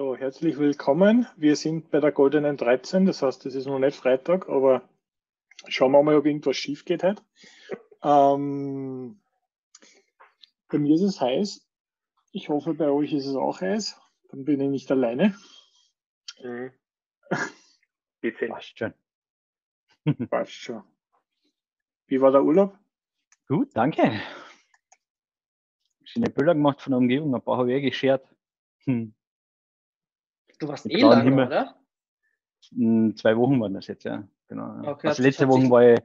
So, herzlich willkommen. Wir sind bei der Goldenen 13, das heißt, es ist noch nicht Freitag, aber schauen wir mal, ob irgendwas schief geht heute. Ähm, bei mir ist es heiß. Ich hoffe, bei euch ist es auch heiß. Dann bin ich nicht alleine. Mhm. Bitte. Passt schon. Passt schon. Wie war der Urlaub? Gut, danke. Schöne Bilder gemacht von der Umgebung, ein paar habe ich eh geschert. Hm. Du warst Mit eh blauen lange, Himmel. oder? Zwei Wochen waren das jetzt, ja. Genau. ja. Okay, also sich- letzte Woche war ich,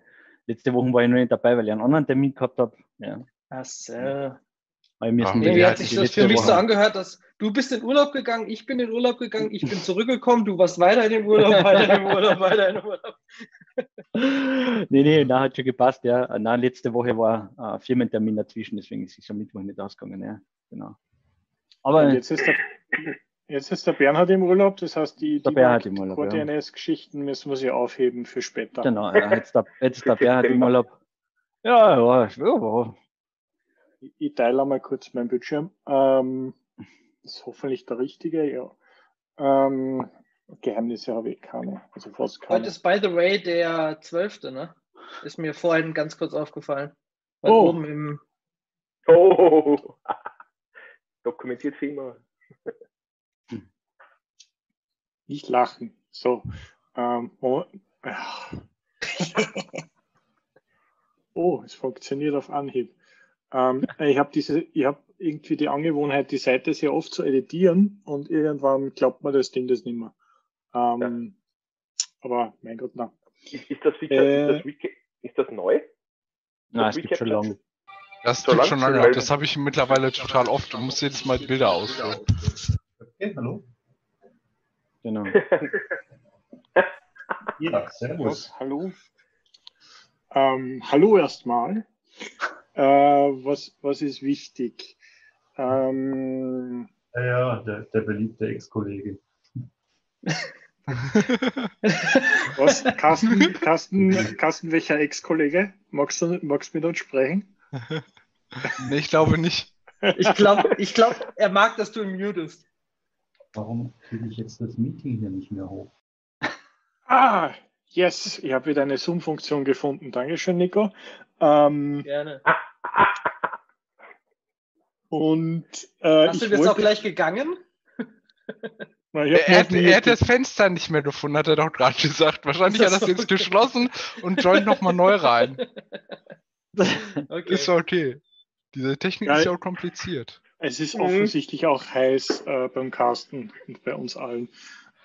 letzte Woche war ich noch nicht dabei, weil ich einen anderen Termin gehabt habe. Ja. Ach so. Aber wir müssen Ja, die- Irgendwie hat sich das für mich so Woche- angehört, dass du bist in Urlaub gegangen, ich bin in Urlaub gegangen, ich bin zurückgekommen, du warst weiter im Urlaub, weiter im Urlaub, weiter im Urlaub. nee, nee, da hat schon gepasst, ja. Na, letzte Woche war ein Firmentermin dazwischen, deswegen ist es am Mittwoch nicht ausgegangen, ja. Genau. Aber Und jetzt ist der, jetzt ist der Bernhard im Urlaub, das heißt, die, Der die Urlaub, ja. Müssen wir sie aufheben für später. genau, jetzt der, jetzt der Bernhard im. Urlaub. Ja, ja, ja, Ich, ich teile einmal kurz meinen Bildschirm. Ähm, das ist hoffentlich der richtige, ja. Ähm, Geheimnisse habe ich keine, also fast keine. Heute ist, by the way, der 12., ne? Ist mir vorhin ganz kurz aufgefallen. Weil Oh. oben im, Oh, dokumentiert für immer. Nicht lachen. So. Ähm, oh, ja. oh, es funktioniert auf Anhieb. Ähm, ich habe diese, ich habe irgendwie die Angewohnheit, die Seite sehr oft zu editieren und irgendwann glaubt man das Ding das nicht mehr. Ähm, Aber mein Gott, na. Ist, ist, das, Feature, Äh. ist, das, Wiki- ist das neu? Es Das gibt schon lange. Das So gibt lang schon lange. weil- Das habe ich mittlerweile total oft. Du musst jedes Mal Bilder ausführen. Okay, hallo. Genau. Ja, servus. Hallo. Ähm, hallo erstmal. Äh, was, was ist wichtig? Ähm, Ja, ja, der, der beliebte Ex-Kollege. was? Carsten, Carsten, Carsten welcher Ex-Kollege? Magst du, magst du mit uns sprechen? nee, ich glaube nicht. ich glaube, ich glaub, er mag, dass du im Mute bist. Warum kriege ich jetzt das Meeting hier nicht mehr hoch? Ah, yes, ich habe wieder eine Zoom-Funktion gefunden. Dankeschön, Nico. Ähm, Gerne. und äh, Hast du jetzt auch wollte- gleich gegangen? Na, Er, er, er hat das Fenster nicht mehr gefunden, hat er doch gerade gesagt. Wahrscheinlich Ist hat das er es jetzt geschlossen und joint nochmal neu rein. Okay. Ist okay. Diese Technik Ja, ist ja auch kompliziert. Es ist Mhm. offensichtlich auch heiß äh, beim Carsten und bei uns allen.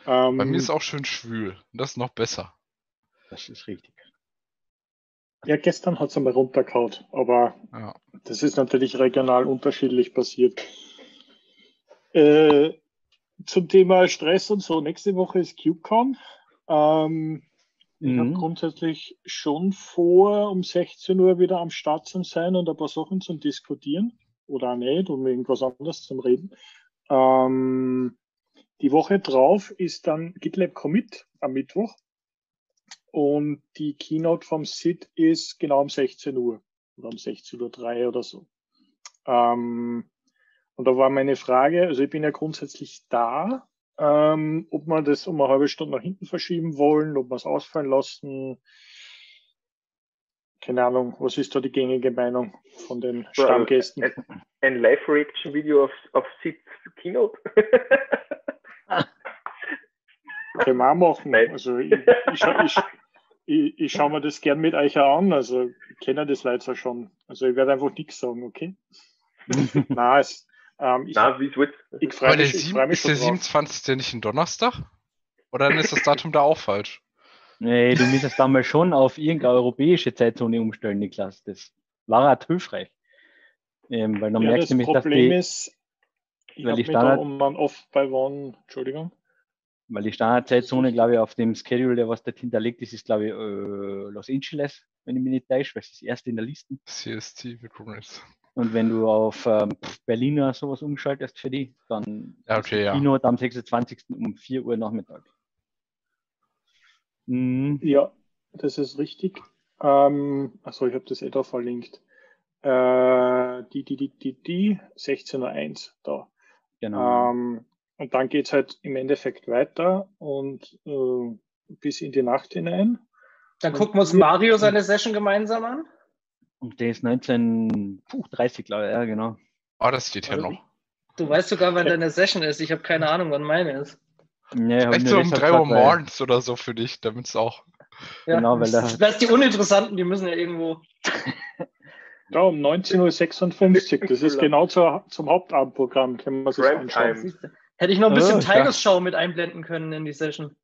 Ähm, Bei mir ist auch schön schwül. Das ist noch besser. Das ist richtig. ja, gestern hat es einmal runtergehauen, aber Ja. das ist natürlich regional unterschiedlich passiert. Äh, zum Thema Stress und so, nächste Woche ist CubeCon. Ähm, ich habe Mhm. grundsätzlich schon vor, um 16 Uhr wieder am Start zu sein und ein paar Sachen zum Diskutieren oder nicht, um irgendwas anderes zum Reden. Ähm, die Woche drauf ist dann GitLab Commit am Mittwoch und die Keynote vom SID ist genau um 16 Uhr oder um 16.03 Uhr oder so. Ähm, und da war meine Frage, also ich bin ja grundsätzlich da, ähm, ob wir das um eine halbe Stunde nach hinten verschieben wollen, ob wir es ausfallen lassen. Keine Ahnung, was ist da die gängige Meinung von den also, Stammgästen? Ein, ein Live-Reaction-Video auf, auf Sid Keynote. Können wir auch machen. Nein. Also ich, ich, ich, ich, ich schaue mir das gern mit euch auch an. Also ich kenne das leider schon. Also ich werde einfach nichts sagen, okay? Na, es, ähm, ich, Na, wie wird ich Aber freue der mich, ich freu mich ist der schon drauf. 27. nicht ein Donnerstag? Oder dann ist das Datum da auch falsch? Nee, du müsstest dann mal schon auf irgendeine europäische Zeitzone umstellen, Niklas. Das war halt hilfreich. Ähm, weil dann Ja, merkst das du nämlich, dass Problem die, ist, ich weil die mich da Standard- um Off bei One, Entschuldigung. weil die Standardzeitzone, glaube ich, auf dem Schedule, der was dort hinterlegt ist, ist, glaube ich, äh, Los Angeles, wenn ich mich nicht täusche, weil es ist das erste in der Liste. CST, wir gucken jetzt. Und wenn du auf ähm, Berliner sowas umschaltest für die, dann Ja, ist okay, die ja. Keynote am 26. um 4 Uhr Nachmittag. Mhm. Ja, das ist richtig. Ähm, achso, ich habe das eh da verlinkt. Äh, die, die, die, die, die, 16.01 da. Genau. Ähm, und dann geht's halt im Endeffekt weiter und äh, bis in die Nacht hinein. Dann gucken wir uns Mario seine Session gemeinsam an. Und der ist 1930, glaube ich, ja, genau. Oh, das steht hier Also, noch. Du weißt sogar, wann deine Session ist. Ich habe keine Ahnung, wann meine ist. Nee, nur so um deshalb 3 Uhr morgens oder so für dich, damit es auch. Ja, Genau, weil da- das, die Uninteressanten, die müssen ja irgendwo. Ja, um 19.56 Uhr. Das ist genau zur, zum Hauptabendprogramm, können wir sich anschauen. Hätte ich noch ein bisschen Oh. Tagesschau mit einblenden können in die Session.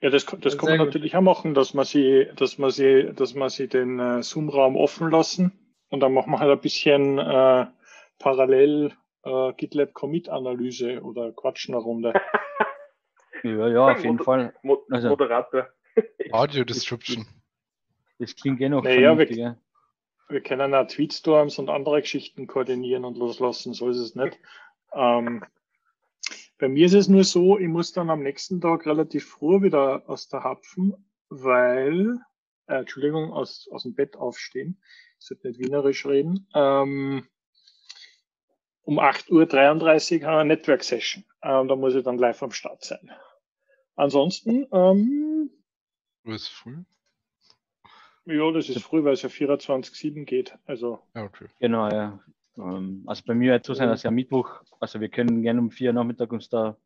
Ja, das, das kann man gut. natürlich auch machen, dass man sie, dass man sie, dass man sie den äh, Zoom-Raum offen lassen und dann machen wir halt ein bisschen äh, parallel äh, GitLab Commit-Analyse oder quatschen eine Runde. Ja, ja, auf jeden Fall. Mo Also- Moderator. Audio Description. Das klingt eh noch Naja, vernünftig, ja. Wir können auch Tweetstorms und andere Geschichten koordinieren und loslassen, so ist es nicht. Ähm, bei mir ist es nur so, ich muss dann am nächsten Tag relativ früh wieder aus der Hapfen, weil, äh, Entschuldigung, aus, aus dem Bett aufstehen, ich sollte nicht wienerisch reden, ähm, um 8.33 Uhr haben wir eine Network-Session. Ähm, da muss ich dann live am Start sein. Ansonsten, ähm, Du bist früh? ja, das ist früh, weil es ja 24-7 geht. Also, Ja, okay. Genau, ja. Ähm, Also bei mir wird so sein, dass ja Mittwoch, also wir können gerne um vier Uhr Nachmittag uns da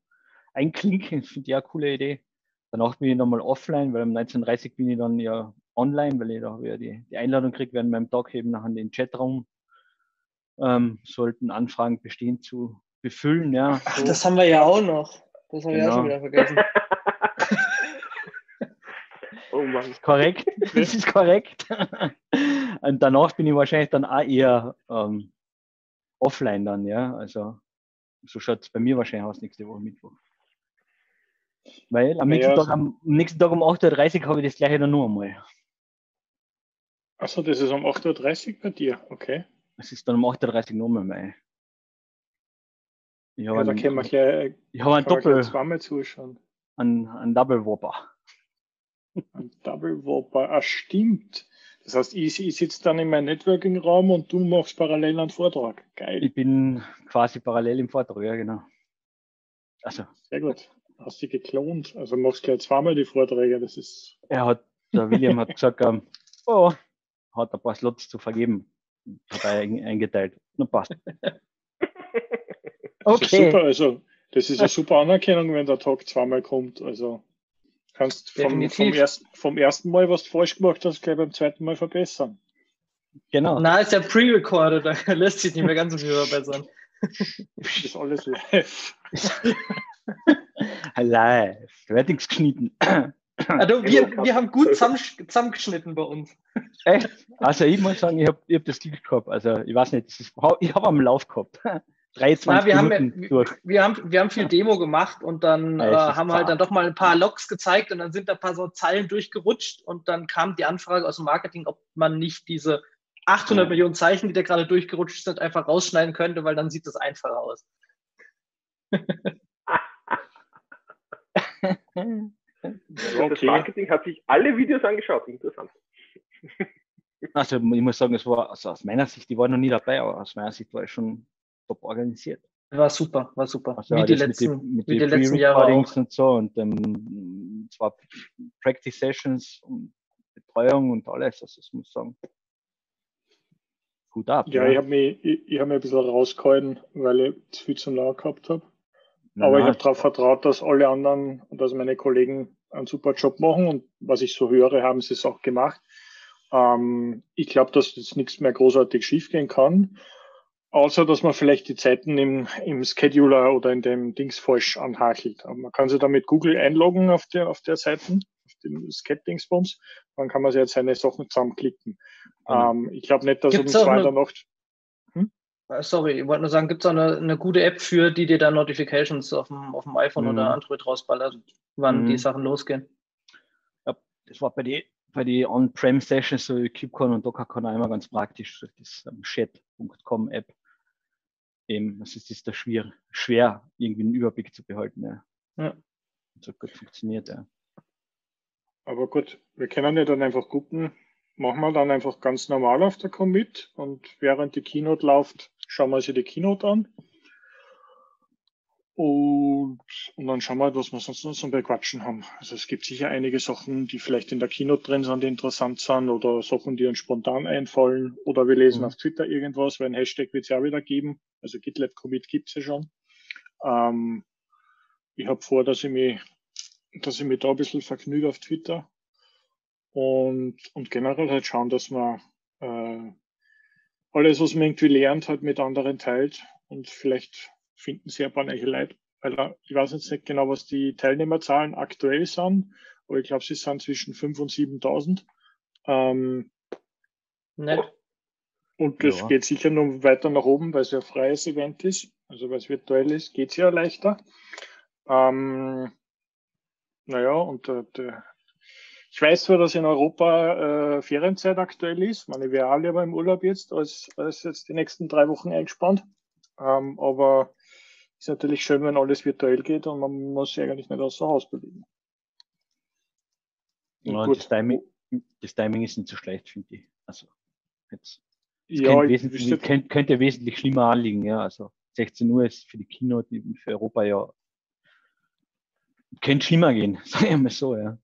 einklinken, das finde ich auch eine coole Idee. Danach bin ich nochmal offline, weil um 19.30 bin ich dann ja online, weil ich da wieder die, die Einladung kriege, während meinem Tag eben nachher in den Chatraum ähm, sollten Anfragen bestehen zu befüllen, ja. Ach, so. das haben wir ja auch noch. Das habe ich auch Genau. schon wieder vergessen. Oh Mann. korrekt, das ist korrekt. Und danach bin ich wahrscheinlich dann auch eher ähm, offline dann, ja. Also so schaut es bei mir wahrscheinlich aus nächste Woche Mittwoch. Weil am nächsten, Ja. Tag, am, am nächsten Tag um 8.30 Uhr habe ich das gleiche dann nur einmal. achso, das ist um 8.30 Uhr bei dir, okay. Es ist dann um 8.30 Uhr nochmal mein. Ich habe Ja, da einen, können wir gleich, ich habe einen Doppel, zweimal zuschauen. einen, einen Double Whopper. Ein Double Whopper, ah, stimmt. Das heißt, ich, ich sitze dann in meinem Networking-Raum und du machst parallel einen Vortrag. Geil, Ich bin quasi parallel im Vortrag, ja genau. Also sehr gut. Hast dich geklont. Also machst gleich zweimal die Vorträge. Das ist er hat, der William hat gesagt, ähm, oh, hat ein paar Slots zu vergeben. Ein- eingeteilt. Na passt. Das ist Okay. super. Also, das ist eine super Anerkennung, wenn der Tag zweimal kommt. Also, kannst vom, vom, ersten, vom ersten Mal, was du falsch gemacht hast, gleich beim zweiten Mal verbessern. Genau. Na, ist ja pre-recorded, da lässt sich nicht mehr ganz so viel verbessern. Das ist alles live. Live. Wird nichts geschnitten. Also wir, wir haben gut zusammen- zusammengeschnitten bei uns. Echt? Also ich muss sagen, ich habe hab das Glück gehabt. Also ich weiß nicht, ist, ich habe am Lauf gehabt. 23 Na, wir, haben, Minuten wir, durch. wir, haben, wir haben viel Demo gemacht und dann äh, haben wir halt dann doch mal ein paar Logs gezeigt und dann sind da ein paar so Zeilen durchgerutscht und dann kam die Anfrage aus dem Marketing, ob man nicht diese 800 Ja. Millionen Zeichen, die da gerade durchgerutscht sind, einfach rausschneiden könnte, weil dann sieht das einfacher aus. Das Okay. Marketing hat sich alle Videos angeschaut. Interessant. Also ich muss sagen, es war also aus meiner Sicht, ich war noch nie dabei, aber aus meiner Sicht war es schon top organisiert. War super, war super. Also wie die das letzten, mit die, mit wie die die letzten Jahre auch. und so und ähm, zwar Practice Sessions und Betreuung und alles. Also ich muss sagen, gut ab. Ja, ich habe mich, ich, ich hab mich ein bisschen rausgehalten, weil ich zu viel zum Lager gehabt habe. Aber ich habe darauf vertraut, dass alle anderen und dass meine Kollegen einen super Job machen und was ich so höre, haben sie es auch gemacht. Ähm, ich glaube, dass jetzt nichts mehr großartig schiefgehen kann, außer dass man vielleicht die Zeiten im, im Scheduler oder in dem Dings falsch anhakelt. Man kann sich da mit Google einloggen auf der, auf der Seite, auf dem Scat-Dingsbums, dann kann man sich jetzt seine Sachen zusammenklicken. Genau. Ähm, ich glaube nicht, dass Gibt's um zwei in der Nacht Sorry, ich wollte nur sagen, gibt es auch eine, eine gute App für, die dir dann Notifications auf dem, auf dem iPhone Mhm. oder Android rausballert, wann Mhm. die Sachen losgehen? das war bei den bei die On-Prem-Sessions, so wie KubeCon und DockerCon auch immer ganz praktisch, durch das ähm, Chat.com App. Eben, das ist, ist da schwer, schwer, irgendwie einen Überblick zu behalten. Ja. Ja. So gut funktioniert, ja. Aber gut, wir können ja dann einfach gucken, machen wir dann einfach ganz normal auf der Commit und während die Keynote läuft, schauen wir uns die Keynote an. Und, und dann schauen wir, was wir sonst noch so bequatschen haben. Also es gibt sicher einige Sachen, die vielleicht in der Keynote drin sind, die interessant sind oder Sachen, die uns spontan einfallen oder wir lesen Mhm. auf Twitter irgendwas, weil ein Hashtag wird es ja auch wieder geben. Also GitLab Commit gibt's ja schon. Ähm, ich habe vor, dass ich mich, dass ich mich da ein bisschen vergnüge auf Twitter und, und generell halt schauen, dass man äh, alles, was man irgendwie lernt, halt mit anderen teilt und vielleicht finden sie ein paar neue Leute, weil da, ich weiß jetzt nicht genau, was die Teilnehmerzahlen aktuell sind, aber ich glaube, sie sind zwischen 5.000 und 7.000. Ähm, Nett. und das Ja. geht sicher noch weiter nach oben, weil es ja ein freies Event ist. Also weil es virtuell ist, geht es ja leichter. Ähm, naja, und der, der, ich weiß zwar, dass in Europa äh, Ferienzeit aktuell ist. Ich Meine, wir alle aber im Urlaub jetzt, als, als jetzt die nächsten drei Wochen eingespannt. Ähm, aber ist natürlich schön, wenn alles virtuell geht und man muss sich eigentlich nicht außer Haus bewegen. Ja, gut. das, Timing, das Timing ist nicht so schlecht, finde ich. Also, jetzt Ja, könnte, ich wesentlich, könnte, könnte wesentlich schlimmer anliegen, ja. Also 16 Uhr ist für die die für Europa ja könnte schlimmer gehen, sagen wir mal so, ja.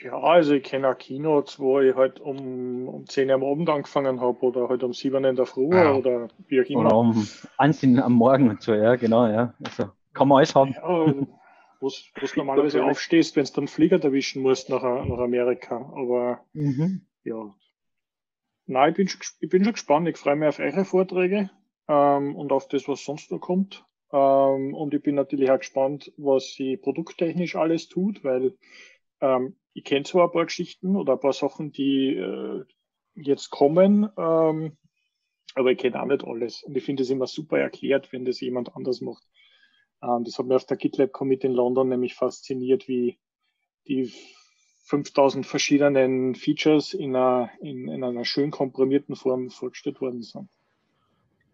Ja, also ich kenne auch Keynotes, wo ich halt um, um 10 Uhr am Abend angefangen habe oder halt um 7 Uhr in der Früh Ja. oder wie auch Oder immer. um Ansehen am Morgen und so, ja, genau, ja. Also kann man alles haben. Ja, wo du normalerweise aufstehst, wenn du dann Flieger erwischen musst nach, nach Amerika. Aber Mhm. ja. Nein, ich bin, schon ich bin schon gespannt. Ich freue mich auf eure Vorträge ähm, und auf das, was sonst noch kommt. Ähm, und ich bin natürlich auch gespannt, was sie produkttechnisch alles tut, weil ähm, ich kenne zwar ein paar Geschichten oder ein paar Sachen, die äh, jetzt kommen, ähm, aber ich kenne auch nicht alles. Und ich finde es immer super erklärt, wenn das jemand anders macht. Ähm, das hat mir auf der GitLab Commit in London nämlich fasziniert, wie die 5000 verschiedenen Features in einer, in, in einer schön komprimierten Form vorgestellt worden sind.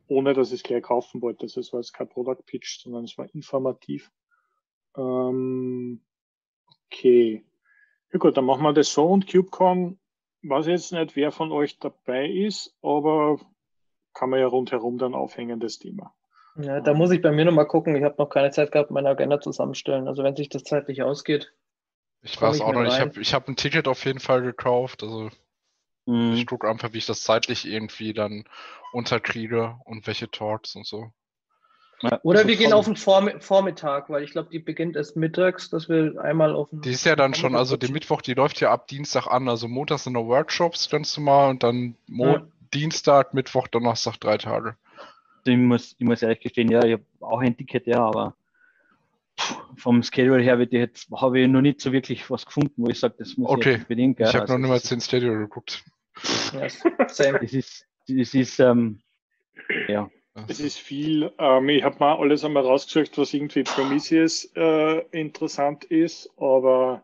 Ohne dass ich es gleich kaufen wollte. Also es war jetzt kein Product Pitch, sondern es war informativ. Ähm, okay. Ja gut, dann machen wir das so und KubeCon, weiß ich jetzt nicht, wer von euch dabei ist, aber kann man ja rundherum dann aufhängen, das Thema. Ja, da muss ich bei mir nochmal gucken. Ich habe noch keine Zeit gehabt, meine Agenda zusammenstellen. Also wenn sich das zeitlich ausgeht. Ich weiß ich auch noch nicht. Ich rein? habe ich hab ein Ticket auf jeden Fall gekauft. Also Mhm. ich gucke einfach, wie ich das zeitlich irgendwie dann unterkriege und welche Talks und so. Ja, Oder wir gehen auf den Vormi- Vormittag, weil ich glaube, die beginnt erst mittags, dass wir einmal auf den. Die ist ja dann schon, also der quatschen. Mittwoch, die läuft ja ab Dienstag an. Also Montag sind noch Workshops ganz normal und dann Mo Ja. Dienstag, Mittwoch, Donnerstag drei Tage. Ich muss, ich muss ehrlich gestehen, ja, ich habe auch ein Ticket, ja, aber vom Schedule her wird ich jetzt, habe ich noch nicht so wirklich was gefunden, wo ich sage, das muss Okay. ich unbedingt. gell. Ich habe Also noch niemals den Schedule geguckt. Same. ist, das ist, das ist, ähm, ja, Es ist viel. Ähm, ich habe mal alles einmal rausgesucht, was irgendwie Prometheus äh, interessant ist, aber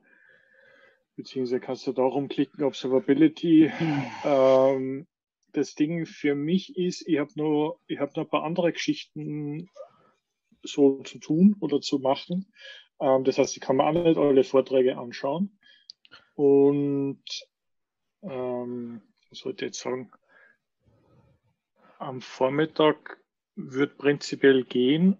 beziehungsweise kannst du da rumklicken, Observability. Ähm, das Ding für mich ist, ich habe nur, ich habe noch ein paar andere Geschichten so zu tun oder zu machen. Ähm, das heißt, ich kann mir auch nicht alle Vorträge anschauen. Und ähm, was sollte ich jetzt sagen? Am Vormittag wird prinzipiell gehen.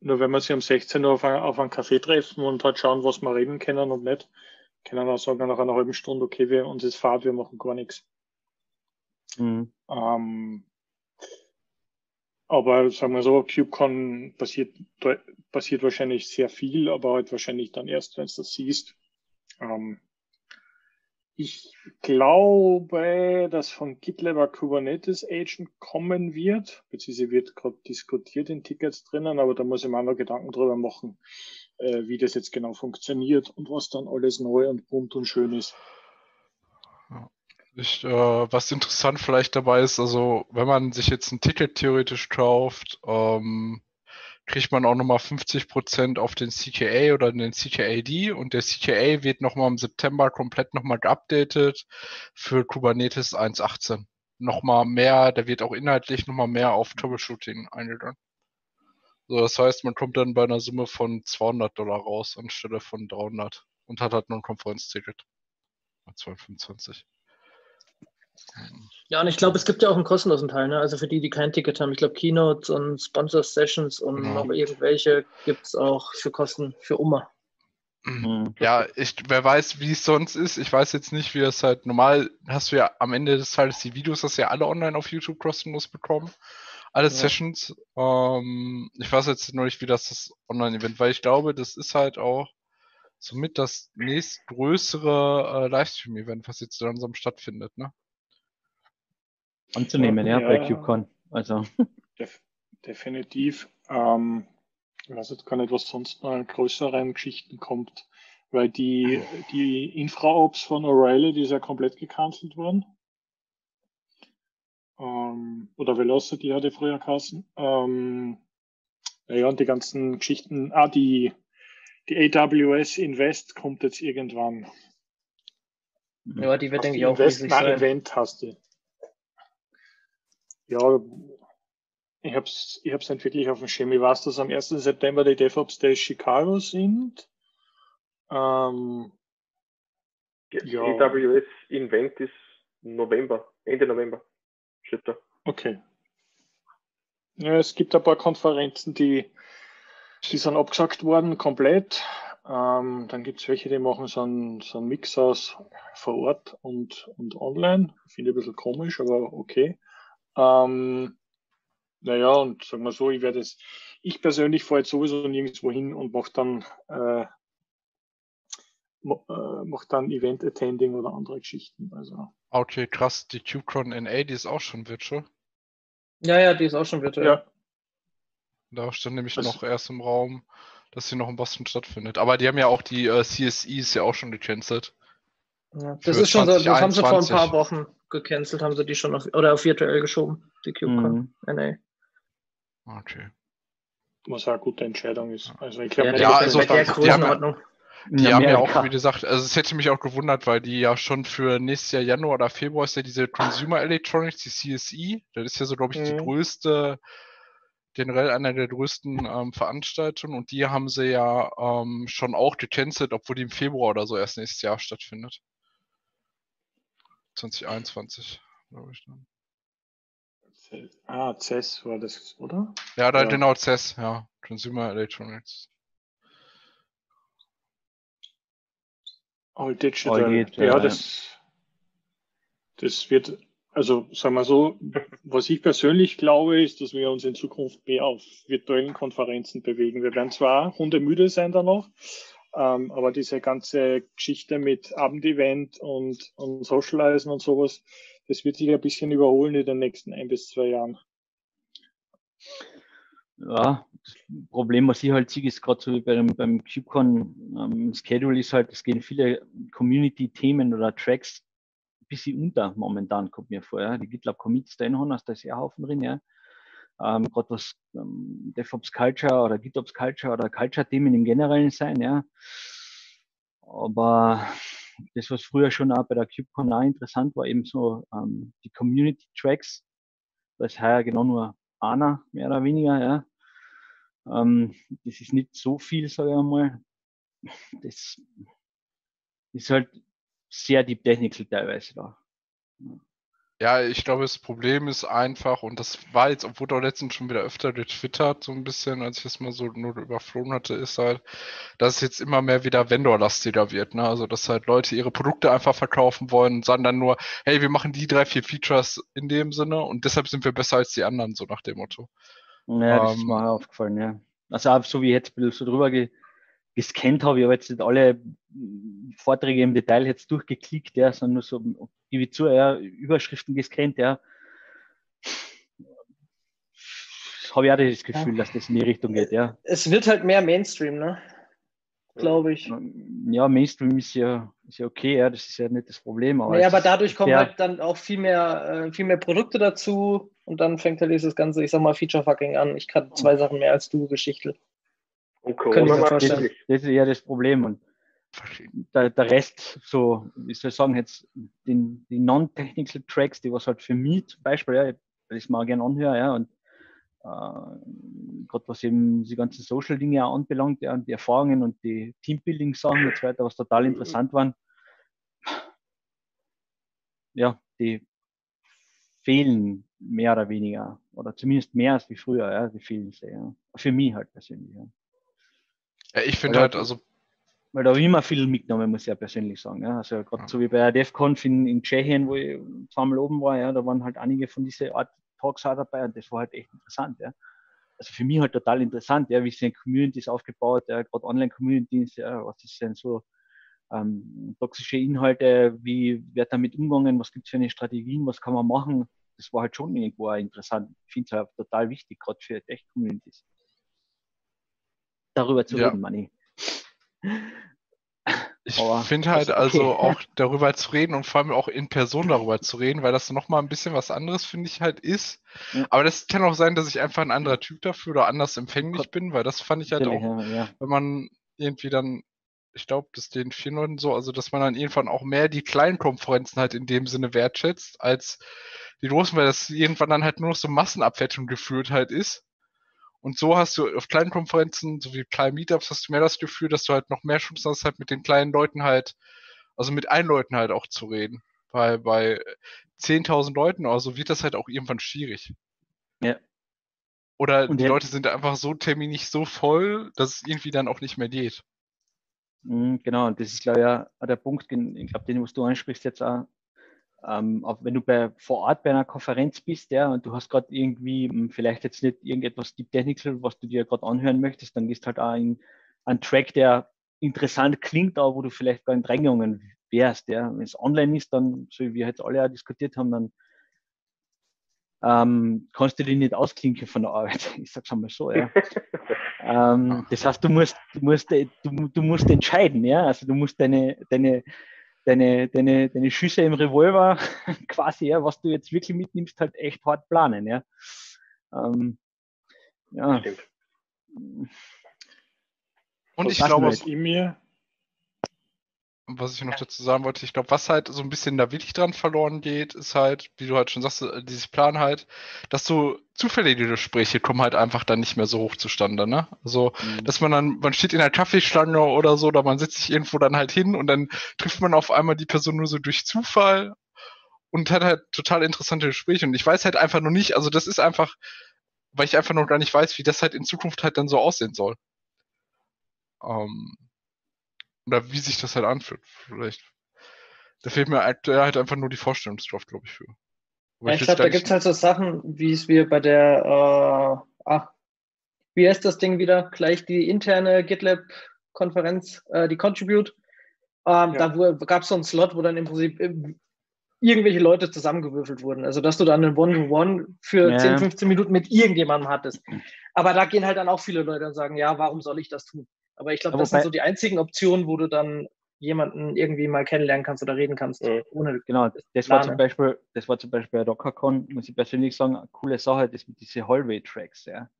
Nur wenn wir sich um 16 Uhr auf, ein, auf einen Kaffee treffen und halt schauen, was wir reden können und nicht, können wir auch sagen nach einer halben Stunde, okay, wir, uns ist Fahrt, wir machen gar nichts. mhm. Ähm, aber sagen wir so, KubeCon passiert, passiert wahrscheinlich sehr viel, aber halt wahrscheinlich dann erst, wenn du das siehst. Ähm, ich glaube, dass von GitLab Kubernetes Agent kommen wird, beziehungsweise wird gerade diskutiert in Tickets drinnen, aber da muss ich mir auch noch Gedanken drüber machen, äh, wie das jetzt genau funktioniert und was dann alles neu und bunt und schön ist. Ich, äh, was interessant vielleicht dabei ist, also wenn man sich jetzt ein Ticket theoretisch kauft, ähm, kriegt man auch nochmal 50% auf den CKA oder den CKAD und der CKA wird nochmal im September komplett nochmal geupdatet für Kubernetes 1.18. Nochmal mehr, da wird auch inhaltlich nochmal mehr auf Troubleshooting eingegangen. So, das heißt, man kommt dann bei einer Summe von 200 Dollar raus anstelle von 300 und hat halt nur ein Konferenzticket. 225. Ja, und ich glaube, es gibt ja auch einen kostenlosen Teil, ne? Also für die, die kein Ticket haben. Ich glaube, Keynotes und Sponsor Sessions und Genau. noch irgendwelche gibt es auch für Kosten für Oma. Mhm. Ja, ich, wer weiß, wie es sonst ist. Ich weiß jetzt nicht, wie es halt normal hast du ja am Ende des Tages die Videos, hast du ja alle online auf YouTube kostenlos bekommen. Alle Ja. Sessions. Ähm, ich weiß jetzt noch nicht, wie das das Online-Event, weil ich glaube, das ist halt auch somit das nächstgrößere äh, Livestream-Event, was jetzt langsam stattfindet, ne? Anzunehmen, ja, Ja, bei. KubeCon. Also, Def definitiv. Ähm, ich weiß jetzt gar nicht, was sonst noch an größeren Geschichten kommt, weil die, die Infra-Ops von O'Reilly, die ist ja komplett gecancelt worden. Ähm, oder Velocity hatte früher Kassen. Ähm, ja, und die ganzen Geschichten, ah, die, die AWS Invest kommt jetzt irgendwann. Ja, die wird, denke ich, auch Invest, riesig nein, sein. Event hast du. Ja, ich hab's, ich hab's nicht wirklich auf dem Schirm. Ich weiß, dass am 1. September die DevOps Days Chicago sind. Ähm, Ja. AWS Invent ist November, Ende November. Steht da. okay. Ja, es gibt ein paar Konferenzen, die, die sind abgesagt worden, komplett. Ähm, dann gibt's welche, die machen so einen, so einen Mix aus vor Ort und, und online. Finde ich ein bisschen komisch, aber okay. Ähm, naja, und sagen wir so, ich werde es, ich persönlich fahre jetzt sowieso nirgendwo hin und mache dann, äh, äh, mach dann Event Attending oder andere Geschichten. Also, Okay, krass. Die KubeCon NA, die ist auch schon virtual. Ja, ja, die ist auch schon virtuell. ja, Da stand nämlich Das- noch erst im Raum, dass sie noch in Boston stattfindet. Aber die haben ja auch die äh, CSEs ja auch schon gecancelt. Ja, das ist schon so, das haben sie vor ein 2021. paar Wochen gecancelt, haben sie die schon auf, oder auf virtuell geschoben, die CubeCon. Mhm. NA. Okay. was auch eine gute Entscheidung ist. Also ich glaube, Ja, Ja, also der die haben ja- Größenordnung. in Die haben ja Amerika. auch, wie gesagt, also es hätte mich auch gewundert, weil die ja schon für nächstes Jahr Januar oder Februar ist ja diese Consumer Electronics, die CSE, das ist ja so, glaube ich, die Mhm. größte, generell einer der größten ähm, Veranstaltungen und die haben sie ja ähm, schon auch gecancelt, obwohl die im Februar oder so erst nächstes Jahr stattfindet. 2021, glaube ich. Dann. Ah, CES war das, oder? Ja, da Ja. genau CES, ja, Consumer Electronics. All Digital. All Digital, ja, ja. das, das wird, also sagen wir so, was ich persönlich glaube, ist, dass wir uns in Zukunft mehr auf virtuellen Konferenzen bewegen. Wir werden zwar hundemüde sein danach, ähm, aber diese ganze Geschichte mit Abendevent und, und Socializen und sowas, das wird sich ein bisschen überholen in den nächsten ein bis zwei Jahren. Ja, das Problem, was ich halt sehe, ist gerade so wie beim, beim KubeCon ähm, Schedule ist halt, es gehen viele Community-Themen oder Tracks ein bisschen unter momentan, kommt mir vor. Ja. Die GitLab Commits da haben, da ist ja Haufen drin, ja. Ähm, gerade was ähm, DevOps Culture oder GitOps Culture oder Culture-Themen im Generellen sein, ja. Aber das, was früher schon auch bei der KubeCon auch interessant war, eben so ähm, die Community-Tracks, da ist heuer genau nur einer, mehr oder weniger, ja. Ähm, das ist nicht so viel, sage ich einmal. Das ist halt sehr deep technical teilweise da. Ja, ich glaube, das Problem ist einfach, und das war jetzt, obwohl da letztens schon wieder öfter getwittert, so ein bisschen, als ich das mal so nur überflogen hatte, ist halt, dass es jetzt immer mehr wieder Vendor-lastiger wird, ne? Also, dass halt Leute ihre Produkte einfach verkaufen wollen und sagen dann nur, hey, wir machen die drei, vier Features in dem Sinne und deshalb sind wir besser als die anderen, so nach dem Motto. Ja, das ist Ähm, mir aufgefallen, ja. Also so wie jetzt so drüber ge gescannt habe, ich habe jetzt nicht alle Vorträge im Detail jetzt durchgeklickt, ja, sondern nur so, gebe ich zu, ja, Überschriften gescannt, ja. Habe ich auch das Gefühl, dass das in die Richtung geht, ja. Es wird halt mehr Mainstream, ne? Glaube ich. Ja, Mainstream ist ja, ist ja okay, ja, das ist ja nicht das Problem. Aber, Naja, aber dadurch kommen halt dann auch viel mehr, äh, viel mehr Produkte dazu und dann fängt halt dieses ganze, ich sag mal, Feature-Fucking an. Ich kann zwei Sachen mehr als du, Geschichte. Und ich Corona macht vorstellen. Das ist ja das Problem. Und der, der Rest, so, wie soll ich sagen, jetzt den, die non-technical Tracks, die was halt für mich zum Beispiel, ja, das mal gerne anhören, ja, und äh, gerade was eben die ganzen Social-Dinge auch anbelangt, ja, und die Erfahrungen und die Teambuilding-Sachen und so weiter, was total interessant waren. Ja, die fehlen mehr oder weniger. Oder zumindest mehr als wie früher, ja, die fehlen sehr. Ja. Für mich halt persönlich. Ja. Ja, ich finde halt, also Weil da habe ich immer viel mitgenommen, muss ich ja persönlich sagen. Ja. Also gerade Ja. so wie bei der DEFCONF in, in Tschechien, wo ich zweimal oben war, ja, da waren halt einige von dieser Art Talks auch dabei und das war halt echt interessant. Ja. Also für mich halt total interessant, ja, wie sind Communities aufgebaut, ja, gerade Online-Communities, ja, was ist denn so ähm, toxische Inhalte, wie wird damit umgegangen, was gibt es für eine Strategien, was kann man machen. Das war halt schon irgendwo interessant. Ich finde es halt total wichtig, gerade für Tech-Communities. Darüber zu Ja. reden, Manni. Ich finde halt ist also okay. auch darüber zu reden und vor allem auch in Person darüber zu reden, weil das nochmal ein bisschen was anderes, finde ich halt ist. Aber das kann auch sein, dass ich einfach ein anderer Typ dafür oder anders empfänglich Gott. bin, weil das fand ich halt Natürlich, auch, ja. wenn man irgendwie dann, ich glaube, das den vielen Leuten so, also dass man dann irgendwann auch mehr die kleinen Konferenzen halt in dem Sinne wertschätzt, als die großen, weil das irgendwann dann halt nur noch so Massenabwertung geführt halt ist. Und so hast du auf kleinen Konferenzen, so wie kleinen Meetups, hast du mehr das Gefühl, dass du halt noch mehr Chancen hast, halt mit den kleinen Leuten halt, also mit allen Leuten halt auch zu reden. Weil bei 10.000 Leuten oder so wird das halt auch irgendwann schwierig. Ja. Oder Und die der- Leute sind einfach so terminig so voll, dass es irgendwie dann auch nicht mehr geht. Mhm, Genau, und das ist, glaube ich, auch der Punkt, den- ich glaube, den, was du ansprichst jetzt auch, ähm, auch wenn du bei, vor Ort bei einer Konferenz bist, ja, und du hast gerade irgendwie m, vielleicht jetzt nicht irgendetwas Deep Technical, was du dir gerade anhören möchtest, dann gehst halt auch in einen Track, der interessant klingt, aber wo du vielleicht gar nicht reingegangen wärst, ja. Wenn es online ist, dann, so wie wir jetzt alle auch diskutiert haben, dann ähm, kannst du dich nicht ausklinken von der Arbeit. Ich sag's einmal so, ja. Ähm, das heißt, du musst, du musst, du, du musst entscheiden, ja. Also du musst deine, deine, deine, deine, deine Schüsse im Revolver quasi, ja, was du jetzt wirklich mitnimmst, halt echt hart planen, ja. Ähm, ja. Stimmt. Und Was ich glaube, was, ich mir, was ich noch dazu sagen wollte, ich glaube, was halt so ein bisschen da wirklich dran verloren geht, ist halt, wie du halt schon sagst, äh, dieses Plan halt, dass so zufällige Gespräche kommen halt einfach dann nicht mehr so hoch zustande, ne? Also, Mhm. dass man dann, man steht in der Kaffeeschlange oder so, oder man setzt sich irgendwo dann halt hin und dann trifft man auf einmal die Person nur so durch Zufall und hat halt total interessante Gespräche. Und ich weiß halt einfach noch nicht, also das ist einfach, weil ich einfach noch gar nicht weiß, wie das halt in Zukunft halt dann so aussehen soll. Ähm, oder wie sich das halt anfühlt, vielleicht. Da fehlt mir aktuell halt einfach nur die Vorstellungskraft, glaube ich, für. Ja, ich glaube, da gibt es halt so Sachen, wie es wir bei der, äh, ach, wie heißt das Ding wieder? Gleich die interne GitLab-Konferenz, äh, die Contribute. Ähm, Ja. Da gab es so einen Slot, wo dann im Prinzip irgendwelche Leute zusammengewürfelt wurden. Also, dass du dann einen One-to-One für Ja. 10, 15 Minuten mit irgendjemandem hattest. Aber da gehen halt dann auch viele Leute und sagen, ja, warum soll ich das tun? Aber ich glaube, das sind so die einzigen Optionen, wo du dann jemanden irgendwie mal kennenlernen kannst oder reden kannst, Mhm. ohne Genau, das war zum Beispiel, das war zum Beispiel bei DockerCon, muss ich persönlich sagen, eine coole Sache, das mit diese Hallway-Tracks, ja.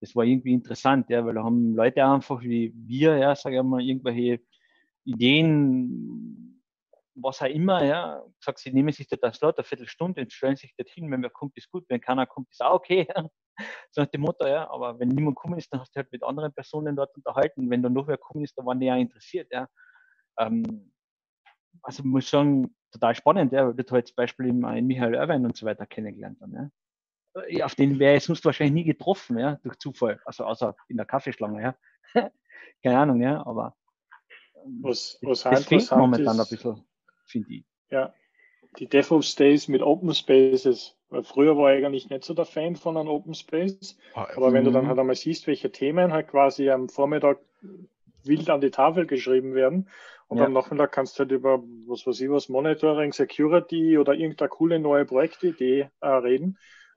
Das war irgendwie interessant, ja, weil da haben Leute einfach wie wir, ja, sage ich mal, irgendwelche Ideen, was auch immer, ja, gesagt, sie nehmen sich das Slot, eine Viertelstunde und stellen sich dorthin, wenn wer kommt, ist gut, wenn keiner kommt, ist auch okay. Ja. So nach dem Motto, ja, aber wenn niemand gekommen ist, dann hast du halt mit anderen Personen dort unterhalten. Wenn dann noch wer gekommen ist, dann waren die ja interessiert, ja. Ähm, also muss sagen, total spannend, ja, weil du halt zum Beispiel eben einen Michael Irwin und so weiter kennengelernt haben, ja. Ja, Auf den wäre ich sonst wahrscheinlich nie getroffen, ja, durch Zufall. Also außer in der Kaffeeschlange, ja. Keine Ahnung, ja, aber ähm, was, was auch das fehlt momentan ein ist, bisschen, finde ich. ja, die DevOps Days mit Open Spaces. Weil früher war ich eigentlich nicht so der Fan von einem Open Space. Ah, Aber wenn du dann Mhm. halt einmal siehst, welche Themen halt quasi am Vormittag wild an die Tafel geschrieben werden und Ja. am Nachmittag kannst du halt über, was weiß ich was, Monitoring, Security oder irgendeine coole neue Projektidee äh, reden.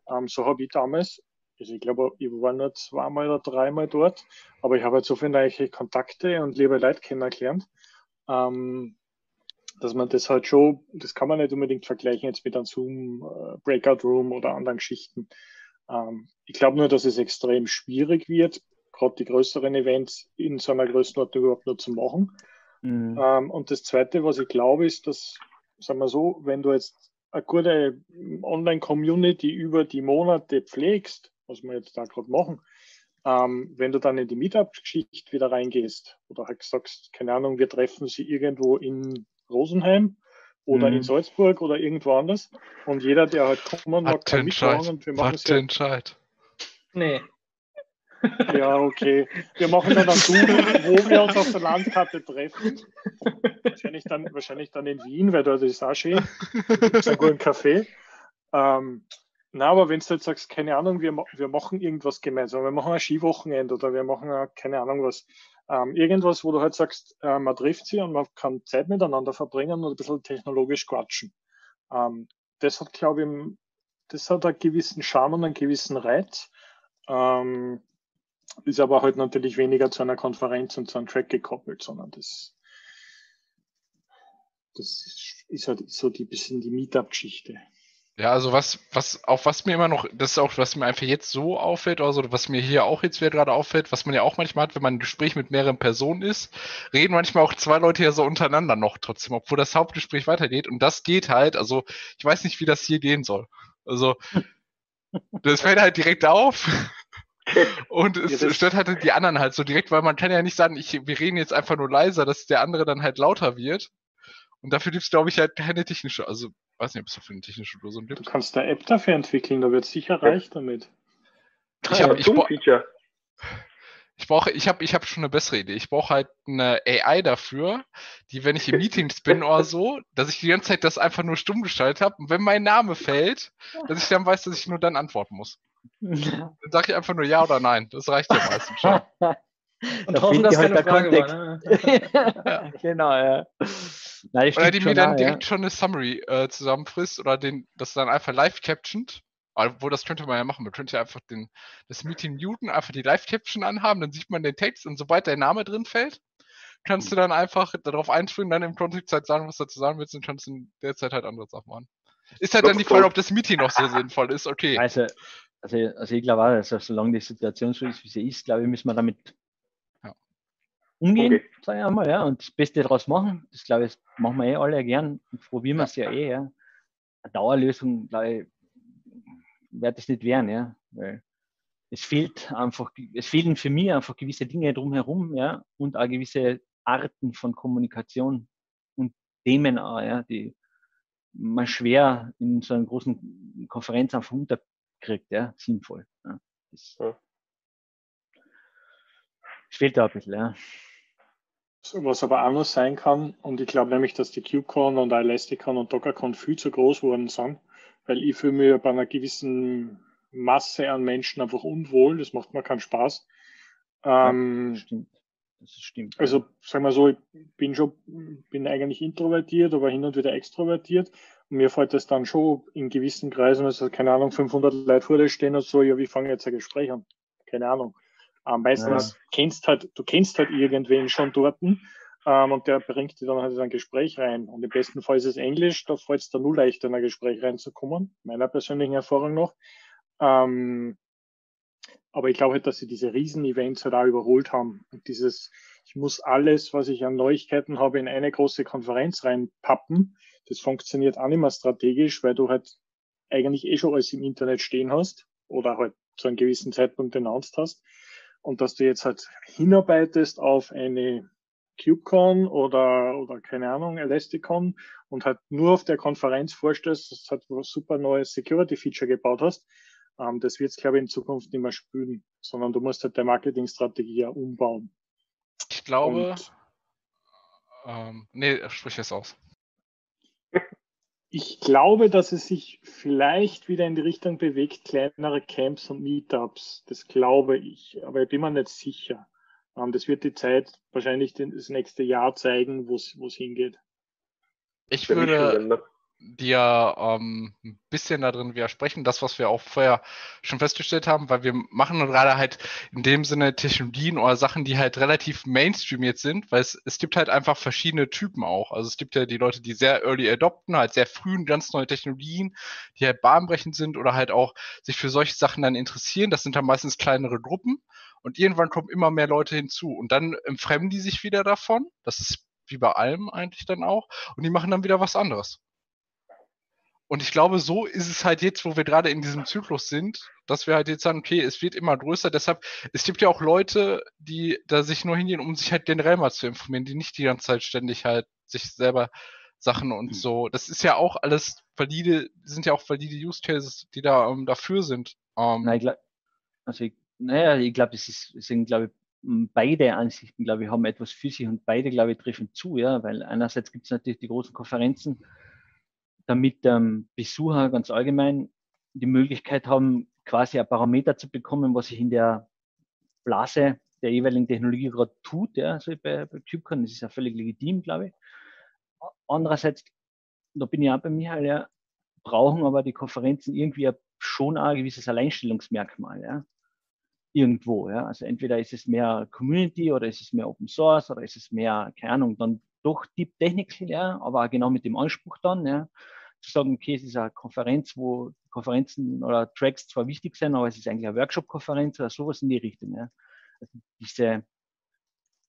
Ähm, so habe ich damals, also ich glaube, ich war nur zweimal oder dreimal dort, aber ich habe halt so viele Kontakte und liebe Leute kennengelernt, ähm, dass man das halt schon, das kann man nicht unbedingt vergleichen jetzt mit einem Zoom, äh, Breakout Room oder anderen Geschichten. Ähm, ich glaube nur, dass es extrem schwierig wird, gerade die größeren Events in so einer Größenordnung überhaupt nur zu machen. Mhm. Ähm, und das Zweite, was ich glaube, ist, dass, sagen wir so, wenn du jetzt eine gute Online-Community über die Monate pflegst, was wir jetzt da gerade machen, ähm, wenn du dann in die Meetup-Geschichte wieder reingehst oder halt sagst, keine Ahnung, wir treffen sie irgendwo in Rosenheim oder Mhm. in Salzburg oder irgendwo anders. Und jeder, der halt kommen mag, kann mitmachen und wir machen es Wattenscheid. Nee. Ja, okay. Wir machen dann ein Doodle, wo wir uns auf der Landkarte treffen. Wahrscheinlich dann, wahrscheinlich dann in Wien, weil dort ist auch schön. Gibt's einen guten Kaffee. Ähm, na, aber wenn du jetzt sagst, keine Ahnung, wir, wir machen irgendwas gemeinsam, wir machen ein Skiwochenende oder wir machen ein, keine Ahnung was, ähm, irgendwas, wo du halt sagst, äh, man trifft sie und man kann Zeit miteinander verbringen und ein bisschen technologisch quatschen. Ähm, das hat, glaube ich, das hat einen gewissen Charme und einen gewissen Reiz. Ähm, ist aber halt natürlich weniger zu einer Konferenz und zu einem Track gekoppelt, sondern das, das ist halt so die bisschen die Meetup-Geschichte. Ja, also was, was, auch was mir immer noch, das ist auch, was mir einfach jetzt so auffällt, also was mir hier auch jetzt wieder gerade auffällt, was man ja auch manchmal hat, wenn man ein Gespräch mit mehreren Personen ist, reden manchmal auch zwei Leute ja so untereinander noch trotzdem, obwohl das Hauptgespräch weitergeht. Und das geht halt, also ich weiß nicht, wie das hier gehen soll. Also das fällt halt direkt auf. Und es Ja, stört halt die anderen halt so direkt, weil man kann ja nicht sagen, ich, wir reden jetzt einfach nur leiser, dass der andere dann halt lauter wird. Und dafür gibt es, glaube ich, halt keine technische, also weiß nicht, ob es dafür eine technische Lösung Du gibt. kannst eine App dafür entwickeln, da wird sicher reich damit. Ich habe ich, bra- Feature. ich brauche, ich habe, ich habe schon eine bessere Idee. Ich brauche halt eine AI dafür, die, wenn ich in Meetings bin oder so, dass ich die ganze Zeit das einfach nur stumm gestaltet habe und wenn mein Name fällt, dass ich dann weiß, dass ich nur dann antworten muss. Dann sage ich einfach nur ja oder nein. Das reicht ja meistens schon. Und Da hoffen, dass halt keine der Frage Kontext. war. Ne? genau, ja. Das Oder die mir dann auch, direkt schon eine Summary äh, zusammenfrisst oder den, das dann einfach live captioned. Obwohl, das könnte man ja machen. Man könnte ja einfach den, das Meeting muten, einfach die Live-Caption anhaben, dann sieht man den Text und sobald dein Name drin fällt, kannst du dann einfach darauf einspringen, dann im Kontext halt sagen, was du dazu sagen willst und kannst in der Zeit halt andere Sachen machen. Ist halt dann die Frage, ob das Meeting noch so sinnvoll ist. Okay. ja. Also, also, also ich glaube auch, also solange die Situation so ist, wie sie ist, glaube ich, müssen wir damit Ja. Umgehen, Okay. sage ich einmal, ja, und das Beste daraus machen. Das glaube ich, machen wir eh alle gern und probieren wir es ja eh, ja. Eine Dauerlösung, glaube ich, wird es nicht werden, ja, weil es fehlt einfach, es fehlen für mich einfach gewisse Dinge drumherum, ja, und auch gewisse Arten von Kommunikation und Themen auch, ja, die man schwer in so einer großen Konferenz einfach unterkriegt, ja, sinnvoll. Ja. Das, Ja. Fehlt da ein bisschen, ja. Was aber auch noch sein kann, und ich glaube nämlich, dass die KubeCon und Elasticon und DockerCon viel zu groß worden sind, weil ich fühle mich bei einer gewissen Masse an Menschen einfach unwohl, das macht mir keinen Spaß. Ähm, Das stimmt. Das stimmt. Also sagen wir so, ich bin schon, bin eigentlich introvertiert, aber hin und wieder extrovertiert. Und mir fällt das dann schon in gewissen Kreisen, also keine Ahnung, 500 Leute vor dir stehen und so, ja, wie fange ich jetzt ein Gespräch an? Keine Ahnung. Ähm, meistens kennst halt, du kennst halt irgendwen schon dort ähm, und der bringt dir dann halt in ein Gespräch rein. Und im besten Fall ist es Englisch, da fällt es dann nur leichter, in ein Gespräch reinzukommen, meiner persönlichen Erfahrung noch. Ähm, aber ich glaube halt, dass sie diese Riesen-Events halt auch überholt haben. Und dieses, ich muss alles, was ich an Neuigkeiten habe, in eine große Konferenz reinpappen. Das funktioniert auch nicht mehr strategisch, weil du halt eigentlich eh schon alles im Internet stehen hast oder halt zu einem gewissen Zeitpunkt announced hast. Und dass du jetzt halt hinarbeitest auf eine KubeCon oder, oder keine Ahnung, Elasticon und halt nur auf der Konferenz vorstellst, dass du halt ein super neues Security-Feature gebaut hast, ähm, das wird es, glaube ich, in Zukunft nicht mehr spülen, sondern du musst halt deine Marketingstrategie ja umbauen. Ich glaube. Und Ähm, nee, sprich es aus. Ich glaube, dass es sich vielleicht wieder in die Richtung bewegt, kleinere Camps und Meetups. Das glaube ich, aber ich bin mir nicht sicher. Ähm, das wird die Zeit wahrscheinlich das nächste Jahr zeigen, wo es hingeht. Ich würde Nischenländer. dir ähm, ein bisschen da drin widersprechen, das, was wir auch vorher schon festgestellt haben, weil wir machen gerade halt in dem Sinne Technologien oder Sachen, die halt relativ Mainstream jetzt sind, weil es, es gibt halt einfach verschiedene Typen auch. Also es gibt ja die Leute, die sehr early adopten, halt sehr früh ganz neue Technologien, die halt bahnbrechend sind oder halt auch sich für solche Sachen dann interessieren. Das sind dann meistens kleinere Gruppen und irgendwann kommen immer mehr Leute hinzu und dann entfremden die sich wieder davon. Das ist wie bei allem eigentlich dann auch und die machen dann wieder was anderes. Und ich glaube, so ist es halt jetzt, wo wir gerade in diesem Zyklus sind, dass wir halt jetzt sagen, okay, es wird immer größer. Deshalb, es gibt ja auch Leute, die da sich nur hingehen, um sich halt generell mal zu informieren, die nicht die ganze Zeit ständig halt sich selber Sachen und Mhm. so. Das ist ja auch alles valide, sind ja auch valide Use Cases, die da ähm, dafür sind. Ähm, Nein, ich glaub, also ich, naja, ich glaube, es ist, es sind, glaube ich, beide Ansichten, glaube ich, haben etwas für sich und beide, glaube ich, treffen zu, ja, weil einerseits gibt es natürlich die großen Konferenzen, damit ähm, Besucher ganz allgemein die Möglichkeit haben, quasi ein Parameter zu bekommen, was sich in der Blase der jeweiligen Technologie gerade tut, ja, also bei, bei CubeCon, das ist ja völlig legitim, glaube ich. Andererseits, da bin ich auch bei Michael, ja, brauchen aber die Konferenzen irgendwie schon ein gewisses Alleinstellungsmerkmal, ja. Irgendwo, ja. Also entweder ist es mehr Community oder ist es mehr Open Source oder ist es mehr, keine Ahnung, dann doch Deep Technical, ja, aber auch genau mit dem Anspruch dann, ja, zu sagen, okay, es ist eine Konferenz, wo Konferenzen oder Tracks zwar wichtig sind, aber es ist eigentlich eine Workshop-Konferenz oder sowas in die Richtung, ja. Also diese,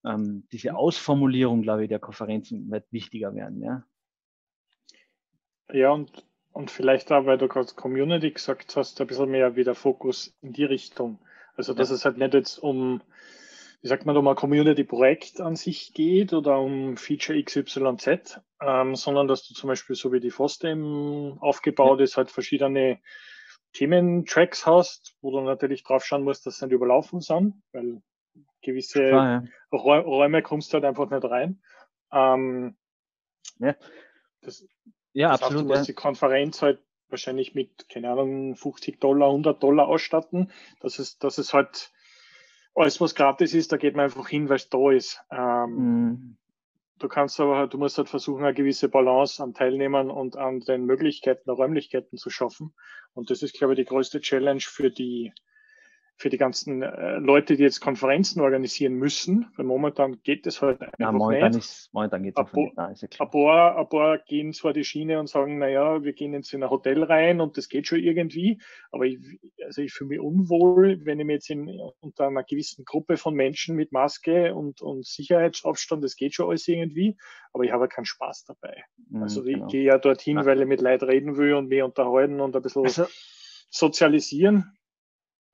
ähm, diese Ausformulierung, glaube ich, der Konferenzen wird wichtiger werden, ja. Ja, und, und vielleicht auch, weil du gerade Community gesagt hast, ein bisschen mehr wieder Fokus in die Richtung. Also, dass Ja. es halt nicht jetzt um, wie sagt man, um ein Community-Projekt an sich geht oder um Feature XYZ, ähm, sondern dass du zum Beispiel, so wie die FOSDEM aufgebaut ist, halt verschiedene Thementracks hast, wo du natürlich drauf schauen musst, dass sie nicht überlaufen sind, weil gewisse Klar, ja. Räu- Räume kommst du halt einfach nicht rein. Ähm, Ja. Das, Ja, das heißt, absolut. du Ja. musst die Konferenz halt wahrscheinlich mit, keine Ahnung, 50 Dollar, 100 Dollar ausstatten. Das ist, das ist halt alles, was gratis ist, da geht man einfach hin, weil es da ist. Ähm, Mhm. Du kannst aber, halt- du musst halt versuchen, eine gewisse Balance an Teilnehmern und an den Möglichkeiten, der Räumlichkeiten zu schaffen. Und das ist, glaube ich, die größte Challenge für die, für die ganzen äh, Leute, die jetzt Konferenzen organisieren müssen. Weil momentan geht es halt einfach Ja, momentan nicht. ist, momentan geht's einfach Abo- nicht. Nein, ist ja klar. Ein paar, ein paar gehen zwar die Schiene und sagen, naja, wir gehen jetzt in ein Hotel rein und das geht schon irgendwie, aber ich, also ich fühle mich unwohl, wenn ich mich jetzt in, unter einer gewissen Gruppe von Menschen mit Maske und, und Sicherheitsabstand, das geht schon alles irgendwie, aber ich habe keinen Spaß dabei. Mhm, Also ich genau. gehe ja dorthin, Ja. weil ich mit Leuten reden will und mich unterhalten und ein bisschen Also, sozialisieren.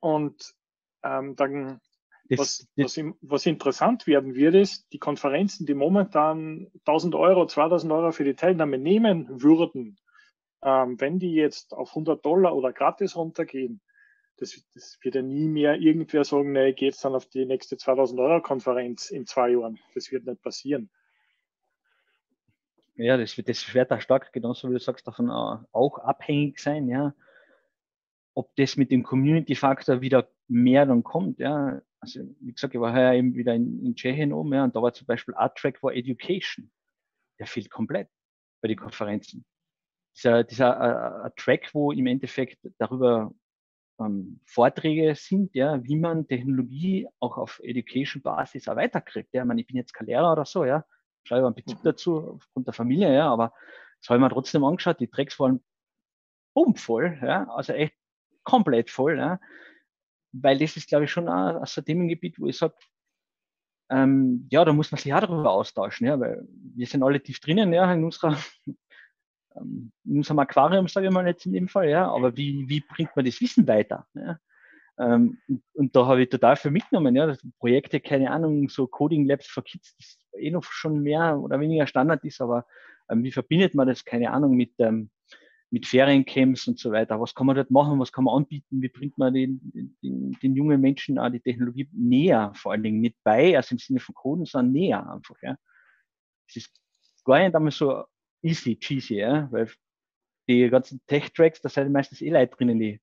Und ähm, dann das, was, das, was, was interessant werden wird, ist, die Konferenzen, die momentan 1000 Euro, 2000 Euro für die Teilnahme nehmen würden, ähm, wenn die jetzt auf 100 Dollar oder gratis runtergehen, das, das wird ja nie mehr irgendwer sagen, nee, jetzt dann auf die nächste 2000 Euro Konferenz in zwei Jahren. Das wird nicht passieren. ja, das, wird- das wird da stark, genauso wie du sagst, davon äh, auch abhängig sein, ja. Ob das mit dem Community-Faktor wieder mehr dann kommt, ja. Also, wie gesagt, ich war heuer eben wieder in, in Tschechien oben, ja, und da war zum Beispiel Art Track for Education. Der fehlt komplett bei den Konferenzen. Dieser, dieser äh, äh, Track, wo im Endeffekt darüber ähm, Vorträge sind, ja, wie man Technologie auch auf Education-Basis auch weiterkriegt. Ja, ich, meine, ich bin jetzt kein Lehrer oder so, ja, schreibe einen Bezug Mhm. dazu aufgrund der Familie, ja, aber das habe ich mir trotzdem angeschaut. Die Tracks waren bummvoll, ja, also echt komplett voll, ja, weil das ist, glaube ich, schon ein so ein Themengebiet, wo ich sage, ähm, ja, da muss man sich auch darüber austauschen, ja, weil wir sind alle tief drinnen, ja, in unserer ähm, in unserem Aquarium, sage ich mal jetzt in dem Fall, ja, aber wie, wie bringt man das Wissen weiter? Ja? Ähm, und, und da habe ich total viel mitgenommen, ja, Projekte, keine Ahnung, so Coding Labs for Kids, das eh noch schon mehr oder weniger Standard ist, aber ähm, wie verbindet man das, keine Ahnung, mit, ähm, mit Feriencamps und so weiter? Was kann man dort machen? Was kann man anbieten? Wie bringt man den, den, den jungen Menschen auch die Technologie näher? Vor allen Dingen nicht bei, also im Sinne von Coden, sondern näher einfach, ja. Es ist gar nicht einmal so easy, cheesy, ja, weil die ganzen Tech-Tracks, da sind meistens eh Leute drinnen, die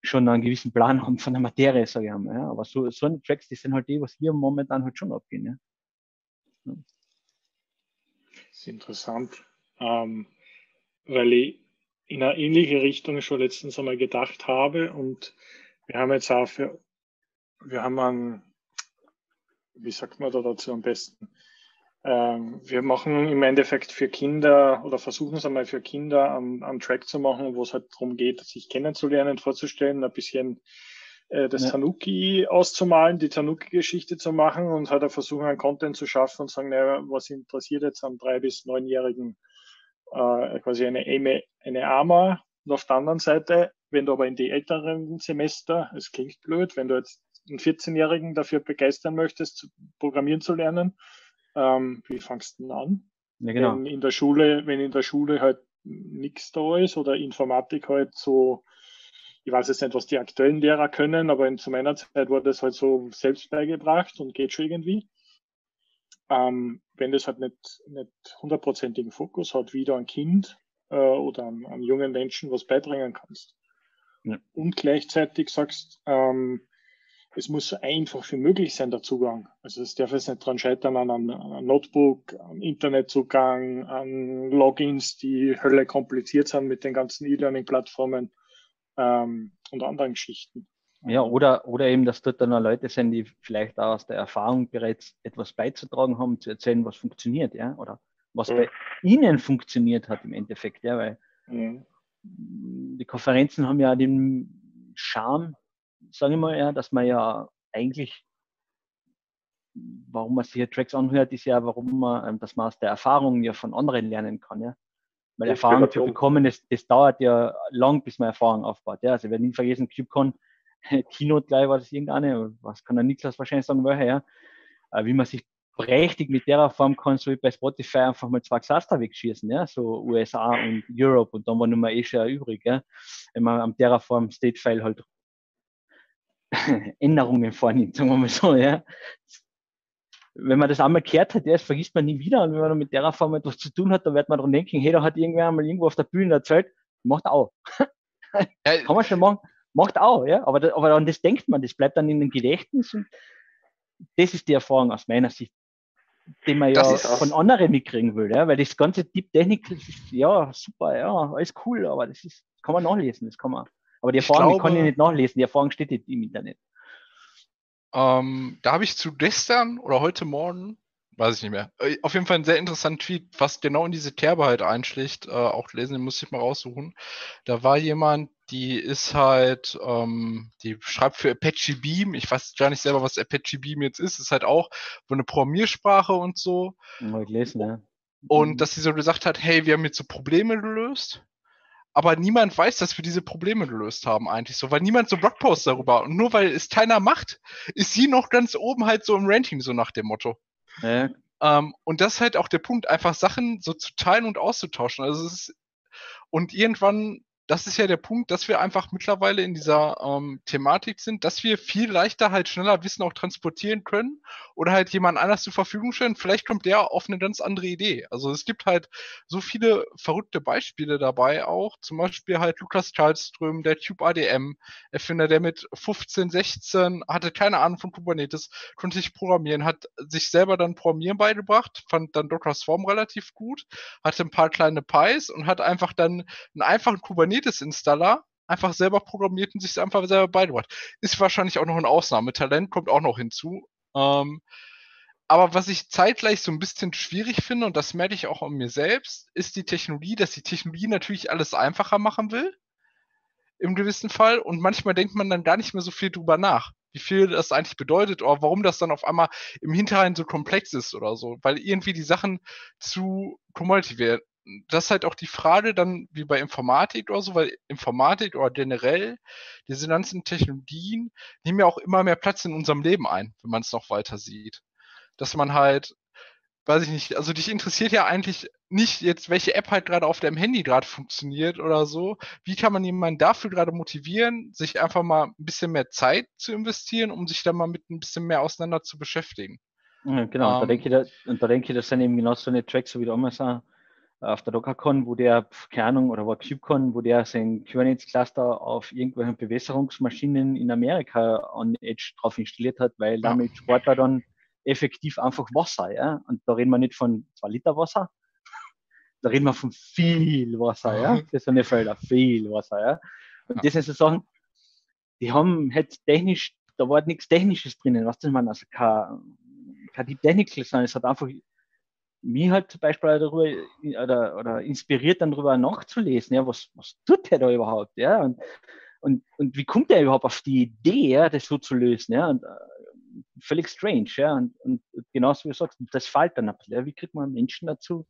schon einen gewissen Plan haben von der Materie, sage ich einmal, ja. Aber so, so eine Tracks, die sind halt die, was hier momentan halt schon abgehen, ja. Das ist interessant, ähm, weil ich in eine ähnliche Richtung schon letztens einmal gedacht habe und wir haben jetzt auch für, wir haben einen, wie sagt man da dazu am besten? Ähm, wir machen im Endeffekt für Kinder oder versuchen es einmal für Kinder einen, einen Track zu machen, wo es halt darum geht, sich kennenzulernen, vorzustellen, ein bisschen äh, das Ja. Tanuki auszumalen, die Tanuki-Geschichte zu machen und halt auch versuchen, einen Content zu schaffen und sagen, naja, was interessiert jetzt am drei- bis neunjährigen äh, quasi eine, eine, eine AMA und auf der anderen Seite, wenn du aber in die älteren Semester, es klingt blöd, wenn du jetzt einen 14-Jährigen dafür begeistern möchtest, zu programmieren zu lernen, ähm, wie fangst du denn an? Ja, genau. Wenn in der Schule, wenn in der Schule halt nichts da ist oder Informatik halt so, ich weiß jetzt nicht, was die aktuellen Lehrer können, aber in, zu meiner Zeit wurde das halt so selbst beigebracht und geht schon irgendwie. Ähm, wenn das halt nicht, nicht hundertprozentigen Fokus hat, wie du ein Kind äh, oder einem, einem jungen Menschen was beibringen kannst. Ja. Und gleichzeitig sagst, ähm, es muss so einfach wie möglich sein, der Zugang. Also es darf jetzt nicht dran scheitern an einem, an einem Notebook, an Internetzugang, an Logins, die Hölle kompliziert sind mit den ganzen E-Learning-Plattformen ähm, und anderen Geschichten. Ja, oder, oder eben, dass dort dann auch Leute sind, die vielleicht auch aus der Erfahrung bereits etwas beizutragen haben, zu erzählen, was funktioniert, ja, oder was Mhm. bei ihnen funktioniert hat im Endeffekt, ja, weil Mhm. die Konferenzen haben ja den Charme, sage ich mal, ja, dass man ja eigentlich, warum man sich hier Tracks anhört, ist ja, warum man, ähm, dass man aus der Erfahrung ja von anderen lernen kann, ja. Weil Erfahrung zu bekommen, das, das dauert ja lang, bis man Erfahrung aufbaut. Ja. Also wir werden nie vergessen, CubeCon, Keynote gleich war das irgendeine, was kann der Niklas wahrscheinlich sagen, welcher, ja. Äh, Wie man sich prächtig mit der Form kann, so wie bei Spotify einfach mal zwei Cluster wegschießen, ja, so USA und Europe und dann war nur mal Asia übrig, ja. Wenn man am Terraform State File halt Änderungen vornimmt, sagen wir mal so, ja. Wenn man das einmal gehört hat, das vergisst man nie wieder. Und wenn man mit Terraform etwas zu tun hat, dann wird man dran denken, hey, da hat irgendwer mal irgendwo auf der Bühne erzählt, macht auch. Ja, Kann man schon machen, macht auch, ja. Aber, aber an das denkt man, das bleibt dann in dem Gedächtnis und das ist die Erfahrung aus meiner Sicht, die man ja Das ist auch- von anderen mitkriegen will, ja. Weil das ganze Deep Technical, das ist, ja, super, ja, alles cool, aber das ist, kann man nachlesen, das kann man. Aber die Ich Erfahrung, die kann ich glaube- nicht nachlesen, die Erfahrung steht nicht im Internet. Ähm, da habe ich zu gestern oder heute Morgen, weiß ich nicht mehr, äh, auf jeden Fall einen sehr interessanten Tweet, was genau in diese Kerbe halt einschlägt, äh, auch lesen, den muss ich mal raussuchen. Da war jemand, die ist halt, ähm, die schreibt für Apache Beam, ich weiß gar nicht selber, was Apache Beam jetzt ist, ist halt auch so eine Programmiersprache und so. Mal gelesen, ja. Und dass sie so gesagt hat, hey, wir haben jetzt so Probleme gelöst, aber niemand weiß, dass wir diese Probleme gelöst haben eigentlich so, weil niemand so Blogposts darüber und nur weil es keiner macht, ist sie noch ganz oben halt so im Ranking so nach dem Motto. ja, Ähm, und das ist halt auch der Punkt, einfach Sachen so zu teilen und auszutauschen. Also es ist, und irgendwann, das ist ja der Punkt, dass wir einfach mittlerweile in dieser ähm, Thematik sind, dass wir viel leichter halt schneller Wissen auch transportieren können oder halt jemand anders zur Verfügung stellen. Vielleicht kommt der auf eine ganz andere Idee. Also es gibt halt so viele verrückte Beispiele dabei auch. Zum Beispiel halt Lukas Karlström, der Tube ADM, Erfinder, der mit 15, 16 hatte keine Ahnung von Kubernetes, konnte sich programmieren, hat sich selber dann Programmieren beigebracht, fand dann Docker Swarm relativ gut, hatte ein paar kleine Pies und hat einfach dann einen einfachen Kubernetes-Installer einfach selber programmiert und sich einfach selber beigebracht. Ist wahrscheinlich auch noch ein Ausnahmetalent, kommt auch noch hinzu. Ähm, aber was ich zeitgleich so ein bisschen schwierig finde, und das merke ich auch an mir selbst, ist die Technologie, dass die Technologie natürlich alles einfacher machen will. Im gewissen Fall. Und manchmal denkt man dann gar nicht mehr so viel drüber nach, wie viel das eigentlich bedeutet oder warum das dann auf einmal im Hinterhand so komplex ist oder so. Weil irgendwie die Sachen zu commodity werden. Das ist halt auch die Frage dann, wie bei Informatik oder so, weil Informatik oder generell diese ganzen Technologien nehmen ja auch immer mehr Platz in unserem Leben ein, wenn man es noch weiter sieht dass man halt, weiß ich nicht, also dich interessiert ja eigentlich nicht jetzt, welche App halt gerade auf deinem Handy gerade funktioniert oder so. Wie kann man jemanden dafür gerade motivieren, sich einfach mal ein bisschen mehr Zeit zu investieren, um sich dann mal mit ein bisschen mehr auseinander zu beschäftigen? Ja, genau, und da Ähm, denke ich, da, und da denke ich, das sind eben genau so eine Tracks, so wie damals auch auf der DockerCon, wo der, keine Ahnung, oder war CubeCon, wo der sein Kubernetes-Cluster auf irgendwelchen Bewässerungsmaschinen in Amerika on Edge drauf installiert hat, weil damit spart er dann effektiv einfach Wasser, ja. Und da reden wir nicht von zwei Liter Wasser, da reden wir von viel Wasser, ja. Das sind nicht Felder, viel Wasser, ja. Und das sind so Sachen, die haben halt technisch, da war halt nichts Technisches drinnen, was das man, also kein, kein Deep Technical, sondern es hat einfach mich halt zum Beispiel darüber oder, oder inspiriert, dann darüber nachzulesen, ja, was, was tut der da überhaupt, ja, und, und, und wie kommt der überhaupt auf die Idee, ja, das so zu lösen, ja, und äh, völlig strange, ja, und, und genauso wie du sagst, das fällt dann ab, ja, wie kriegt man Menschen dazu,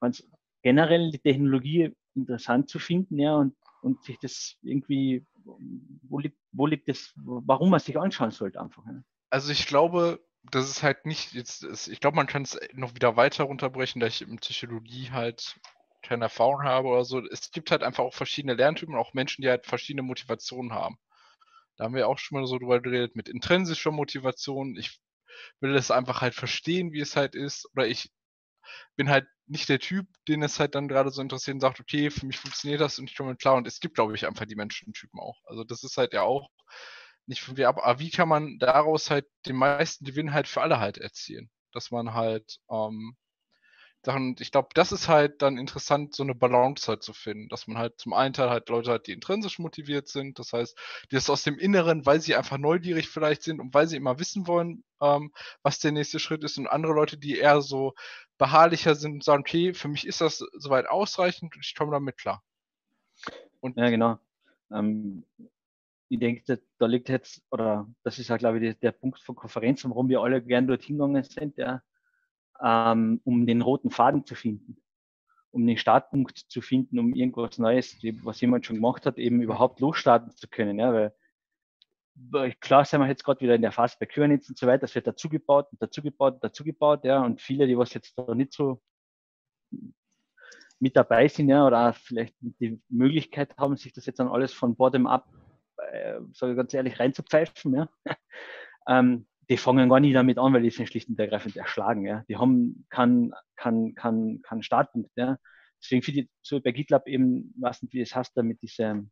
ganz generell die Technologie interessant zu finden, ja, und, und sich das irgendwie, wo liegt, wo liegt das, warum man sich anschauen sollte einfach, ja. Also ich glaube, das ist halt nicht jetzt, ist, ich glaube, man kann es noch wieder weiter runterbrechen, da ich in Psychologie halt keine Erfahrung habe oder so. Es gibt halt einfach auch verschiedene Lerntypen, auch Menschen, die halt verschiedene Motivationen haben. Da haben wir auch schon mal so drüber geredet mit intrinsischer Motivation. Ich will es einfach halt verstehen, wie es halt ist. Oder ich bin halt nicht der Typ, den es halt dann gerade so interessiert und sagt, okay, für mich funktioniert das und ich komme klar. Und es gibt, glaube ich, einfach die Menschentypen auch. Also das ist halt ja auch nicht von mir ab. Aber wie kann man daraus halt den meisten Gewinn halt für alle halt erzielen? Dass man halt ähm, Sachen, ich glaube, das ist halt dann interessant, so eine Balance halt zu finden, dass man halt zum einen Teil halt Leute hat, die intrinsisch motiviert sind, das heißt, die ist aus dem Inneren, weil sie einfach neugierig vielleicht sind und weil sie immer wissen wollen, ähm, was der nächste Schritt ist und andere Leute, die eher so beharrlicher sind und sagen, okay, für mich ist das soweit ausreichend und ich komme damit klar. Und ja, genau. Ähm, ich denke, da liegt jetzt, oder das ist ja, glaube ich, der, Punkt von Konferenz, warum wir alle gern dorthin gegangen sind, ja, ähm, um den roten Faden zu finden, um den Startpunkt zu finden, um irgendwas Neues, was jemand schon gemacht hat, eben überhaupt losstarten zu können. Ja, weil klar sind wir jetzt gerade wieder in der Phase bei Kubernetes und so weiter, das wird dazugebaut und dazugebaut und dazugebaut, ja, und viele, die was jetzt da nicht so mit dabei sind, ja, oder vielleicht die Möglichkeit haben, sich das jetzt dann alles von bottom up, äh, sage ich ganz ehrlich, reinzupfeifen, ja, ähm, die fangen gar nicht damit an, weil die sind schlicht und ergreifend erschlagen. Ja. Die haben keinen kein, kein, kein Startpunkt. Ja. Deswegen finde ich so bei GitLab eben, weiß nicht, wie das heißt, da mit diesem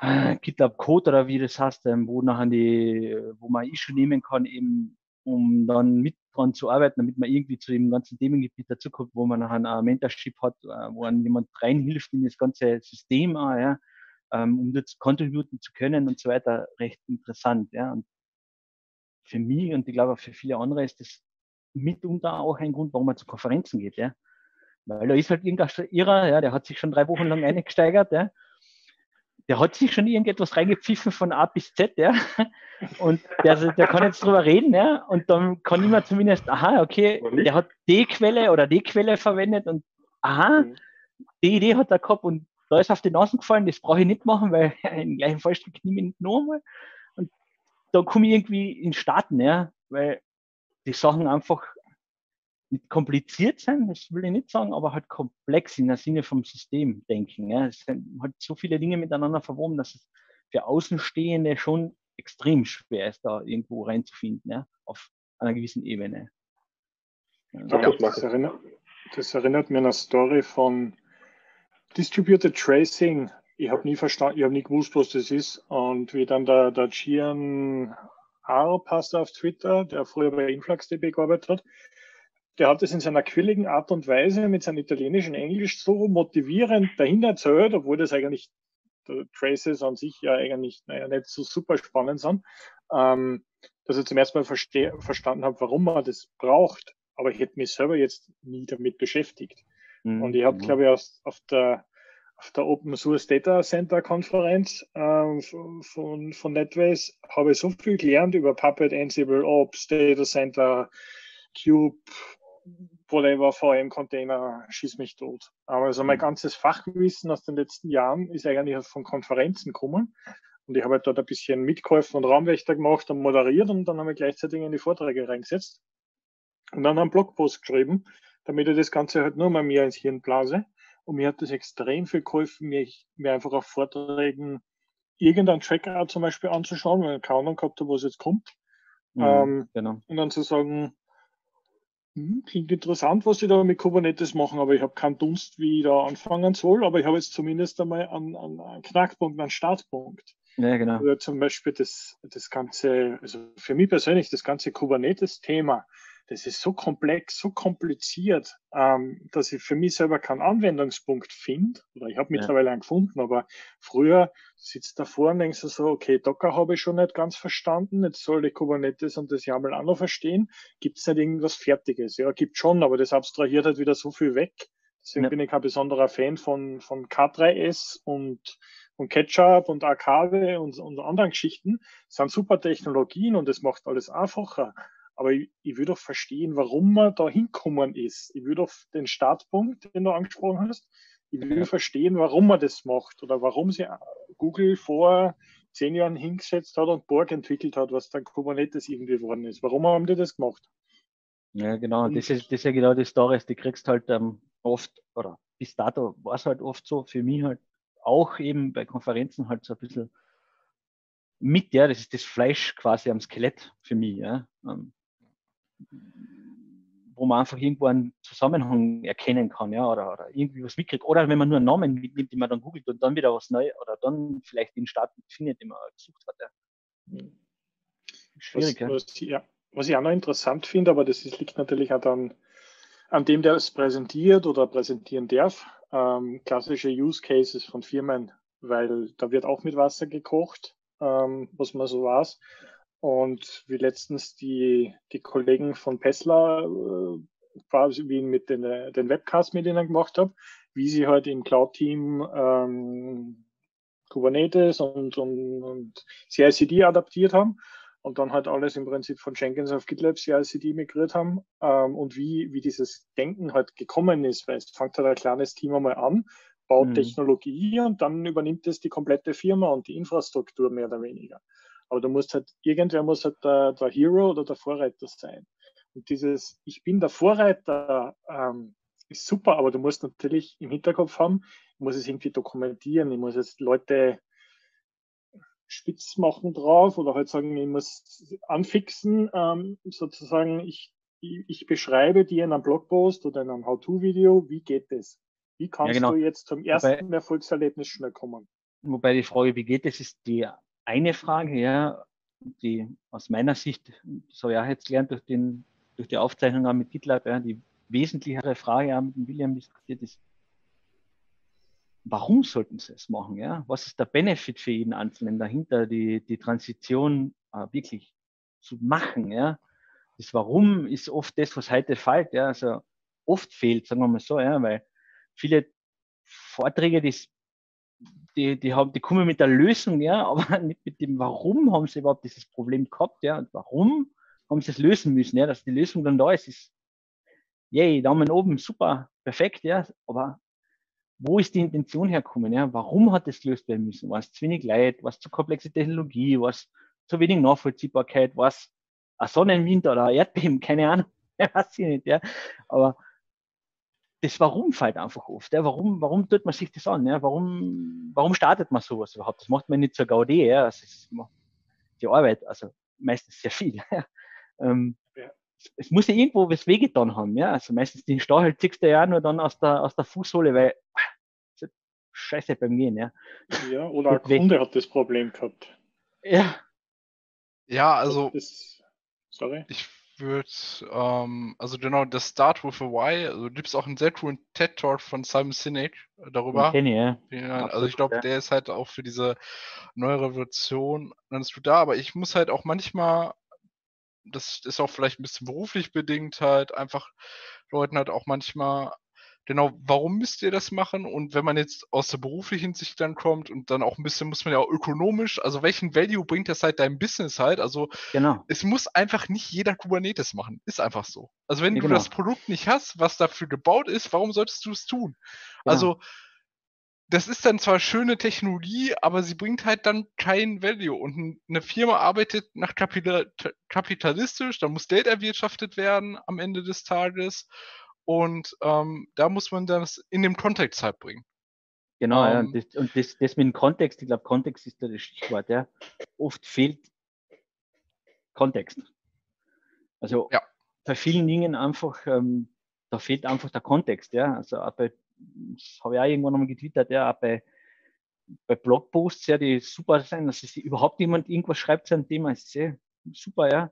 äh, GitLab Code oder wie das heißt, ähm, wo nachher die, wo man Issue nehmen kann, eben um dann mit dran zu arbeiten, damit man irgendwie zu dem ganzen Themengebiet dazukommt, wo man nachher ein Mentorship hat, äh, wo einem jemand reinhilft in das ganze System, auch, ja, ähm, um das contributen zu können und so weiter, recht interessant. Ja. Und für mich und ich glaube auch für viele andere ist das mitunter auch ein Grund, warum man zu Konferenzen geht, ja. Weil da ist halt irgendein Irrer, ja, der hat sich schon drei Wochen lang eingesteigert, ja. Der hat sich schon irgendetwas reingepfiffen von A bis Z, ja. Und der, der kann jetzt drüber reden, ja. Und dann kann ich mir zumindest, aha, okay, der hat die Quelle oder die Quelle verwendet und aha, mhm. die Idee hat er gehabt und da ist auf die Nase gefallen, das brauche ich nicht machen, weil im gleichen Fallstrick nehme ich nicht nochmal da komme ich irgendwie in Starten, ja, weil die Sachen einfach nicht kompliziert sind, das will ich nicht sagen, aber halt komplex in der Sinne vom System denken. Ja. Es sind halt so viele Dinge miteinander verwoben, dass es für Außenstehende schon extrem schwer ist, da irgendwo reinzufinden, ja, auf einer gewissen Ebene. Ja, das, erinnert, das erinnert mir an eine Story von Distributed Tracing ich habe nie verstanden, ich habe nie gewusst, was das ist. Und wie dann der, der Gian Arp passt auf Twitter, der früher bei InfluxDB gearbeitet hat, der hat es in seiner quilligen Art und Weise mit seinem italienischen Englisch so motivierend dahinter erzählt, obwohl das eigentlich Traces an sich ja eigentlich naja, nicht so super spannend sind, ähm, dass ich zum ersten Mal verstanden habe, warum man das braucht. Aber ich hätte mich selber jetzt nie damit beschäftigt. Mhm. Und ich habe, mhm. glaube ich, auf, auf der auf der Open Source Data Center Konferenz äh, von, von NetWays habe ich so viel gelernt über Puppet, Ansible, Ops, Data Center, Cube, whatever, VM Container, schieß mich tot. Aber also mein mhm. ganzes Fachwissen aus den letzten Jahren ist eigentlich von Konferenzen gekommen. Und ich habe halt dort ein bisschen mitgeholfen und Raumwächter gemacht und moderiert und dann haben wir gleichzeitig in die Vorträge reingesetzt und dann einen Blogpost geschrieben, damit ich das Ganze halt nur mal mir ins Hirn blase. Und mir hat das extrem viel geholfen, mir, mir einfach auf Vorträgen irgendeinen Tracker zum Beispiel anzuschauen, weil ich keine Ahnung gehabt habe, was jetzt kommt. Mhm, ähm, genau. Und dann zu sagen, hm, klingt interessant, was sie da mit Kubernetes machen, aber ich habe keinen Dunst, wie ich da anfangen soll, aber ich habe jetzt zumindest einmal einen, einen Knackpunkt, einen Startpunkt. Ja, genau. Oder zum Beispiel das, das ganze, also für mich persönlich, das ganze Kubernetes-Thema das ist so komplex, so kompliziert, ähm, dass ich für mich selber keinen Anwendungspunkt finde. Oder ich habe mittlerweile ja. einen gefunden, aber früher sitzt davor und denkst du so, okay, Docker habe ich schon nicht ganz verstanden, jetzt soll ich Kubernetes und das YAML auch noch verstehen. Gibt es nicht irgendwas Fertiges? Ja, gibt schon, aber das abstrahiert halt wieder so viel weg. Deswegen ja. bin ich kein besonderer Fan von, von K3S und, und Ketchup und Arcade und, und anderen Geschichten. Sind super Technologien und das macht alles einfacher. Aber ich, ich würde auch verstehen, warum man da hinkommen ist. Ich würde auch den Startpunkt, den du angesprochen hast, ich würde ja. verstehen, warum man das macht oder warum sie Google vor zehn Jahren hingesetzt hat und Borg entwickelt hat, was dann Kubernetes irgendwie geworden ist. Warum haben die das gemacht? Ja, genau. Und- Das ist, das ist ja genau die Stories, die kriegst halt ähm, oft, oder bis dato war es halt oft so, für mich halt auch eben bei Konferenzen halt so ein bisschen mit, ja, das ist das Fleisch quasi am Skelett für mich, ja. Ähm, wo man einfach irgendwo einen Zusammenhang erkennen kann, ja, oder, oder irgendwie was mitkriegt. Oder wenn man nur einen Namen mitnimmt, den man dann googelt und dann wieder was neu oder dann vielleicht den Start findet, den man gesucht hat. Ja. Schwierig, was, ja. was, ich- ja. was ich auch noch interessant finde, aber das ist, liegt natürlich auch dann an dem, der es präsentiert oder präsentieren darf, ähm, klassische Use Cases von Firmen, weil da wird auch mit Wasser gekocht, ähm, was man so weiß. Und wie letztens die, die Kollegen von Pessler äh, quasi wie mit den, äh, den Webcast mit ihnen gemacht habe, wie sie halt im Cloud-Team ähm, Kubernetes und, und, und CI/CD adaptiert haben und dann halt alles im Prinzip von Jenkins auf GitLab CI/CD migriert haben ähm, und wie, wie dieses Denken halt gekommen ist, weil es fängt halt ein kleines Team einmal an, baut Mhm. Technologie und dann übernimmt es die komplette Firma und die Infrastruktur mehr oder weniger. Aber du musst halt, irgendwer muss halt der, der Hero oder der Vorreiter sein. Und dieses, ich bin der Vorreiter, ähm, ist super, aber du musst natürlich im Hinterkopf haben, ich muss es irgendwie dokumentieren, ich muss jetzt Leute spitz machen drauf oder halt sagen, ich muss anfixen, ähm, sozusagen, ich, ich, beschreibe dir in einem Blogpost oder in einem How-To-Video, wie geht das? Wie kannst genau. du jetzt zum ersten Erfolgserlebnis schnell kommen? Wobei die Frage, wie geht es, ist die eine Frage, ja, die aus meiner Sicht, ich auch jetzt gelernt durch, den, durch die Aufzeichnung auch mit GitLab, ja, die wesentlichere Frage auch mit dem William diskutiert ist, warum sollten sie es machen? Ja? Was ist der Benefit für jeden Einzelnen dahinter, die, die Transition äh, wirklich zu machen? Ja? Das Warum ist oft das, was heute fehlt. Ja? Also oft fehlt, sagen wir mal so, ja? weil viele Vorträge, die, die, die, haben, die kommen mit der Lösung, ja, aber nicht mit dem, warum haben sie überhaupt dieses Problem gehabt, ja, und warum haben sie es lösen müssen, ja, dass die Lösung dann da ist, ist, yay, Daumen oben, super, perfekt, ja, aber wo ist die Intention herkommen, ja, warum hat das gelöst werden müssen, war es zu wenig Leid, war es zu komplexe Technologie, war es zu wenig Nachvollziehbarkeit, war es ein Sonnenwind oder ein Erdbeben, keine Ahnung, weiß ich nicht, ja, aber das Warum fällt einfach oft. Ja. Warum, warum tut man sich das an? Ja. Warum, warum startet man sowas überhaupt? Das macht man nicht zur Gaudi. Ja. Das ist die Arbeit, also meistens sehr viel. Ja. Ähm, Ja. Es muss ja irgendwo was wehgetan haben. Ja. Also meistens den Stachel ziehst du ja nur dann aus der, aus der Fußsohle, weil das ist scheiße beim Gehen. Ja. Ja, oder ein. Kunde hat das Problem gehabt. ja, Ja, also Das, sorry. ich würde, ähm, also genau, das Start with a Why, also gibt es auch einen sehr coolen TED-Talk von Simon Sinek den darüber. kenne ich, ja. Also ich glaube, ja. der ist halt auch für diese neue Revolution ganz gut da, aber ich muss halt auch manchmal, das ist auch vielleicht ein bisschen beruflich bedingt, halt einfach Leuten halt auch manchmal, genau, warum müsst ihr das machen? Und wenn man jetzt aus der beruflichen Sicht dann kommt und dann auch ein bisschen, muss man ja auch ökonomisch, also welchen Value bringt das halt deinem Business halt? Also Genau. es muss einfach nicht jeder Kubernetes machen. Ist einfach so. Also wenn Ja, du genau. das Produkt nicht hast, was dafür gebaut ist, warum solltest du es tun? Genau. Also das ist dann zwar schöne Technologie, aber sie bringt halt dann kein Value. Und eine Firma arbeitet nach Kapital kapitalistisch, da muss Geld erwirtschaftet werden am Ende des Tages. Und ähm, da muss man das in dem Kontext halt bringen. Genau, ja. Ähm, Und, das, und das, das mit dem Kontext, ich glaube, Kontext ist da das Stichwort, ja. Oft fehlt Kontext. Also Ja. bei vielen Dingen einfach, ähm, da fehlt einfach der Kontext, ja. Also auch bei, das habe ich auch irgendwann nochmal getwittert, ja, auch bei, bei Blogposts, ja, die super sein, dass sich überhaupt jemand irgendwas schreibt zu einem Thema, ist sehr super, ja.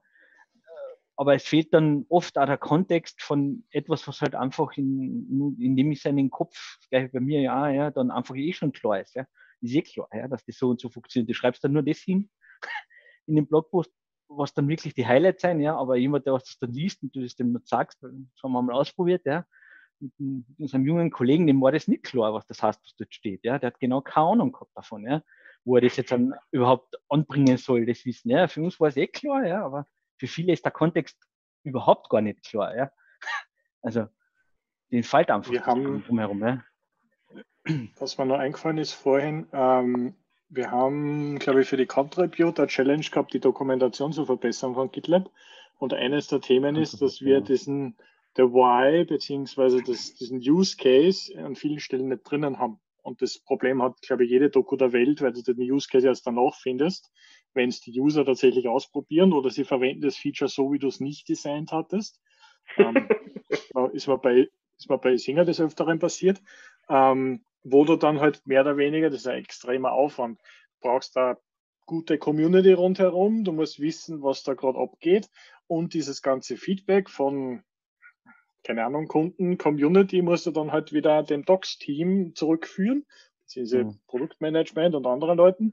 Aber es fehlt dann oft auch der Kontext von etwas, was halt einfach in, in dem ich seinen Kopf, gleich bei mir ja, ja, dann einfach eh schon klar ist, ja. Ist eh klar, ja, dass das so und so funktioniert. Du schreibst dann nur das hin in den Blogpost, was dann wirklich die Highlights sein, ja, aber jemand, der was das dann liest und du das dem nicht sagst, das haben wir mal ausprobiert, ja, mit, einem- mit unserem jungen Kollegen, dem war das nicht klar, was das heißt, was dort steht, ja, der hat genau keine Ahnung gehabt davon, ja, wo er das jetzt dann überhaupt anbringen soll, das Wissen, ja, für uns war es eh klar, ja, aber für viele ist der Kontext überhaupt gar nicht klar, ja, also, den fällt einfach Wir haben- drumherum, ja. Was mir noch eingefallen ist vorhin, ähm, wir haben, glaube ich, für die Contributor Challenge gehabt, die Dokumentation zu verbessern von GitLab. Und eines der Themen ist, dass wir diesen, der Why beziehungsweise das, diesen Use Case an vielen Stellen nicht drinnen haben. Und das Problem hat, glaube ich, jede Doku der Welt, weil du den Use Case erst danach findest, wenn es die User tatsächlich ausprobieren oder sie verwenden das Feature so, wie du es nicht designt hattest. ähm, ist, mir bei, ist mir bei Singer des Öfteren passiert. Ähm, wo du dann halt mehr oder weniger, das ist ein extremer Aufwand, brauchst da gute Community rundherum, du musst wissen, was da gerade abgeht und dieses ganze Feedback von, keine Ahnung, Kunden, Community musst du dann halt wieder dem Docs-Team zurückführen, beziehungsweise mhm. Produktmanagement und anderen Leuten.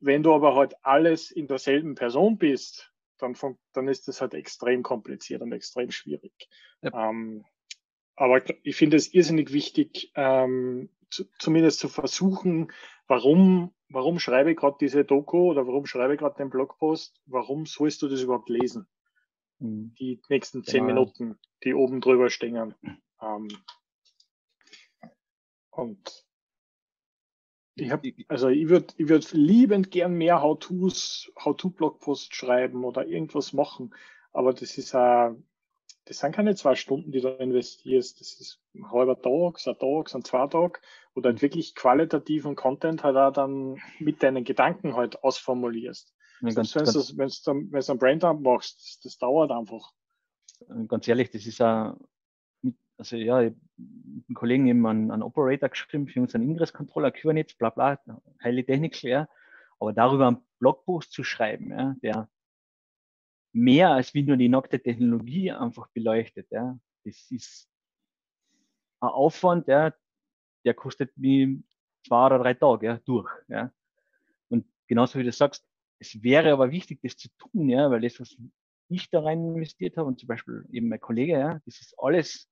Wenn du aber halt alles in derselben Person bist, dann, dann ist das halt extrem kompliziert und extrem schwierig. Ja. Ähm, aber ich finde es irrsinnig wichtig, ähm, zu, zumindest zu versuchen, warum, warum schreibe ich gerade diese Doku oder warum schreibe ich gerade den Blogpost, warum sollst du das überhaupt lesen? Mhm. Die nächsten zehn genau. Minuten, die oben drüber stehen. Ähm, und ich habe, also ich würde ich würd liebend gern mehr How-Tos, How-To-Blogposts schreiben oder irgendwas machen, aber das ist ein, das sind keine zwei Stunden, die du investierst. Das ist ein halber Tag, ein Tag, ein zwei Tag, wo du halt wirklich qualitativen Content halt auch dann mit deinen Gedanken halt ausformulierst. Ja, ganz, wenn du dann, wenn's einen Braindump machst, das, das, dauert einfach. Ganz ehrlich, das ist ein, also ja, einen Kollegen eben einen, einen Operator geschrieben für unseren Ingress-Controller, Kubernetes, bla bla, heile Technik, ja. Aber darüber einen Blogpost zu schreiben, ja, der mehr als wie nur die nackte Technologie einfach beleuchtet. Ja. Das ist ein Aufwand, ja, der kostet wie zwei oder drei Tage ja, durch. Ja. Und genauso wie du sagst, es wäre aber wichtig, das zu tun, ja, weil das, was ich da rein investiert habe und zum Beispiel eben mein Kollege, ja, das ist alles,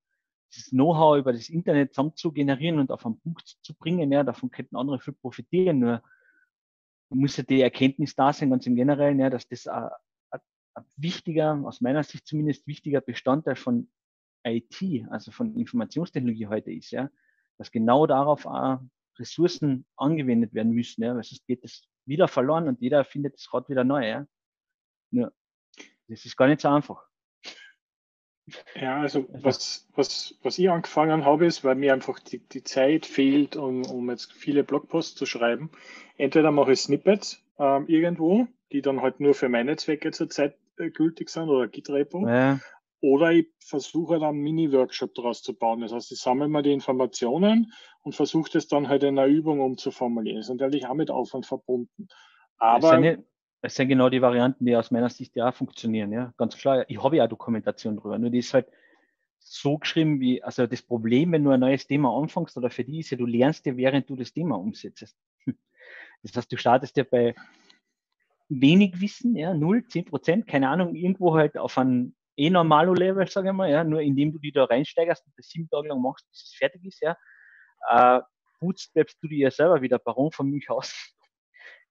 dieses Know-how über das Internet zusammen zu generieren und auf einen Punkt zu bringen, ja, davon könnten andere viel profitieren. Nur muss ja die Erkenntnis da sein, ganz im Generellen, ja, dass das ein, ein wichtiger, aus meiner Sicht zumindest wichtiger Bestandteil von IT, also von Informationstechnologie heute ist, ja, dass genau darauf auch Ressourcen angewendet werden müssen, ja, weil sonst geht das wieder verloren und jeder findet das Rad wieder neu, ja. Nur, das ist gar nicht so einfach. Ja, also was, was, was ich angefangen habe, ist, weil mir einfach die, die Zeit fehlt, um, um jetzt viele Blogposts zu schreiben. Entweder mache ich Snippets ähm, irgendwo, die dann halt nur für meine Zwecke zurzeit äh, gültig sind oder Git-Repo. Ja. Oder ich versuche dann einen Mini-Workshop daraus zu bauen. Das heißt, ich sammle mal die Informationen und versuche das dann halt in einer Übung umzuformulieren. Das ist natürlich auch mit Aufwand verbunden. Aber. Es sind, genau die Varianten, die aus meiner Sicht ja auch funktionieren. Ja, ganz klar. Ich habe ja auch Dokumentation drüber. Nur die ist halt so geschrieben wie, also das Problem, wenn du ein neues Thema anfängst oder für die ist ja, du lernst ja, während du das Thema umsetzt. Das heißt, du startest ja bei wenig Wissen, ja, 0, 10 Prozent, keine Ahnung, irgendwo halt auf ein eh normalo Level, sage ich mal, ja, nur indem du die da reinsteigerst und das sieben Tage lang machst, bis es fertig ist, ja, äh, bootstrapst du dir ja selber wieder Baron von Milch aus.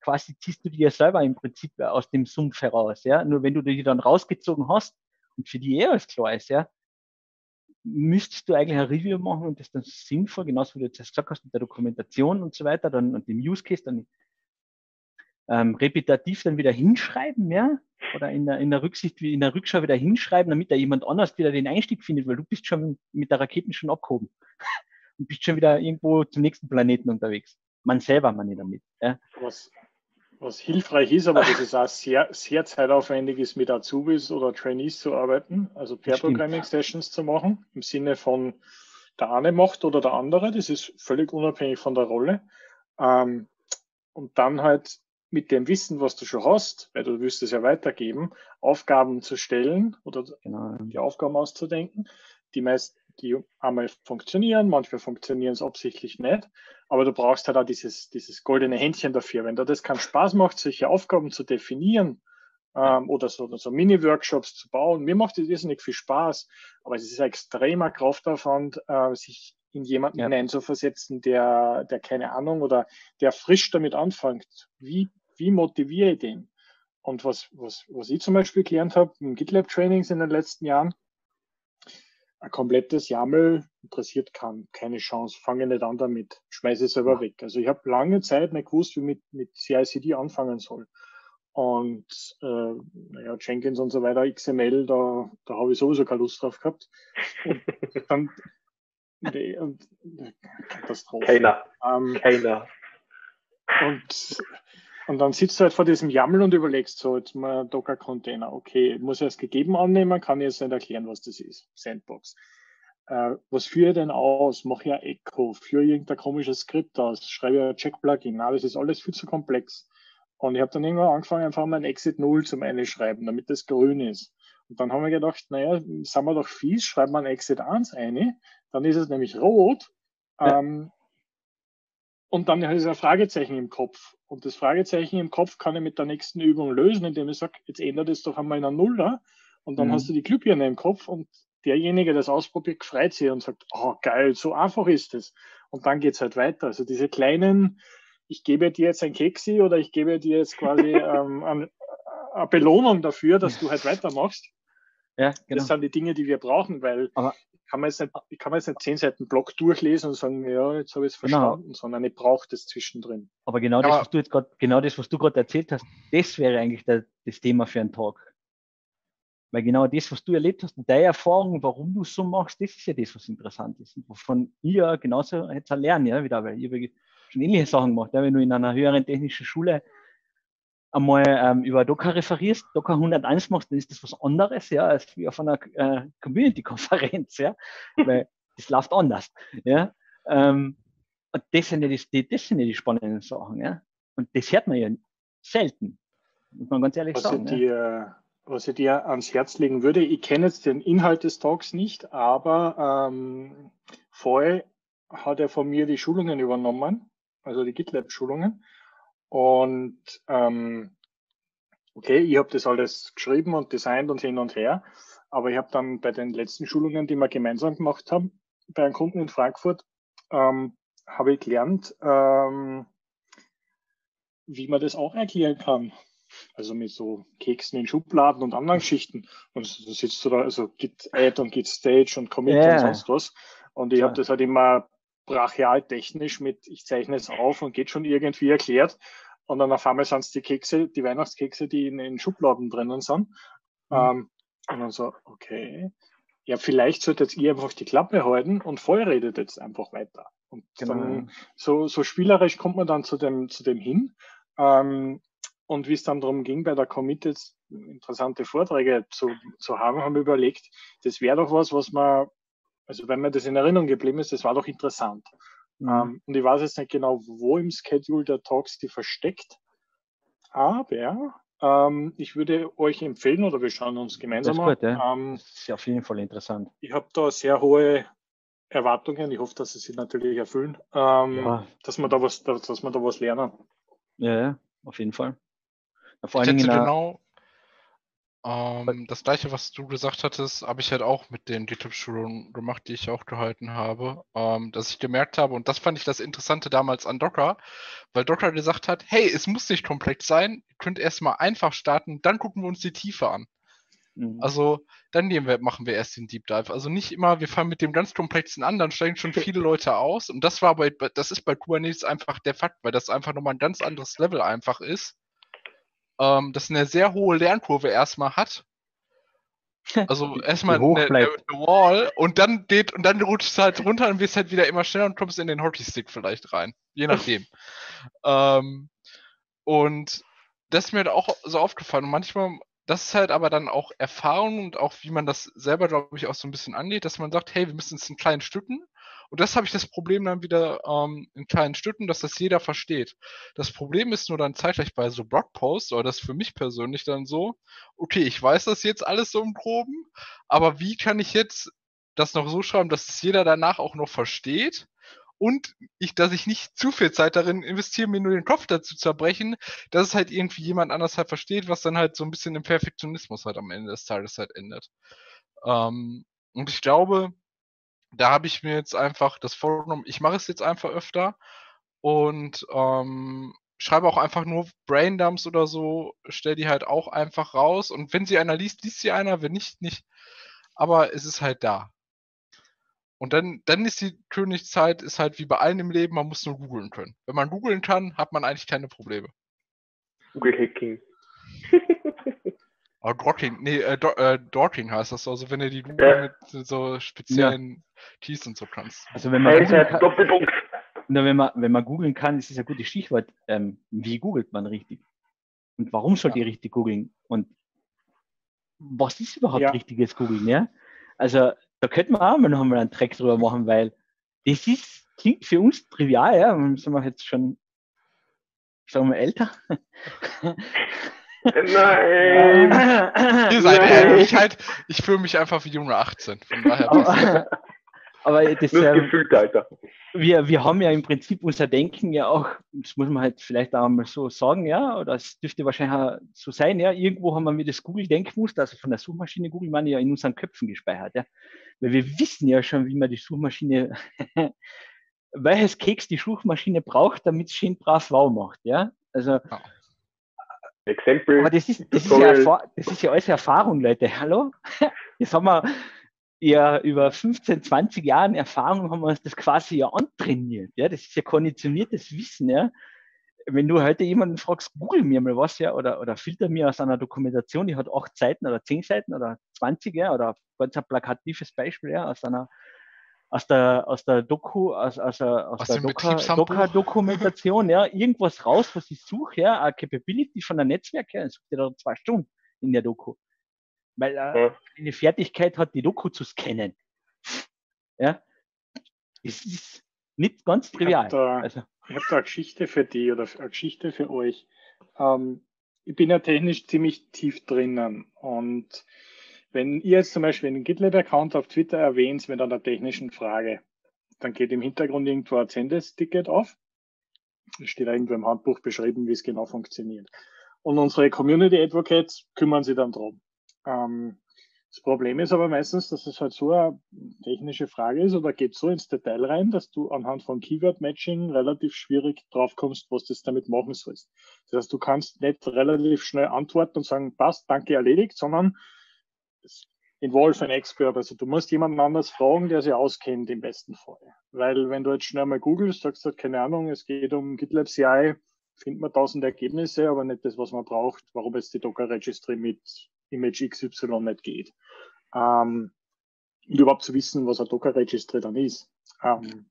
Quasi ziehst du dir ja selber im Prinzip aus dem Sumpf heraus, ja. Nur wenn du die dann rausgezogen hast und für die eh alles klar ist, ja, müsstest du eigentlich ein Review machen und das dann sinnvoll, genauso wie du jetzt gesagt hast, mit der Dokumentation und so weiter, dann und dem Use Case dann ähm, repetitiv dann wieder hinschreiben, ja, oder in der, in der Rücksicht, in der Rückschau wieder hinschreiben, damit da jemand anders wieder den Einstieg findet, weil du bist schon mit der Raketen schon abgehoben und bist schon wieder irgendwo zum nächsten Planeten unterwegs. Man selber, man nicht damit. Ja. Was, was hilfreich ist, aber das ist auch sehr, sehr zeitaufwendig ist, mit Azubis oder Trainees zu arbeiten, also Pair-Programming-Sessions zu machen, im Sinne von der eine macht oder der andere, das ist völlig unabhängig von der Rolle. Ähm, und dann halt mit dem Wissen, was du schon hast, weil du wirst es ja weitergeben, Aufgaben zu stellen oder genau. die Aufgaben auszudenken, die meist, die einmal funktionieren, manchmal funktionieren es absichtlich nicht, aber du brauchst halt auch dieses, dieses goldene Händchen dafür. Wenn dir das keinen Spaß macht, solche Aufgaben zu definieren ähm, oder so, so Mini-Workshops zu bauen, mir macht das irrsinnig viel Spaß, aber es ist ein extremer Kraftaufwand, äh, sich in jemanden ja. hineinzuversetzen, der, der keine Ahnung oder der frisch damit anfängt. Wie, wie motiviere ich den? Und was, was, was ich zum Beispiel gelernt habe in GitLab Trainings in den letzten Jahren, ein komplettes YAML interessiert kann, keine Chance, fange nicht an damit, schmeiße es selber weg. Also ich habe lange Zeit nicht gewusst, wie mit, mit CICD anfangen soll. Und äh, naja, Jenkins und so weiter, XML, da, da habe ich sowieso keine Lust drauf gehabt. Und dann, nee, und, Katastrophe. Keiner. Ähm, Keiner. und, und dann sitzt du halt vor diesem YAML und überlegst so, jetzt mal Docker-Container, okay, muss ich es gegeben annehmen, kann ich jetzt nicht erklären, was das ist. Sandbox. Äh, was führe ich denn aus? Mache ich ein Echo, führe ich irgendein komisches Skript aus, schreibe ich ein Check-Plugin. Na, das ist alles viel zu komplex. Und ich habe dann irgendwann angefangen, einfach mal ein Exit 0 zum Einschreiben, damit das grün ist. Und dann haben wir gedacht, naja, sind wir doch fies, schreiben wir ein Exit 1 ein, dann ist es nämlich rot. Ähm, und dann ist ein Fragezeichen im Kopf. Und das Fragezeichen im Kopf kann ich mit der nächsten Übung lösen, indem ich sage, jetzt ändert es doch einmal in einen Nuller. Und dann Mhm. hast du die Glühbirne im Kopf und derjenige, der das ausprobiert, freut sich und sagt, oh geil, so einfach ist es. Und dann geht's halt weiter. Also diese kleinen, ich gebe dir jetzt ein Keksi oder ich gebe dir jetzt quasi ähm, ein, eine Belohnung dafür, dass du halt weitermachst. Ja, genau. Das sind die Dinge, die wir brauchen, weil Aber- kann man jetzt nicht, ich kann man jetzt nicht zehn Seiten Blog durchlesen und sagen, ja, jetzt habe ich es Genau. verstanden, sondern ich brauche das zwischendrin. Aber genau das, Aber- was du jetzt gerade, genau das, was du gerade erzählt hast, das wäre eigentlich der, das Thema für einen Tag. Weil genau das, was du erlebt hast und deine Erfahrung, warum du es so machst, das ist ja das, was interessant ist. Und wovon ja genauso jetzt lernen, ja, wieder, weil habe schon ähnliche Sachen gemacht. Ja, wenn du in einer höheren technischen Schule einmal ähm, über Docker referierst, Docker 101 machst, dann ist das was anderes, ja, als wie auf einer äh, Community-Konferenz, ja, weil das läuft anders, ja. Ähm, und das sind ja die, das sind ja die spannenden Sachen, ja. Und das hört man ja selten, muss man ganz ehrlich Was ich, sagen. Ja. dir, was ich dir ans Herz legen würde, ich kenne jetzt den Inhalt des Talks nicht, aber ähm, vorher hat er von mir die Schulungen übernommen, also die GitLab-Schulungen. Und ähm, okay, ich habe das alles geschrieben und designt und hin und her, aber ich habe dann bei den letzten Schulungen, die wir gemeinsam gemacht haben, bei einem Kunden in Frankfurt, ähm, habe ich gelernt, ähm, wie man das auch erklären kann. Also mit so Keksen in Schubladen und anderen Geschichten. Und so sitzt du da, also Git Add und Git Stage und Commit Ja. und sonst was. Und ich habe das halt immer brachial technisch mit, ich zeichne es auf und geht schon irgendwie erklärt. Und dann auf einmal sind es die Kekse, die Weihnachtskekse, die in den Schubladen drinnen sind. Mhm. Ähm, und dann so, okay. Ja, vielleicht solltet ihr einfach die Klappe halten und voll redet jetzt einfach weiter. Und Genau. dann so, so spielerisch kommt man dann zu dem, zu dem hin. Ähm, und wie es dann darum ging, bei der Commit jetzt interessante Vorträge zu, zu haben, haben wir überlegt, das wäre doch was, was man, also wenn mir das in Erinnerung geblieben ist, das war doch interessant. Mhm. Ähm, und ich weiß jetzt nicht genau, wo im Schedule der Talks die versteckt, aber ähm, ich würde euch empfehlen, oder wir schauen uns gemeinsam Das ist an. gut, ja. ähm, Das ist auf jeden Fall interessant. ich habe da sehr hohe Erwartungen. Ich hoffe, dass sie sich natürlich erfüllen, ähm, Ja. dass wir da was, dass, dass wir da was lernen. Ja, ja, auf jeden Fall. Ja, vor Ich allen Dingen genau ähm, das gleiche, was du gesagt hattest, habe ich halt auch mit den GitHub-Schulungen gemacht, die ich auch gehalten habe, ähm, dass ich gemerkt habe, und das fand ich das Interessante damals an Docker, weil Docker gesagt hat, hey, es muss nicht komplex sein, ihr könnt erstmal einfach starten, dann gucken wir uns die Tiefe an. Mhm. Also dann nehmen wir, machen wir erst den Deep Dive. Also nicht immer, wir fangen mit dem ganz komplexen an, dann steigen schon viele Leute aus. Und das war bei, bei- das ist bei Kubernetes einfach der Fakt, weil das einfach nochmal ein ganz anderes Level einfach ist. Ähm, das eine sehr hohe Lernkurve erstmal hat. Also erstmal eine, eine, Wall und dann geht und dann rutscht es halt runter und wirst halt wieder immer schneller und kommst in den Hockeystick vielleicht rein. Je nachdem. ähm, und das ist mir halt auch so aufgefallen. Und manchmal, das ist halt aber dann auch Erfahrung und auch wie man das selber, glaube ich, auch so ein bisschen angeht, dass man sagt, hey, wir müssen es in kleinen Stücken. Und das habe ich das Problem dann wieder ähm, in kleinen Stücken, dass das jeder versteht. Das Problem ist nur dann zeitgleich bei so Blogposts, oder das für mich persönlich dann so, okay, ich weiß das jetzt alles so im Groben, aber wie kann ich jetzt das noch so schreiben, dass es jeder danach auch noch versteht? Und ich, dass ich nicht zu viel Zeit darin investiere, mir nur den Kopf dazu zerbrechen, dass es halt irgendwie jemand anders halt versteht, was dann halt so ein bisschen im Perfektionismus halt am Ende des Tages halt endet. Ähm, und ich glaube, da habe ich mir jetzt einfach das vorgenommen, ich mache es jetzt einfach öfter und ähm, schreibe auch einfach nur Braindumps oder so, stell die halt auch einfach raus und wenn sie einer liest, liest sie einer, wenn nicht, nicht. Aber es ist halt da. Und dann, dann ist die Königszeit, ist halt wie bei allen im Leben, man muss nur googeln können. Wenn man googeln kann, hat man eigentlich keine Probleme. Google Hacking. Aber Dorking, nee, äh, Do, äh, Dorking heißt das, also wenn ihr die Google Ja. mit so speziellen Keys und so kannst. Also wenn man googeln Weisheit, kann, Doppelpunkt. na, wenn man, wenn man googeln kann, ist es ein gutes Stichwort. Ähm, wie googelt man richtig? Und warum sollt ihr richtig googeln? Und was ist überhaupt Ja. richtiges Googeln? Ja? Also da könnten wir auch mal noch mal einen Track drüber machen, weil das ist, klingt für uns trivial, ja. Und sind wir jetzt schon, sagen wir älter. Nein. Ihr seid Nein. ehrlich, ich halt, ich fühle mich einfach wie Junge 18. Von daher, aber, aber das, das ähm, Gefühl, Alter. wir, wir haben ja im Prinzip unser Denken ja auch, das muss man halt vielleicht auch mal so sagen, ja, oder es dürfte wahrscheinlich auch so sein, ja, irgendwo haben wir das Google-Denkmuster, also von der Suchmaschine Google, man ja in unseren Köpfen gespeichert, ja. Weil wir wissen ja schon, wie man die Suchmaschine, welches Keks die Suchmaschine braucht, damit es schön brav wow macht, ja. Also, Exempel. aber das ist, das ist, ja, das ist ja alles Erfahrung, Leute. Hallo? Das haben wir ja über 15, 20 Jahren Erfahrung haben wir uns das quasi ja antrainiert. Ja, das ist ja konditioniertes Wissen, ja. Wenn du heute jemanden fragst, google mir mal was, ja, oder, oder filter mir aus einer Dokumentation, die hat acht Seiten oder zehn Seiten oder 20, ja, oder ganz ein plakatives Beispiel, ja, aus einer, aus der, aus der Doku, aus, aus, der- aus Aus der dem Doka-? Doka-Dokumentation, ja, irgendwas raus, was ich suche, ja, eine Capability von einem Netzwerk, ja, ich suche dir da zwei Stunden in der Doku. Weil äh, Ja. eine Fertigkeit hat, die Doku zu scannen. Ja, es ist nicht ganz trivial. da- Also, Ich habe da eine Geschichte für die oder eine Geschichte für euch. Ähm, ich bin ja technisch ziemlich tief drinnen und wenn ihr jetzt zum Beispiel einen GitLab-Account auf Twitter erwähnt mit einer technischen Frage, dann geht im Hintergrund irgendwo ein Zendes-Ticket auf. Es steht irgendwo im Handbuch beschrieben, wie es genau funktioniert. Und unsere Community Advocates kümmern sich dann drum. Ähm, das Problem ist aber meistens, dass es halt so eine technische Frage ist oder geht so ins Detail rein, dass du anhand von Keyword-Matching relativ schwierig draufkommst, was du damit machen sollst. Das heißt, du kannst nicht relativ schnell antworten und sagen, passt, danke, erledigt, sondern es involve an expert. Also du musst jemanden anders fragen, der sich auskennt im besten Fall. Weil wenn du jetzt schnell mal googelst, sagst du, halt, keine Ahnung, es geht um GitLab CI, findet man tausend Ergebnisse, aber nicht das, was man braucht, warum jetzt die Docker Registry mit Image XY nicht geht. Ähm, und überhaupt zu wissen, was ein Docker Registry dann ist. Ähm,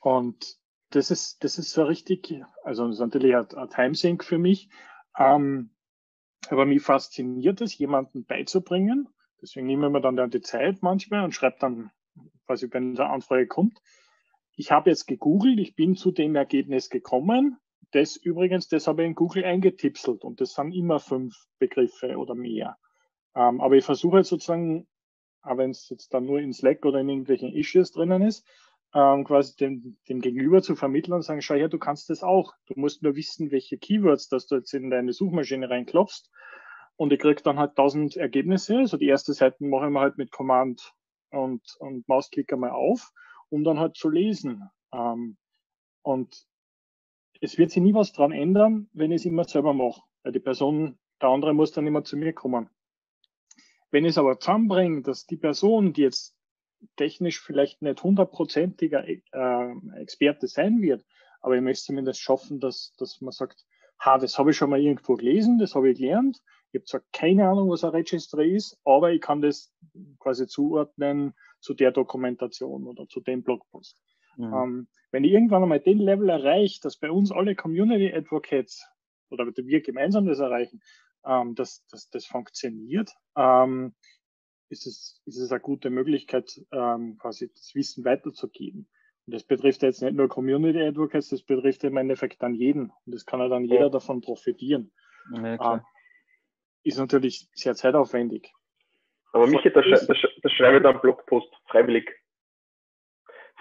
und das ist, das ist so richtig, also das ist natürlich ein, ein Timesink für mich. Ähm, aber mich fasziniert es, jemanden beizubringen. Deswegen nehmen wir dann da die Zeit manchmal und schreibt dann, quasi, wenn eine Anfrage kommt. Ich habe jetzt gegoogelt, ich bin zu dem Ergebnis gekommen. Das übrigens, das habe ich in Google eingetipselt und das sind immer fünf Begriffe oder mehr. Ähm, aber ich versuche jetzt sozusagen, auch wenn es jetzt dann nur in Slack oder in irgendwelchen Issues drinnen ist, ähm, quasi dem, dem Gegenüber zu vermitteln und sagen, schau her, du kannst das auch. Du musst nur wissen, welche Keywords, dass du jetzt in deine Suchmaschine reinklopfst. Und ich krieg dann halt tausend Ergebnisse. Also die erste Seite mache ich mir halt mit Command und, und Mausklick einmal auf, um dann halt zu lesen. Ähm, und es wird sich nie was dran ändern, wenn ich es immer selber mache. Weil die Person, der andere muss dann immer zu mir kommen. Wenn ich es aber zusammenbringe, dass die Person, die jetzt technisch vielleicht nicht hundertprozentiger äh, Experte sein wird, aber ich möchte zumindest schaffen, dass, dass man sagt, ha, das habe ich schon mal irgendwo gelesen, das habe ich gelernt. Ich habe zwar keine Ahnung, was ein Registry ist, aber ich kann das quasi zuordnen zu der Dokumentation oder zu dem Blogpost. mhm. Ähm, wenn ich irgendwann einmal den Level erreiche, dass bei uns alle Community Advocates oder wir gemeinsam das erreichen, ähm, dass, dass das funktioniert, ähm, ist, es, ist es eine gute Möglichkeit, ähm, quasi das Wissen weiterzugeben. Und das betrifft jetzt nicht nur Community Advocates, das betrifft im Endeffekt dann jeden. Und das kann ja dann jeder davon profitieren. ja. Ähm, ist natürlich sehr zeitaufwendig. Aber Michi, da, schrei- da, sch- da schreibe ich dann einen Blogpost, freiwillig.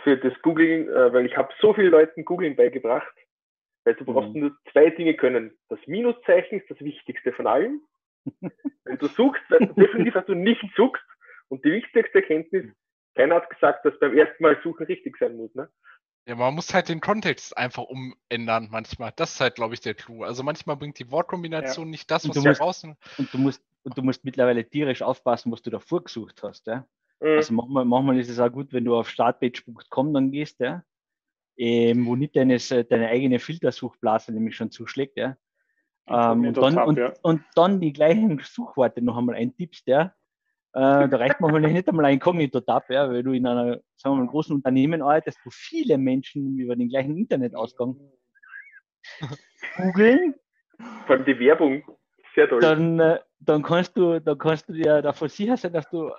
Für das Googling, äh, weil ich habe so vielen Leuten Googling beigebracht, weil du brauchst Mhm. nur zwei Dinge können. Das Minuszeichen ist das Wichtigste von allem. Wenn du suchst, weißt du definitiv, dass du nicht suchst. Und die wichtigste Erkenntnis, keiner hat gesagt, dass beim ersten Mal suchen richtig sein muss. Ne? Ja, man muss halt den Kontext einfach umändern manchmal. Das ist halt, glaube ich, der Clou. Also manchmal bringt die Wortkombination nicht das, was du musst- draußen. Und du musst, und du musst mittlerweile tierisch aufpassen, was du davor gesucht hast, ja. Mhm. Also manchmal, manchmal ist es auch gut, wenn du auf startpage.com dann gehst, ja, ähm, wo nicht deine, deine eigene Filtersuchblase nämlich schon zuschlägt, ja. Ähm, und, dann, Tab, und, ja. und dann die gleichen Suchworte noch einmal eintippst, ja. Äh, da reicht manchmal nicht einmal ein Inkognito-Tab, ja, weil du in einer, sagen wir mal, großen Unternehmen arbeitest, wo viele Menschen über den gleichen Internetausgang googeln, Vor allem die Werbung, sehr toll. dann, äh, dann kannst du, dann kannst du dir davon sicher sein, dass du,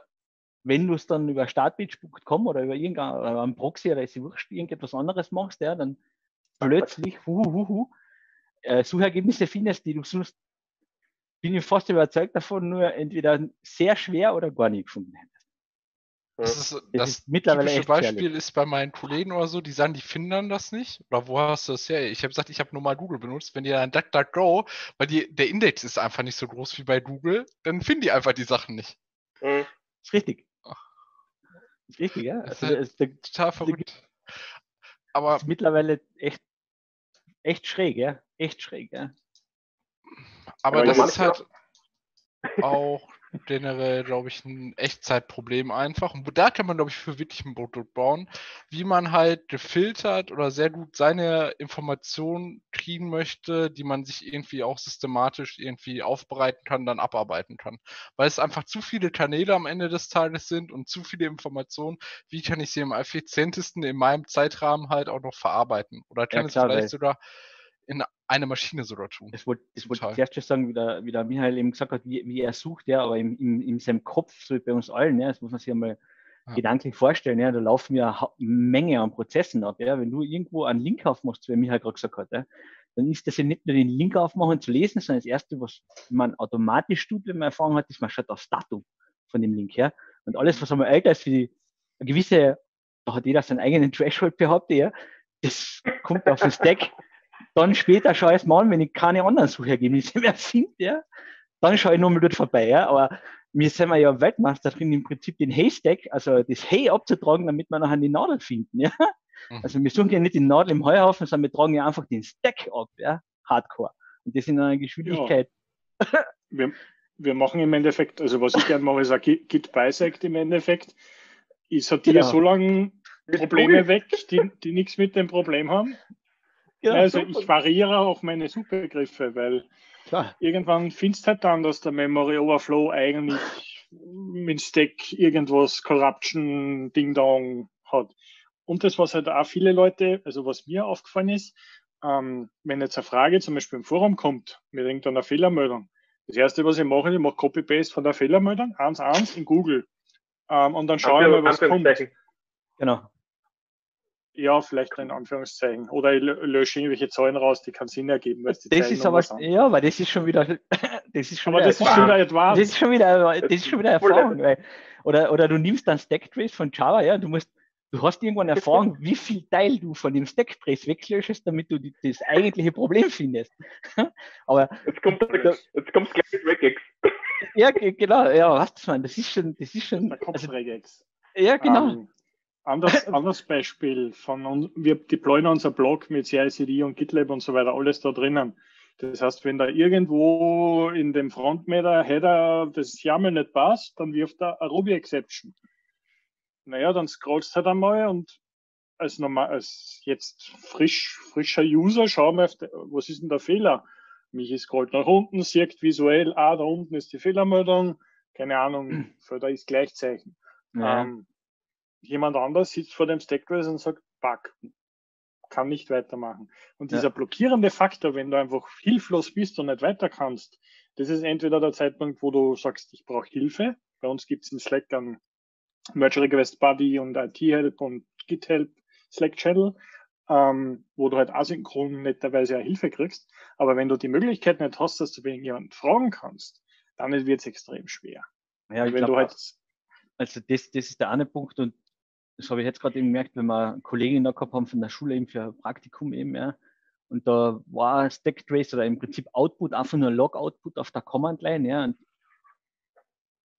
wenn du es dann über startpage.com oder über irgendeinen einen Proxy oder ist wurscht, irgendetwas anderes machst, ja, dann plötzlich hu, hu, hu, äh, Suchergebnisse findest, die du sonst, bin ich fast überzeugt davon, nur entweder sehr schwer oder gar nicht gefunden hättest. Das, ist, Das das ist mittlerweile typische echt Beispiel gefährlich. ist bei meinen Kollegen oder so, die sagen, die finden dann das nicht. Oder wo hast du das her? Ich habe gesagt, ich habe nur mal Google benutzt. Wenn die dann DuckDuckGo, weil die, der Index ist einfach nicht so groß wie bei Google, dann finden die einfach die Sachen nicht. Mhm. Ist richtig. Ist richtig, ja. Das ist Also, halt- das ist, das Total verrückt. Aber ist mittlerweile echt, echt schräg, ja. Echt schräg, ja. Aber Aber das ist halt auch generell, glaube ich, ein Echtzeitproblem einfach. Und da kann man, glaube ich, für wirklich ein Produkt bauen, wie man halt gefiltert oder sehr gut seine Informationen kriegen möchte, die man sich irgendwie auch systematisch irgendwie aufbereiten kann, dann abarbeiten kann. Weil es einfach zu viele Kanäle am Ende des Tages sind und zu viele Informationen. Wie kann ich sie am effizientesten in meinem Zeitrahmen halt auch noch verarbeiten? Oder kann es klar, weil- vielleicht sogar in eine Maschine sogar tun? Das wollte ich zuerst schon sagen, wie der, wie der Michael eben gesagt hat, wie, wie er sucht, ja, aber in, in, in seinem Kopf, so wie bei uns allen, ja, das muss man sich einmal Ja. gedanklich vorstellen, ja, da laufen ja eine Menge an Prozessen ab. Ja. Wenn du irgendwo einen Link aufmachst, wie Michael gerade gesagt hat, ja, dann ist das ja nicht nur den Link aufmachen zu lesen, sondern das Erste, was man automatisch tut, wenn man Erfahrung hat, ist, man schaut aufs Datum von dem Link her. Und alles, was einmal älter ist, wie eine gewisse, da hat jeder seinen eigenen Threshold behauptet, ja, das kommt auf den Stack. Dann später schaue ich es mal an, wenn ich keine anderen Suchergebnisse mehr finde, ja, dann schaue ich nochmal dort vorbei, ja. Aber wir sind wir ja Weltmeister drin, im Prinzip den Haystack, also das Hay abzutragen, damit wir nachher die Nadel finden, ja. Mhm. Also wir suchen ja nicht die Nadel im Heuhaufen, sondern wir tragen ja einfach den Stack ab, ja, Hardcore. Und das in einer Geschwindigkeit. wir, wir machen im Endeffekt, also was ich gerne mache, ist ein Git Bisect im Endeffekt. Ich sortiere Genau. so lange Probleme weg, die, die nichts mit dem Problem haben. Ja, also super. ich variiere auch meine Suchbegriffe, weil klar. irgendwann findest du halt dann, dass der Memory Overflow eigentlich mit Stack irgendwas Corruption Ding Dong hat. Und das, was halt auch viele Leute, also was mir aufgefallen ist, ähm, wenn jetzt eine Frage zum Beispiel im Forum kommt mit irgendeiner Fehlermeldung, das erste, was ich mache, ich mache Copy-Paste von der Fehlermeldung, 1.1 in Google. Ähm, und dann schaue ich mal, was kommt. Genau. Ja, vielleicht in Anführungszeichen. Oder ich lö- lösche irgendwelche Zahlen raus, die keinen Sinn ergeben. Weil die Das ist aber, ja, aber das ist schon wieder, das ist schon Aber wieder das ist schon wieder. Das ist schon wieder, das ist schon wieder Erfahrung. Weil, oder, oder du nimmst dann Stacktrace von Java, ja, du musst, du hast irgendwann Erfahrung, wie viel Teil du von dem Stacktrace weglöschest, damit du die, das eigentliche Problem findest. Aber Jetzt kommt jetzt kommt's gleich mit Regex. ja, ge- genau, ja, was das man, das ist schon, das ist schon, Der also, Kopfregex. ja, genau. Ähm, anders, anderes Beispiel von uns, wir deployen unser Blog mit CI/CD und GitLab und so weiter, alles da drinnen. Das heißt, wenn da irgendwo in dem Frontmatter Header das YAML nicht passt, dann wirft er eine Ruby Exception. Naja, dann scrollst du halt einmal und als normal, als jetzt frisch, frischer User schauen wir, was ist denn der Fehler? Michi scrollt nach unten, sieht visuell, ah, da unten ist die Fehlermeldung, keine Ahnung, da ist Gleichzeichen. Ja. Ähm, jemand anders sitzt vor dem Stacktrace und sagt, Bug, kann nicht weitermachen. Und Ja. dieser blockierende Faktor, wenn du einfach hilflos bist und nicht weiter kannst, das ist entweder der Zeitpunkt, wo du sagst, ich brauche Hilfe. Bei uns gibt es in Slack dann Merge Request Buddy und IT Help und Git Help Slack Channel, ähm, wo du halt asynchron netterweise auch Hilfe kriegst. Aber wenn du die Möglichkeit nicht hast, dass du wegen jemanden fragen kannst, dann wird es extrem schwer. ja, ich wenn glaub, du halt Also das, das ist der eine Punkt und das habe ich jetzt gerade eben gemerkt, wenn wir eine Kollegin da gehabt haben von der Schule eben für Praktikum eben, ja. Und da war Stacktrace oder im Prinzip Output einfach nur Log-Output auf der Command-Line, ja. Und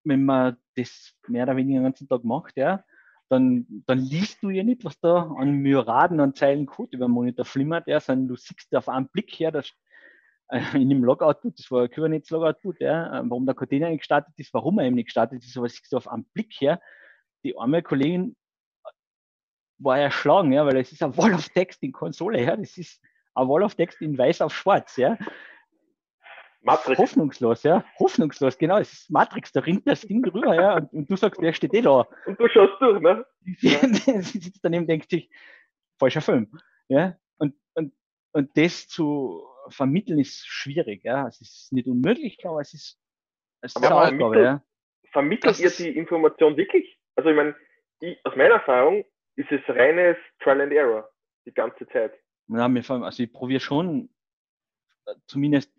wenn man das mehr oder weniger den ganzen Tag macht, ja, dann, dann liest du ja nicht, was da an Myriaden an Zeilen Code über den Monitor flimmert, ja, sondern du siehst auf einen Blick her, dass äh, in dem Log-Output, das war ein Kubernetes Log-Output, ja, äh, warum der Container nicht gestartet ist, warum er eben nicht gestartet ist, aber siehst du auf einen Blick her, die arme Kollegin war erschlagen, ja, weil es ist ein Wall of Text in Konsole, ja, das ist ein Wall of Text in weiß auf schwarz, ja. Matrix. Hoffnungslos, ja, hoffnungslos, genau, es ist Matrix, da rinnt das Ding drüber, ja, und, und du sagst, der steht eh da. Und du schaust durch, ne? Sie sitzt daneben, denkt sich, falscher Film, ja, und, und, und das zu vermitteln ist schwierig, ja, es ist nicht unmöglich, aber es ist, es ist Aber eine Aufgabe, vermittelt- ja. Vermittelt Das ihr die Information wirklich? Also ich meine, ich, aus meiner Erfahrung ist es reines Trial and Error die ganze Zeit. Ja, mir, also ich probiere schon, äh, zumindest,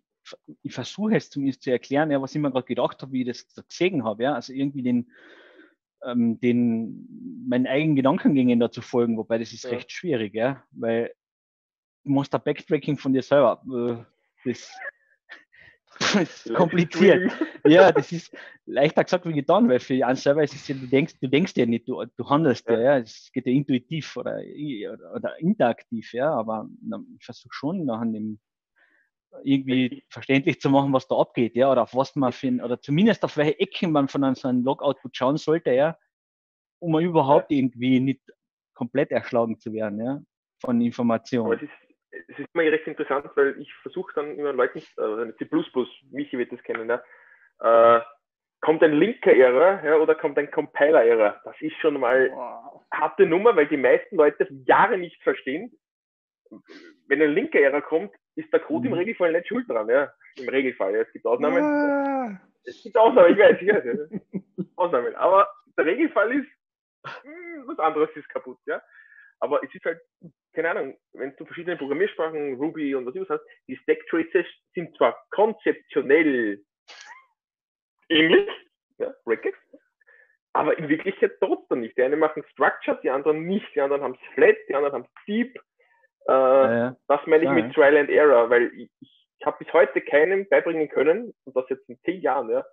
ich versuche es zumindest zu erklären, ja, was ich mir gerade gedacht habe, wie ich das gesehen habe, ja, also irgendwie den, ähm, den, meinen eigenen Gedankengängen da zu folgen, wobei das ist Ja. recht schwierig, ja, weil du musst da Backtracking von dir selber, äh, das, das ist kompliziert. Ja, das ist leichter gesagt wie getan, weil für einen selber ist es ja, du denkst, du denkst ja nicht, du, du handelst ja, ja, es geht ja intuitiv oder, oder, oder interaktiv, ja, aber ich versuche schon nachher dem irgendwie verständlich zu machen, was da abgeht, ja, oder auf was man ein- oder zumindest auf welche Ecken man von einem so einem Log-Output schauen sollte, ja, um überhaupt irgendwie nicht komplett erschlagen zu werden, ja, von Informationen. Es ist, immer recht interessant, weil ich versuche dann immer Leuten, äh, C++, Michi wird das kennen, ja, äh, kommt ein linker Error ja, oder kommt ein Compiler Error? Das ist schon mal Wow. harte Nummer, weil die meisten Leute Jahre nicht verstehen. Wenn ein linker Error kommt, ist der Code im Mhm. Regelfall nicht schuld dran. Ja. Im Regelfall. Ja. Es gibt Ausnahmen. Ah. Es gibt Ausnahmen, ich weiß, ich weiß. Ja. Ausnahmen. Aber der Regelfall ist, hm, was anderes ist kaputt. Ja. Aber es ist halt, keine Ahnung, wenn du verschiedene Programmiersprachen, Ruby und was immer hast, die Stack Traces sind zwar konzeptionell ähnlich, ja, Regex, aber in Wirklichkeit trotzdem nicht. Die einen machen Structured, die anderen nicht, die anderen haben Flat, die anderen haben Deep. Äh, Ja, ja. das meine ich klar, mit ja. Trial and Error, weil ich, ich habe bis heute keinem beibringen können, und das jetzt in zehn Jahren, ja,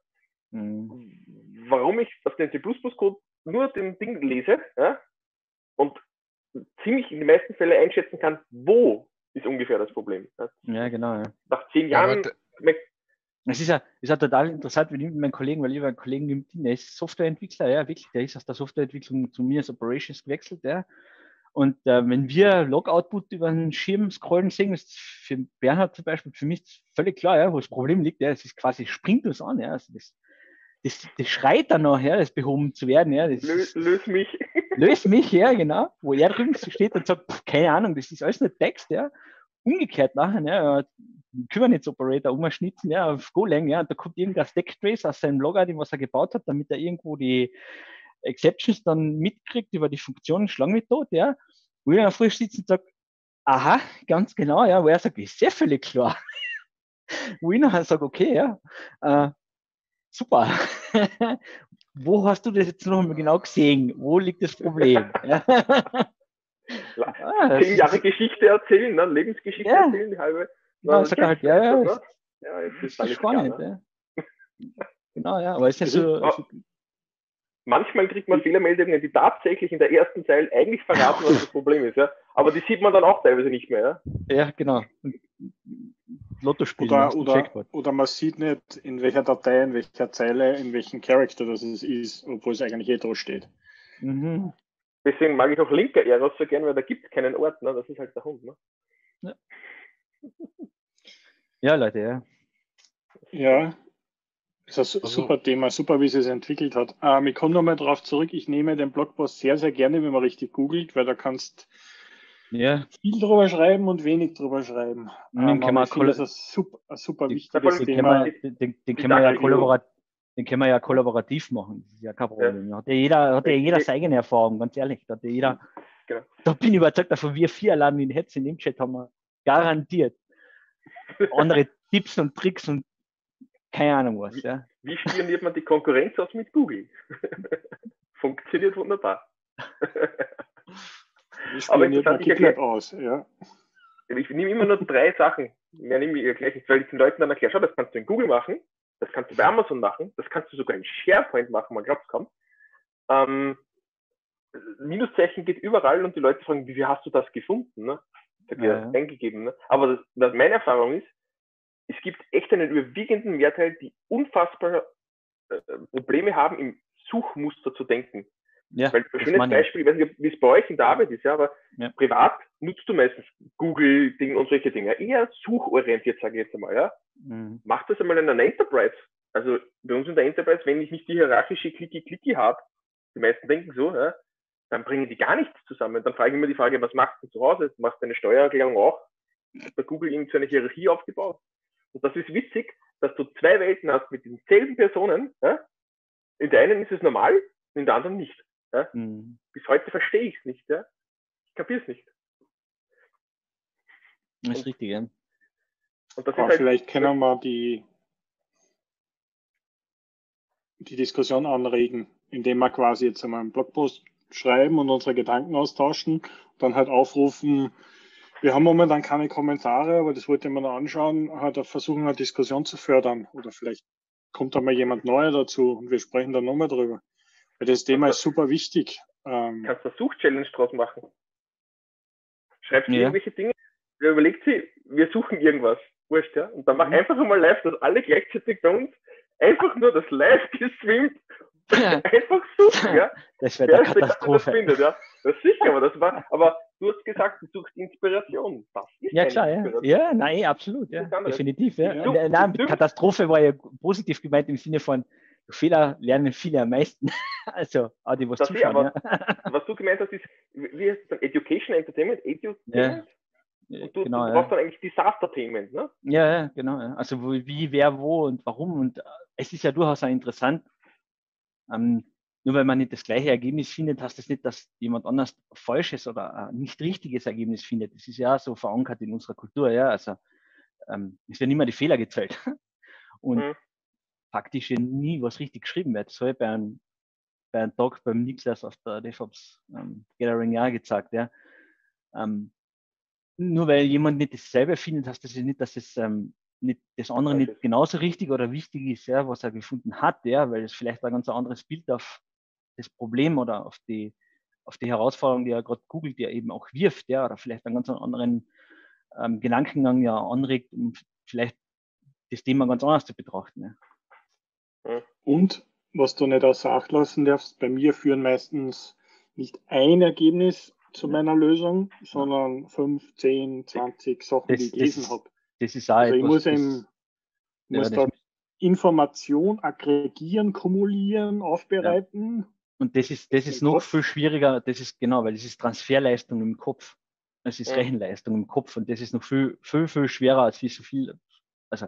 Mhm. warum ich aus dem C++-Code nur den Ding lese ja, und ziemlich in den meisten Fällen einschätzen kann, wo ist ungefähr das Problem. Ja. ja, genau, ja. Nach zehn Ja, Jahren, merkt- Es ist ja, ist ja total interessant, wenn ich mit meinem Kollegen, weil ich einen Kollegen im Team, der ist Softwareentwickler, ja, wirklich, der ist aus der Softwareentwicklung zu mir als Operations gewechselt, ja. Und äh, wenn wir Log-Output über den Schirm scrollen sehen, ist für Bernhard zum Beispiel, für mich ist völlig klar, ja, wo das Problem liegt, ja, es ist quasi, springt uns an, ja, also das, das, das schreit dann noch, ja, das behoben zu werden, ja, das lö, löse mich. löst mich, ja, genau, wo er drüben steht und sagt, pff, keine Ahnung, das ist alles nur Text, ja. Umgekehrt nachher, ja, Kubernetes-Operator umschnitzen, ja, auf Golang, ja, und da kommt irgendein Stacktrace aus seinem Login, was er gebaut hat, damit er irgendwo die Exceptions dann mitkriegt über die Funktionen, schlang tot, ja. Wo ich dann frisch sitze und sage, aha, ganz genau, ja, wo er sagt, ist sehr völlig klar. wo ich nachher sage, okay, ja, äh, super. wo hast du das jetzt noch mal genau gesehen? Wo liegt das Problem? Ja. Ah, Zehn ist- Jahre Geschichte erzählen, ne? Lebensgeschichte Ja. erzählen, die halbe. Genau, ich sag halt, ja, ja, das, es- ja, das ist ist klar, spannend, ne? ja. Genau, ja, aber ist Das ja so, ist- so Manchmal kriegt man Fehlermeldungen, die tatsächlich in der ersten Zeile eigentlich verraten, was das Problem ist. Ja? Aber die sieht man dann auch teilweise nicht mehr. Ja? ja, genau. Lotto spielen Oder, oder, oder man sieht nicht, in welcher Datei, in welcher Zeile, in welchem Charakter das es ist, obwohl es eigentlich eh da steht. Mhm. Deswegen mag ich auch linker Eros so gern, weil da gibt es keinen Ort. Ne? Das ist halt der Hund. Ne? Ja, Leute, ja. Ja, ist ein Also- super Thema, super, wie sie es entwickelt hat. Ähm, ich komme nochmal drauf zurück. Ich nehme den Blogpost sehr, sehr gerne, wenn man richtig googelt, weil da kannst Ja, viel drüber schreiben und wenig drüber schreiben. Mhm, Ähm, kann man das ist ein super, ein super wichtiges den den, Thema. können wir, den, den, den können wir ja Sache, kollaborat, den können wir ja kollaborativ machen. Das ist ja kein Problem. Da Hat ja jeder, hat ja jeder seine eigene Erfahrung, ganz ehrlich. Da hat ja jeder, Genau. da bin ich überzeugt, davon wir vier allein in Hetz in dem Chat haben wir garantiert andere Tipps und Tricks und keine Ahnung was. Ja. Wie spioniert man die Konkurrenz aus mit Google? Funktioniert wunderbar. Aber man interessant, ich GitLab erklär- aus? Ja. Ich nehme immer nur drei Sachen. Mehr nehme ich gleich nicht, weil ich den Leuten dann erkläre, schau, das kannst du in Google machen, das kannst du bei Amazon machen, das kannst du sogar in SharePoint machen, man glaubt es kaum. Ähm, Minuszeichen geht überall und die Leute fragen, wie hast du das gefunden? Ne? Ich sag, ja, Ja, ja. eingegeben. Ne? Aber das, das, meine Erfahrung ist, es gibt echt einen überwiegenden Mehrteil, die unfassbar äh, Probleme haben, im Suchmuster zu denken. Ja, Weil ein schönes. Beispiel, ich weiß nicht, wie es bei euch in der Arbeit ist, ja, aber Ja. privat nutzt du meistens Google-Ding und solche Dinge. Eher suchorientiert, sage ich jetzt einmal, ja. Mhm. Macht das einmal in einer Enterprise. Also bei uns in der Enterprise, wenn ich nicht die hierarchische Klicki-Klicki habe, die meisten denken so, ja, dann bringen die gar nichts zusammen. Dann frage ich immer die Frage, was machst du zu Hause? Machst du deine Steuererklärung auch? Bei Google irgendwie so eine Hierarchie aufgebaut. Und das ist witzig, dass du zwei Welten hast mit denselben Personen. Ja? In der einen ist es normal, in der anderen nicht. Mhm. Bis heute verstehe ich es nicht. Ja? Ich kapiere es nicht. Das ist richtig, ja. Und das Aber ist halt, vielleicht können wir die, die Diskussion anregen, indem wir quasi jetzt einmal einen Blogpost schreiben und unsere Gedanken austauschen, dann halt aufrufen, wir haben momentan keine Kommentare, aber das wollte man noch anschauen, halt versuchen, eine Diskussion zu fördern. Oder vielleicht kommt da mal jemand Neuer dazu und wir sprechen dann nochmal drüber. Weil das Thema ist super wichtig. Ähm, kannst du eine Suchchallenge draus machen. Schreibst du Ja. irgendwelche Dinge, überlegt sie, wir suchen irgendwas. Wurscht, ja? Und dann mach Mhm. einfach einmal live, dass alle gleichzeitig bei uns einfach nur das live gestreamt einfach suchen, ja? Das wäre der ist der Erste, der das Katastrophe. findet, ja? Das ist sicher, aber das war, aber du hast gesagt, du suchst Inspiration. Das ist Ja, klar, ja. Inspiration. Ja, nein, absolut, ja. Definitiv, ja. Du- Nein, Katastrophe war ja positiv gemeint im Sinne von Fehler lernen viele am meisten. Also, auch die, was Das zuschauen, aber- ja. Was du gemeint hast, ist, wie heißt es dann? Education, Entertainment, Edutainment? Und du, genau, du ja. brauchst dann eigentlich Disastertainment, ne? Ja, ja, genau. Ja. Also wie, wer, wo und warum. Und äh, es ist ja durchaus auch interessant. Ähm, nur weil man nicht das gleiche Ergebnis findet, heißt das nicht, dass jemand anders falsches oder ein nicht richtiges Ergebnis findet. Das ist ja so verankert in unserer Kultur. Ja, also ähm, es werden immer die Fehler gezählt. Und Mhm. Faktisch ja nie was richtig geschrieben wird. Das habe ich bei einem, bei einem Talk beim Niklas auf der DevOps ähm, Gathering ja gezeigt. Ja. Ähm, nur weil jemand nicht dasselbe findet, heißt das ja nicht, dass es ähm, nicht, das andere nicht genauso richtig oder wichtig ist, ja, was er gefunden hat, ja, weil es vielleicht ein ganz anderes Bild auf das Problem oder auf die, auf die Herausforderung, die er gerade googelt, die er eben auch wirft, ja, oder vielleicht einen ganz anderen ähm, Gedankengang ja anregt, um vielleicht das Thema ganz anders zu betrachten. Ja. Und was du nicht außer Acht lassen darfst, bei mir führen meistens nicht ein Ergebnis zu meiner Lösung, sondern fünf, zehn, zwanzig Sachen, Das- die ich gelesen habe. Das ist auch Also ich etwas, muss, im, ja, muss da Information aggregieren, kumulieren, aufbereiten. Und das ist, das ist Im noch Kopf. viel schwieriger, das ist genau, weil das ist Transferleistung im Kopf. Das ist Ja. Rechenleistung im Kopf und das ist noch viel, viel, viel schwerer als wie so viel. Also,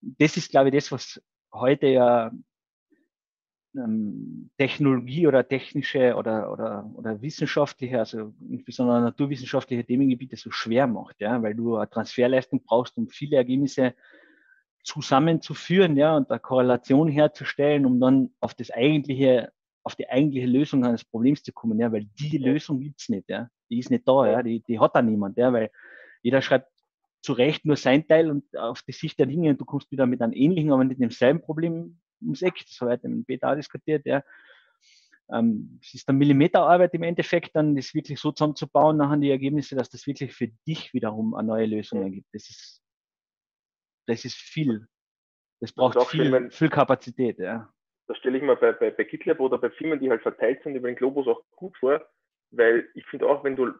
das ist, glaube ich, das, was heute ja ähm, Technologie oder technische oder, oder, oder wissenschaftliche, also insbesondere naturwissenschaftliche Themengebiete so schwer macht, ja, weil du eine Transferleistung brauchst, um viele Ergebnisse zusammenzuführen, ja, und eine Korrelation herzustellen, um dann auf das eigentliche, auf die eigentliche Lösung eines Problems zu kommen, ja, weil die. Lösung gibt's nicht, ja. Die ist nicht da, ja, die, die hat da niemand, ja, weil jeder schreibt zu Recht nur sein Teil und auf die Sicht der Dinge und du kommst wieder mit einem ähnlichen, aber nicht demselben Problem ums Eck. Das habe ich mit Peter auch diskutiert, ja. Ähm, es ist eine Millimeterarbeit im Endeffekt, dann das wirklich so zusammenzubauen, nachher die Ergebnisse, dass das wirklich für dich wiederum eine neue Lösung Ja. ergibt. Das ist, das ist viel. Das braucht auch schön, viel, wenn- viel Kapazität, ja. Das stelle ich mir bei, bei, bei GitLab oder bei Firmen, die halt verteilt sind über den Globus auch gut vor, weil ich finde auch, wenn du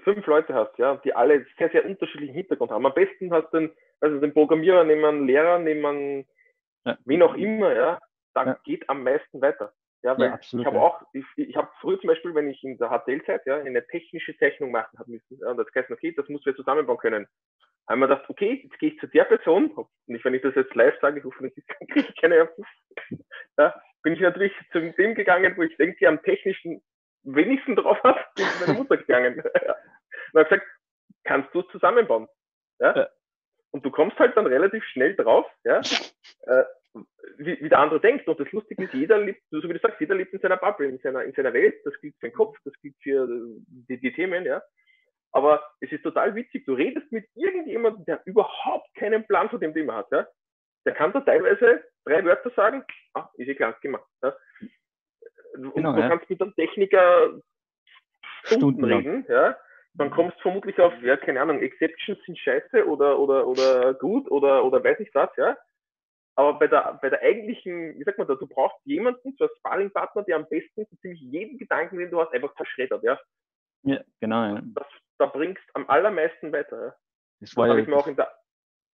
fünf Leute hast, ja, die alle sehr, sehr unterschiedlichen Hintergrund haben. Am besten hast du den, also den Programmierer, neben einen Lehrer, neben einen, Ja. wen auch immer, ja, da Ja. geht am meisten weiter. Ja, weil Ja, absolut, ich habe auch, ich, ich habe früher zum Beispiel, wenn ich in der HTL-Zeit ja, eine technische Zeichnung machen habe müssen, ja, und das heißt, okay, das muss wir zusammenbauen können. Wir gedacht, okay, jetzt gehe ich zu der Person, nicht wenn ich das jetzt live sage, hoffentlich kriege ich keine ja, bin ich natürlich zu dem gegangen, wo ich denke, die am technischen wenigsten drauf hat, bin ich zu meiner Mutter gegangen. Ja. Und habe gesagt, kannst du es zusammenbauen? Ja? Ja. Und du kommst halt dann relativ schnell drauf, ja, äh, wie, wie der andere denkt. Und das Lustige ist, jeder lebt, so wie du sagst, jeder lebt in seiner Bubble, in seiner, in seiner Welt. Das gilt für den Kopf, das gilt für äh, die, die Themen, ja. Aber es ist total witzig, du redest mit irgendjemandem, der überhaupt keinen Plan von dem Thema hat, ja. Der kann da teilweise drei Wörter sagen, ah, ist eh klar gemacht. Ja? Und Genau, du ja. kannst mit einem Techniker Stunden Stundenlang. reden, ja. Dann kommst du vermutlich auf, ja, keine Ahnung, Exceptions sind scheiße oder, oder, oder gut oder, oder weiß nicht was, ja. aber bei der, bei der eigentlichen, wie sagt man da, du brauchst jemanden, so als Sparringpartner, der am besten so ziemlich jeden Gedanken, den du hast, einfach zerschreddert, ja. Ja, genau. Ja. Das, da bringst am allermeisten weiter. Ja. Das Das habe ich mir auch in der,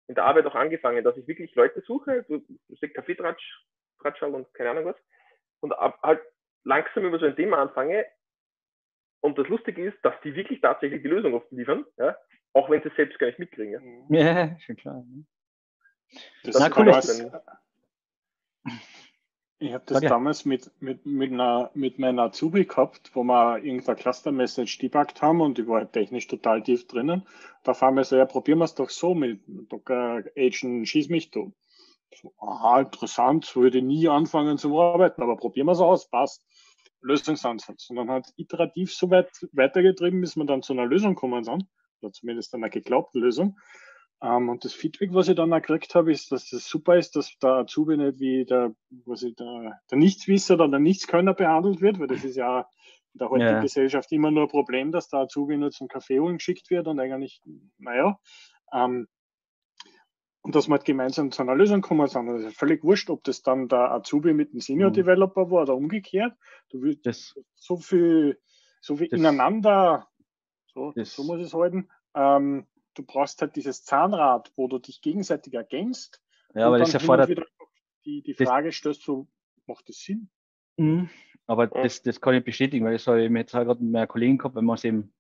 in der Arbeit auch angefangen, dass ich wirklich Leute suche, du, du sagst Kaffeetratsch, Tratschall und keine Ahnung was, und ab, halt langsam über so ein Thema anfange. Und das Lustige ist, dass die wirklich tatsächlich die Lösung oft liefern, ja, auch wenn sie es selbst gar nicht mitkriegen. Ja. ja, schon klar. ne? Das Na, kann cool, was- das- Ich habe das ja. damals mit, mit, mit, einer, mit meinem Azubi gehabt, wo wir irgendeine Cluster-Message debuggt haben und die war halt technisch total tief drinnen. Da fahren wir so, ja, probieren wir es doch so mit Docker Agent, schieß mich du. So, aha, interessant, würde nie anfangen zu arbeiten, aber probieren wir es aus, passt. Lösungsansatz. Und dann hat iterativ so weit weitergetrieben, bis wir dann zu einer Lösung kommen sind, oder zumindest einer geglaubten Lösung. Ähm, und das Feedback, was ich dann gekriegt habe, ist, dass das super ist, dass der Azubi nicht wie der, was ich, der, der Nichtswisser oder der Nichtskönner behandelt wird, weil das ist ja in der heutigen Ja. Gesellschaft immer nur ein Problem, dass der Azubi nur zum Kaffee holen geschickt wird und eigentlich, naja, ähm, und dass wir halt gemeinsam zu einer Lösung kommen sind. Also völlig wurscht, ob das dann der Azubi mit dem Senior Mhm. Developer war oder umgekehrt. Du willst Das, so viel, so viel Das- ineinander, so, das- so muss ich es halten. Ähm, du brauchst halt dieses Zahnrad, wo du dich gegenseitig ergänzt. ja, aber und das erfordert, die, die das- Frage stellst, so, macht das Sinn? Mhm. Aber Ja. das, das kann ich bestätigen, weil das habe ich mir jetzt auch gerade mit meiner Kollegin gehabt, wenn wir uns eben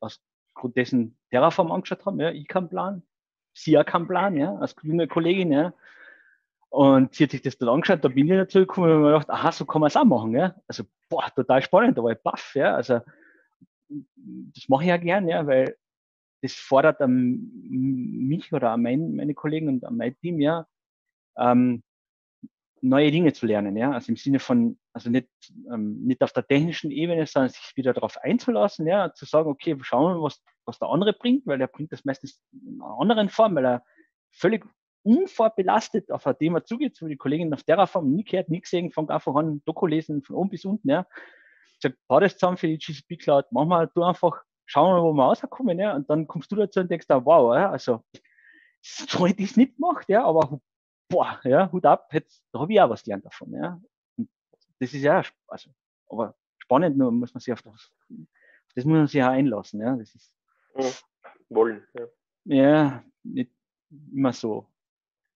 aus Grund dessen Terraform angeschaut haben, ja, ich kann planen, planen, ja, als junge Kollegin, ja. Und sie hat sich das dann angeschaut, da bin ich dazu gekommen und habe mir gedacht, aha, so kann man es auch machen, ja. Also, boah, total spannend, da war ich baff, ja. Also, das mache ich ja gern, ja, weil das fordert an mich oder an mein, meine Kollegen und an mein Team, ja, ähm, neue Dinge zu lernen, ja. Also im Sinne von, also nicht, ähm, nicht auf der technischen Ebene, sondern sich wieder darauf einzulassen, ja, zu sagen, okay, schauen wir, was, was der andere bringt, weil der bringt das meistens in einer anderen Form, weil er völlig unvorbelastet auf ein Thema zugeht, so wie die Kollegin auf Terraform nie gehört, nie gesehen, von einfach an Doku lesen, von oben bis unten, ja. Sagt, bau das zusammen für die GCP Cloud, mach mal, du einfach, schauen wir mal, wo wir rauskommen, ja, und dann kommst du dazu und denkst, wow, ja, also, so hätte ich es nicht gemacht, ja, aber boah, ja, Hut ab, jetzt, da habe ich auch was gelernt davon, ja. Das ist ja, also, aber spannend, nur muss man sich auf das, das muss man sich auch einlassen, ja. Das ist, Wollen. Ja. ja, nicht immer so.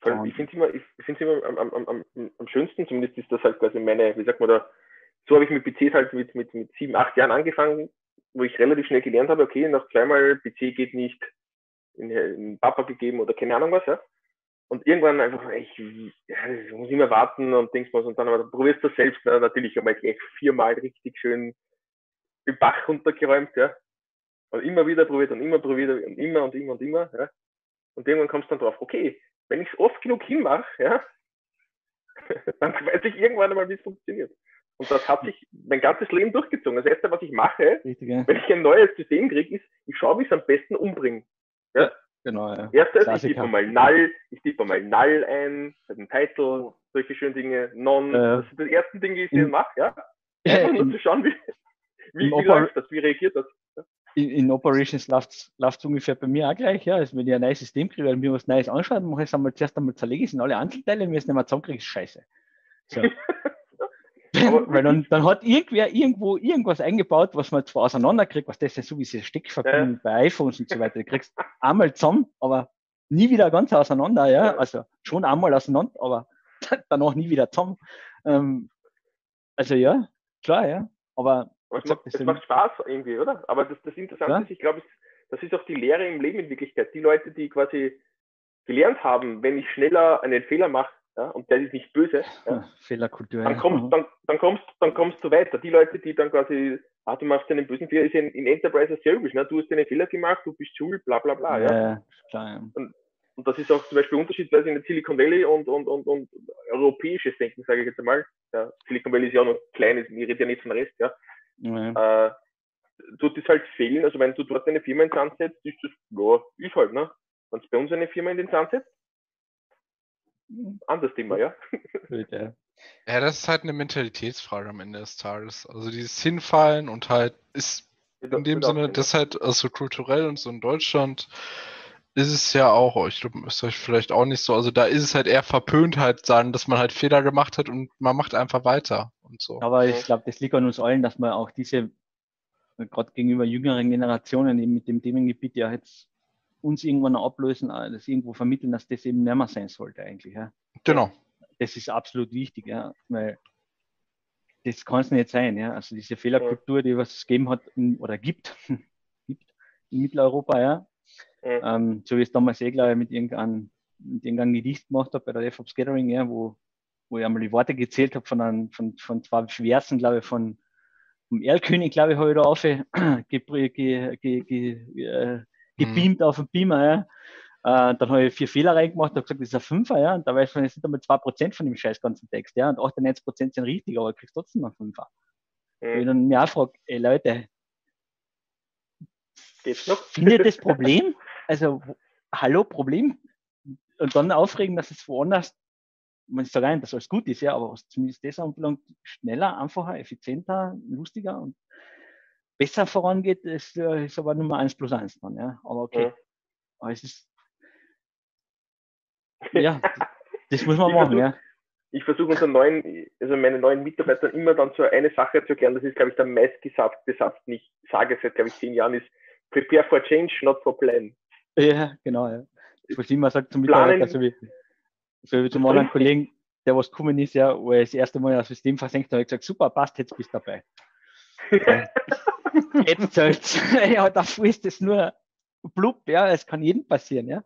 Allem, ich finde es immer, ich find's immer am, am, am, am, am schönsten, zumindest ist das halt quasi meine, wie sagt man da, so habe ich mit PCs halt mit, mit, mit sieben, acht Jahren angefangen, wo ich relativ schnell gelernt habe, okay, nach zweimal PC geht nicht, in, in Papa gegeben oder keine Ahnung was, ja. Und irgendwann einfach, ich, ja, ich muss immer warten und denkst mal, und dann aber probierst du das selbst, na, natürlich einmal gleich viermal richtig schön den Bach runtergeräumt, ja. Und immer wieder probiert und immer probiert und immer und immer und immer, ja. Und irgendwann kommst du dann drauf, okay, wenn ich es oft genug hinmache, ja, dann weiß ich irgendwann einmal, wie es funktioniert. Und das hat sich mein ganzes Leben durchgezogen. Das erste, was ich mache, Richtig, ja. wenn ich ein neues System kriege, ist, ich schaue, wie ich es am besten umbringe. Genau, ja. Erstes, ich Klassiker. tippe mal null, ich tippe mal null ein, bei dem Title, solche schönen Dinge, non, Ja. das sind die ersten Dinge, die ich In- mache, ja. Einfach nur zu schauen, wie, wie, wie läuft das, wie reagiert das. in, in Operations läuft es ungefähr bei mir auch gleich, ja. Also wenn ich ein neues System kriege, weil mir was Neues anschaut, mache ich es einmal zuerst einmal zerlege ich es in alle Einzelteile, wenn ich es nicht mehr zusammenkriege, ist scheiße. So. Weil dann, dann hat irgendwer irgendwo irgendwas eingebaut, was man zwar auseinanderkriegt, was das ist so wie diese Steckverbindung bei iPhones und so weiter. Du kriegst einmal zusammen, aber nie wieder ganz auseinander, ja. Ja. Also schon einmal auseinander, aber danach nie wieder zusammen. Ähm, also ja, klar, ja. Aber es, sag, macht, es macht Spaß irgendwie, oder? Aber das, das Interessante Ja. ist, ich glaube, das ist auch die Lehre im Leben in Wirklichkeit. Die Leute, die quasi gelernt haben, wenn ich schneller einen Fehler mache, ja, und der ist nicht böse, ja, Fehlerkultur. dann kommst, dann, dann kommst, dann kommst du weiter. Die Leute, die dann quasi, ah, du machst einen bösen Fehler, ist in, in Enterprise sehr üblich, ne? Du hast einen Fehler gemacht, du bist schuld, bla bla bla, ja. ja, klar, ja. Und das ist auch zum Beispiel unterschiedsweise in Silicon Valley und, und, und, und europäisches Denken, sage ich jetzt einmal. Silicon Valley ist ja auch noch klein, ich rede ja nicht von Rest, ja. Äh, tut es halt fehlen. Also wenn du dort eine Firma in den Sand setzt, ist das, ja, ist halt, ne? Wenn du bei uns eine Firma in den Sand setzt, anderes Thema, ja. Ja. Ja, das ist halt eine Mentalitätsfrage am Ende des Tages. Also dieses Hinfallen und halt ist in dem Sinne, das halt also kulturell und so in Deutschland ist es ja auch, ich glaube, ist euch vielleicht auch nicht so. Also da ist es halt eher verpönt halt sagen, dass man halt Fehler gemacht hat und man macht einfach weiter und so. Aber ich glaube, das liegt an uns allen, dass man auch diese, gerade gegenüber jüngeren Generationen eben mit dem Themengebiet ja jetzt uns irgendwann ablösen, äh, das irgendwo vermitteln, dass das eben nicht mehr sein sollte eigentlich. Ja. Genau. Das ist absolut wichtig, ja, weil das kann es nicht sein. Ja. Also diese Fehlerkultur, die was es gegeben hat in, oder gibt, gibt in Mitteleuropa, ja. Mhm. Ähm, so wie es damals eh, glaube ich, mit irgendeinem, mit irgendeinem Gedicht gemacht habe bei der DevOps Gathering, ja, wo, wo ich einmal die Worte gezählt habe von, einem, von, von zwei Versen, glaube ich, von vom Erlkönig, glaube ich, habe ich da auf ge, ge, ge, ge, gebeamt auf den Beamer. Ja. Äh, dann habe ich vier Fehler reingemacht, habe gesagt, das ist ein Fünfer, ja, und da weiß man, es sind einmal zwei Prozent von dem scheiß ganzen Text, ja, und 98 Prozent sind richtig, aber du kriegst trotzdem einen Fünfer. Mhm. Und ich dann mir auch frage, ey Leute, Geht's noch? findet das Problem? Also, hallo, Problem? Und dann aufregen, dass es woanders, man sagt rein, dass alles gut ist, ja, aber zumindest das anbelangt, schneller, einfacher, effizienter, lustiger und besser vorangeht, ist, äh, ist aber Nummer eins plus eins dann, ja. Aber okay. Ja. Aber es ist, ja, das muss man Ich machen, versuch- ja. ich versuche unseren neuen, also meine neuen Mitarbeitern immer dann so eine Sache zu erklären, das ist, glaube ich, der meistgesagte Satz, den ich sage seit, glaube ich, zehn Jahren, ist prepare for change, not for plan. Ja, genau, ja. Ich verstehe immer sagt zum Planen- Mitarbeiter, so wie, so wie zum anderen Kollegen, der was gekommen ist, ja, wo er das erste Mal das System versenkt hat, habe ich gesagt, super, passt, jetzt bist du dabei. Jetzt soll's. Ja, dafür ist es nur blub, ja, es kann jedem passieren, ja.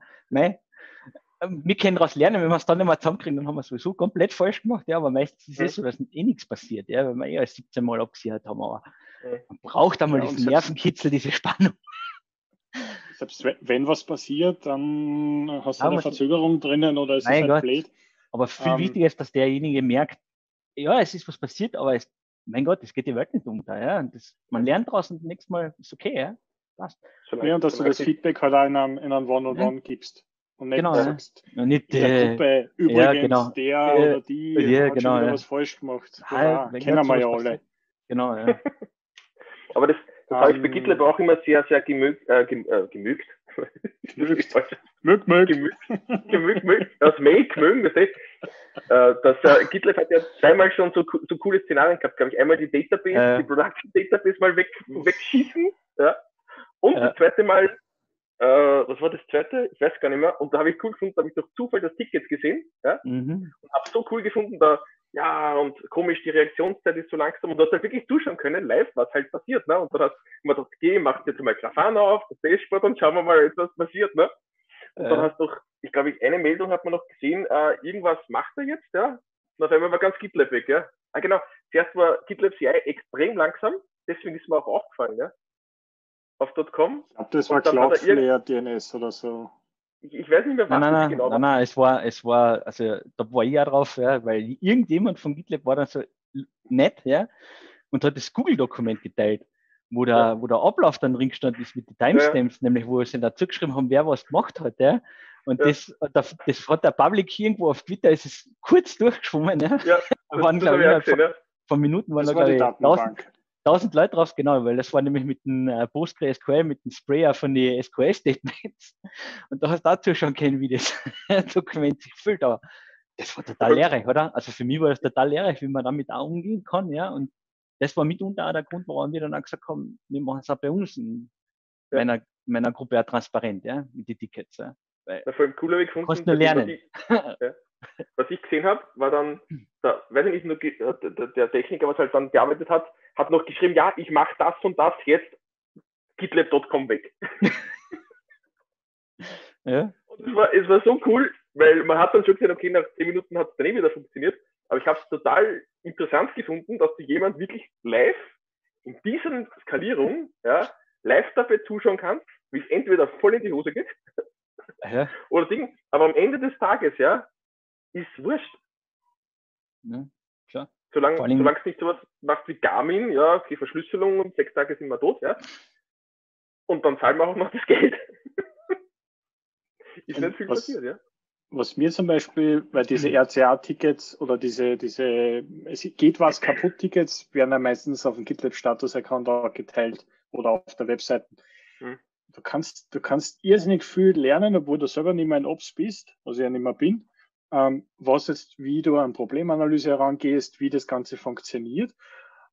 Ähm, wir können daraus lernen, wenn wir es dann nicht mehr zusammenkriegen, dann haben wir es sowieso komplett falsch gemacht, ja, aber meistens ist es so, dass eh nichts passiert, ja, weil wir eh als 17 Mal abgesichert haben, aber man braucht einmal Ja, diesen Nervenkitzel, diese Spannung. Selbst wenn, wenn was passiert, dann hast du Ja, eine Verzögerung drinnen oder es ist Gott. halt blöd. Aber viel Ähm, wichtiger ist, dass derjenige merkt, ja, es ist was passiert, aber es, mein Gott, es geht die Welt nicht unter. Ja? Und das, man lernt daraus und nächstes Mal ist okay, ja. Passt. Ja, und dass du das Feedback halt auch in einem, in einem One-on-One gibst. Und nicht Genau, ja. sagst, Und nicht, in der äh, Gruppe, übrigens, genau. der Ja, oder die ja, hat genau, schon wieder ja. was falsch gemacht. Ja, kennen wir ja alle. passiert. Genau, ja. Aber das, das habe ich bei Ähm, GitLab auch immer sehr, sehr gemögt, äh, äh, gemögt. Gemögt. Mög, mög. gemögt, gemögt, mögt, aus Make mögen, das heißt, äh, dass äh, GitLab hat ja zweimal schon so, so coole Szenarien gehabt, glaube ich. Einmal die Database, Ja. die Production Database mal weg, wegschießen, ja. Und Ja. das zweite Mal, äh, was war das zweite? Ich weiß gar nicht mehr. Und da habe ich cool gefunden, da habe ich durch Zufall das Ticket gesehen, ja. Mhm. Und habe so cool gefunden, da, ja, und komisch, die Reaktionszeit ist so langsam. Und du hast halt wirklich zuschauen können, live, was halt passiert, ne. Und dann hast du immer gedacht, geh, mach jetzt mal Grafana auf, das Dashboard und schauen wir mal, was passiert, ne. Und dann Äh, hast du doch, ich glaube, ich, eine Meldung hat man noch gesehen, äh, irgendwas macht er jetzt, ja. Und auf einmal war ganz GitLab weg, ja. Ah, genau. Zuerst war GitLab CI extrem langsam, deswegen ist mir auch aufgefallen, ja. Auf .com. Ich glaube, das war dann Cloudflare DNS oder so. Ich, ich weiß nicht mehr, was Nein, nein, genau nein, nein, es war, es war, also da war ich ja drauf, ja, weil irgendjemand von GitLab war dann so nett, ja, und hat das Google-Dokument geteilt, wo der, Ja. wo der Ablauf dann drin gestanden ist mit den Timestamps, nämlich wo sie dazu geschrieben haben, wer was gemacht hat, ja. Und Ja. das, das, das hat der Public irgendwo auf Twitter, ist es kurz durchgeschwommen, ja. Ja, Da waren, das ich, von, gesehen, ja. von Minuten waren Das da, war glaube ich, 1000, Datenbank. 1000 Leute drauf, genau, weil das war nämlich mit dem äh, PostgreSQL, mit dem Sprayer von den SQL-Statements. Und da hast du dazu schon kennen, wie das Dokument sich füllt. Aber das war total lehrreich, oder? Also für mich war das total lehrreich, wie man damit auch umgehen kann, ja. Und das war mitunter auch der Grund, warum wir dann auch gesagt haben, wir machen es auch bei uns in Ja. meiner, meiner Gruppe auch transparent, ja, mit den Tickets. Ja. Na, vor allem cooler habe ich gefunden. Kannst nur lernen. Was ich, ja, was ich gesehen habe, war dann, der, weiß ich nicht, nur, äh, der, der Techniker, was halt dann gearbeitet hat, hat noch geschrieben, ja, ich mache das und das jetzt, gitlab.com weg. ja. Und es war, es war so cool, weil man hat dann schon gesehen, okay, nach 10 Minuten hat es dann eh wieder funktioniert. Aber ich habe es total interessant gefunden, dass du jemand wirklich live in dieser Skalierung, ja, live dabei zuschauen kannst, wie es entweder voll in die Hose geht Ja. oder Ding. Aber am Ende des Tages, ja, ist wurscht. ja. Klar. Solange solange es nicht sowas macht wie Garmin, ja, okay, Verschlüsselung und sechs Tage sind wir tot, ja. Und dann zahlen wir auch noch das Geld. ist nicht viel passiert, ja. Was mir zum Beispiel, weil diese RCA-Tickets oder diese, diese, es geht was kaputt Tickets werden ja meistens auf dem GitLab Status Account auch geteilt oder auf der Webseite. Mhm. du kannst, du kannst irrsinnig viel lernen, obwohl du selber nicht mehr in Ops bist, was ich ja nicht mehr bin, ähm, was jetzt, wie du an Problemanalyse herangehst, wie das Ganze funktioniert.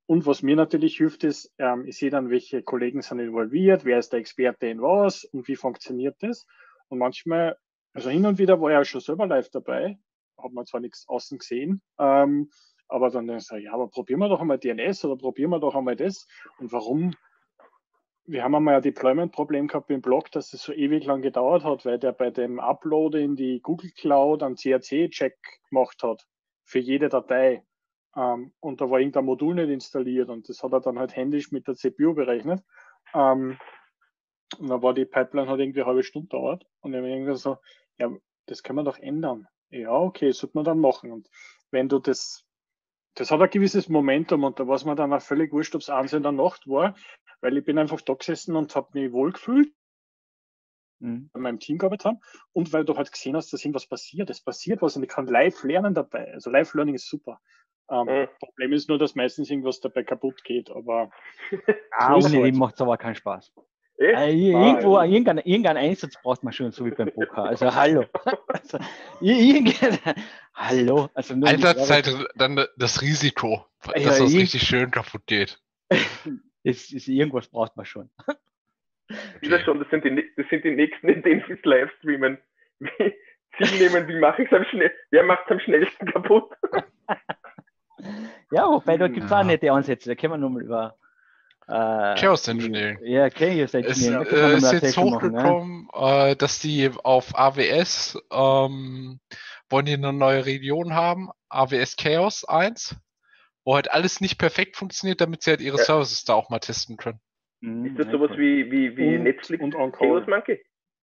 Und was mir natürlich hilft, ist, ähm, ich sehe dann, welche Kollegen sind involviert, wer ist der Experte in was und wie funktioniert das. Und manchmal, also hin und wieder war ja schon selber live dabei, hat man zwar nichts außen gesehen, ähm, aber dann sage ich, ja, aber probieren wir doch einmal DNS oder probieren wir doch einmal das. Und warum wir haben einmal ein Deployment-Problem gehabt im Blog, dass es so ewig lang gedauert hat, weil der bei dem Upload in die Google Cloud einen CRC-Check gemacht hat für jede Datei. Ähm, und da war irgendein Modul nicht installiert und das hat er dann halt händisch mit der CPU berechnet. Ähm, und dann war die Pipeline halt irgendwie eine halbe Stunde dauert. Und dann habe ich irgendwie so, ja, das kann man doch ändern. Ja, okay, sollte man dann machen. Und wenn du das, das hat ein gewisses Momentum und da war es mir dann auch völlig wurscht, ob es eins in der Nacht war, weil ich bin einfach da gesessen und habe mich wohlgefühlt, mhm. bei meinem Team gearbeitet haben und weil du halt gesehen hast, dass irgendwas passiert. Es passiert was und ich kann live lernen dabei. Also Live-Learning ist super. Ähm, mhm. Problem ist nur, dass meistens irgendwas dabei kaputt geht, aber. ah, ohne halt. macht es aber keinen Spaß. Äh, irgendwo, ah, irgendeinen irgendein Einsatz braucht man schon, so wie beim Poker. Also hallo. Also, hallo. Also Einsatzzeit dann das Risiko, dass ja, das richtig schön kaputt geht. ist, ist, irgendwas braucht man schon. Okay. Das, schon, das, sind die, das sind die nächsten, in denen sie es live streamen. Sie nehmen, wie mache ich es am schnellsten? Wer macht es am schnellsten kaputt? ja, wobei da gibt es auch nette Ansätze. Da können wir nochmal über äh, Chaos Engineering. Ja, Chaos Engineering. Es äh, ist jetzt hochgekommen, machen, ja? äh, dass die auf AWS ähm, wollen die eine neue Region haben, AWS Chaos 1 wo halt alles nicht perfekt funktioniert, damit sie halt ihre ja. Services da auch mal testen können. Mhm, ist das sowas wie, wie, wie und, Netflix und Chaos Monkey?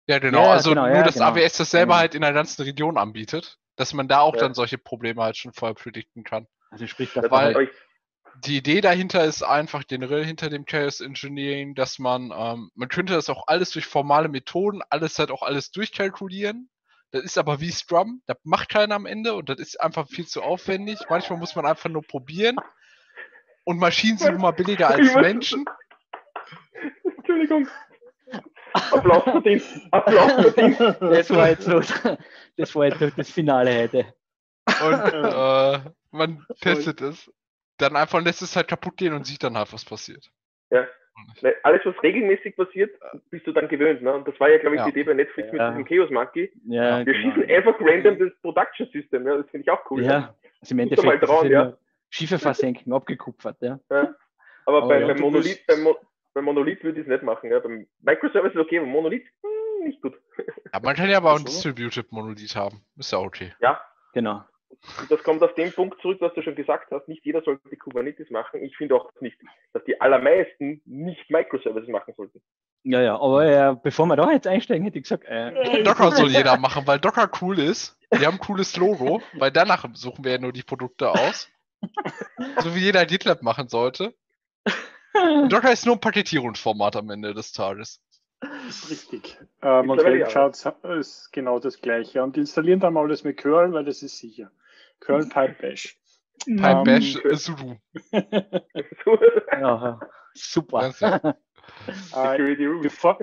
Ja, genau. Ja, also genau, nur, ja, dass genau. AWS das selber mhm. halt in der ganzen Region anbietet, dass man da auch dann solche Probleme halt schon vorher predikten kann. Also sprich, das Weil halt die Idee dahinter ist einfach generell hinter dem Chaos Engineering, dass man, ähm, man könnte das auch alles durch formale Methoden, alles halt auch alles durchkalkulieren das ist aber wie Scrum, das macht keiner am Ende und das ist einfach viel zu aufwendig. Manchmal muss man einfach nur probieren. Und Maschinen sind immer billiger als Menschen. Entschuldigung. Applaus verdient. Applaus verdient. Das war jetzt so, das, war jetzt so das Finale heute. Und äh, man testet es. Dann einfach lässt es halt kaputt gehen und sieht dann halt, was passiert. Ja. Alles, was regelmäßig passiert, bist du dann gewöhnt. Ne? Und das war ja, glaube ich, ja. die Idee bei Netflix ja. mit diesem Chaos Monkey. Ja, Wir genau. schießen einfach random das Production System. Ja? Das finde ich auch cool. Ja, also im Endeffekt mal trauen, ja. Schiffe versenken, abgekupfert. Ja. ja. Aber, Aber beim, beim, Monolith, beim, Mo beim Monolith würde ich es nicht machen. Ja. Beim Microservice ist okay, beim Monolith hm, nicht gut. Ja, man kann ja aber auch ein Distributed Monolith haben. Ist ja okay. Ja. Genau. Und das kommt auf den Punkt zurück, was du schon gesagt hast. Nicht jeder sollte Kubernetes machen. Ich finde auch nicht, dass die allermeisten nicht Microservices machen sollten. Ja, ja, aber äh, bevor wir da jetzt einsteigen, hätte ich gesagt, äh, Docker soll jeder machen, weil Docker cool ist. Wir haben ein cooles Logo, weil danach suchen wir ja nur die Produkte aus. so wie jeder GitLab machen sollte. Docker ist nur ein Paketierungsformat am Ende des Tages. Richtig. Ähm, und Helmcharts ist genau das gleiche. Und installieren dann mal das mit Curl, weil das ist sicher. Curl Pipe Bash. Pipe um, Bash äh, Sudo. ja, super. äh, bevor,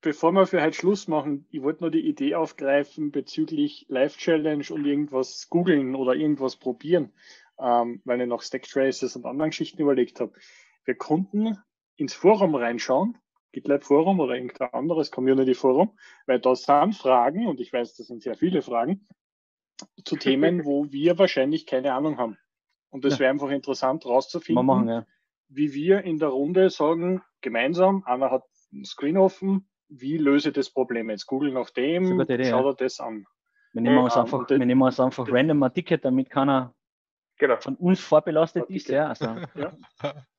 bevor wir für heute Schluss machen, ich wollte nur die Idee aufgreifen bezüglich Live Challenge und irgendwas googeln oder irgendwas probieren, ähm, weil ich noch Stack Traces und anderen Geschichten überlegt habe. Wir konnten ins Forum reinschauen GitLab Forum oder irgendein anderes Community Forum, weil da sind Fragen, und ich weiß, das sind sehr viele Fragen, zu Themen, wo wir wahrscheinlich keine Ahnung haben. Und es ja. wäre einfach interessant rauszufinden, machen, ja. wie wir in der Runde sagen, gemeinsam, einer hat ein Screen offen, wie löse ich das Problem jetzt? Google nach dem, Idee, schau dir das an. Wir nehmen uns einfach, wir nehmen uns einfach random ein Ticket, damit keiner genau. von uns vorbelastet ist. Ja, also. ja.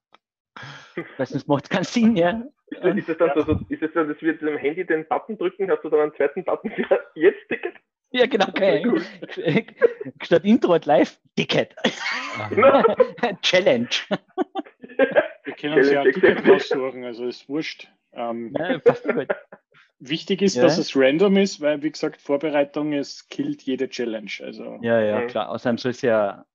Weil sonst macht es keinen Sinn, ja. Ist, das dann so, ist das so, dass wir dem Handy den Button drücken, hast du dann einen zweiten Button für jetzt Ticket? Ja, genau, okay. Cool. Statt Intro hat live Ticket. Challenge. Wir können uns ja ein Ticket raussuchen, also ist wurscht. Ähm, ja, wichtig ist, ja. dass es random ist, weil, wie gesagt, Vorbereitung ist, killt jede Challenge. Also, ja, ja, klar. Außerdem soll es ja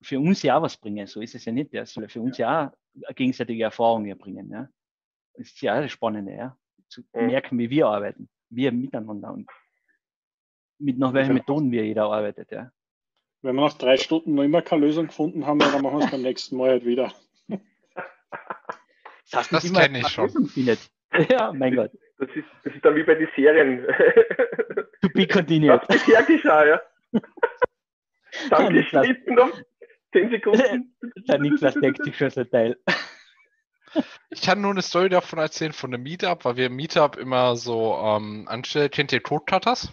für uns ja was bringen. So ist es ja nicht. Der soll für uns ja gegenseitige Erfahrungen bringen. Ja. Das ist ja das Spannende, ja. zu Mhm. merken, wie wir arbeiten, wir miteinander und mit nach welchen. Methoden wir jeder arbeitet, ja. Wenn wir nach drei Stunden noch immer keine Lösung gefunden haben, dann machen wir es beim nächsten Mal halt wieder. Das heißt Das nicht immer, kenn ich schon. Lösung findet. Ja, mein Gott. Das ist, das ist dann wie bei den Serien. To be continued. Was bisher geschah, ja. Dann geschnitten um 10 Sekunden. Der Niklas denkt sich schon so Teil. Ich kann nur eine Story davon erzählen von einem Meetup, weil wir im Meetup immer so ähm, anstellen, kennt ihr Code-Cutters?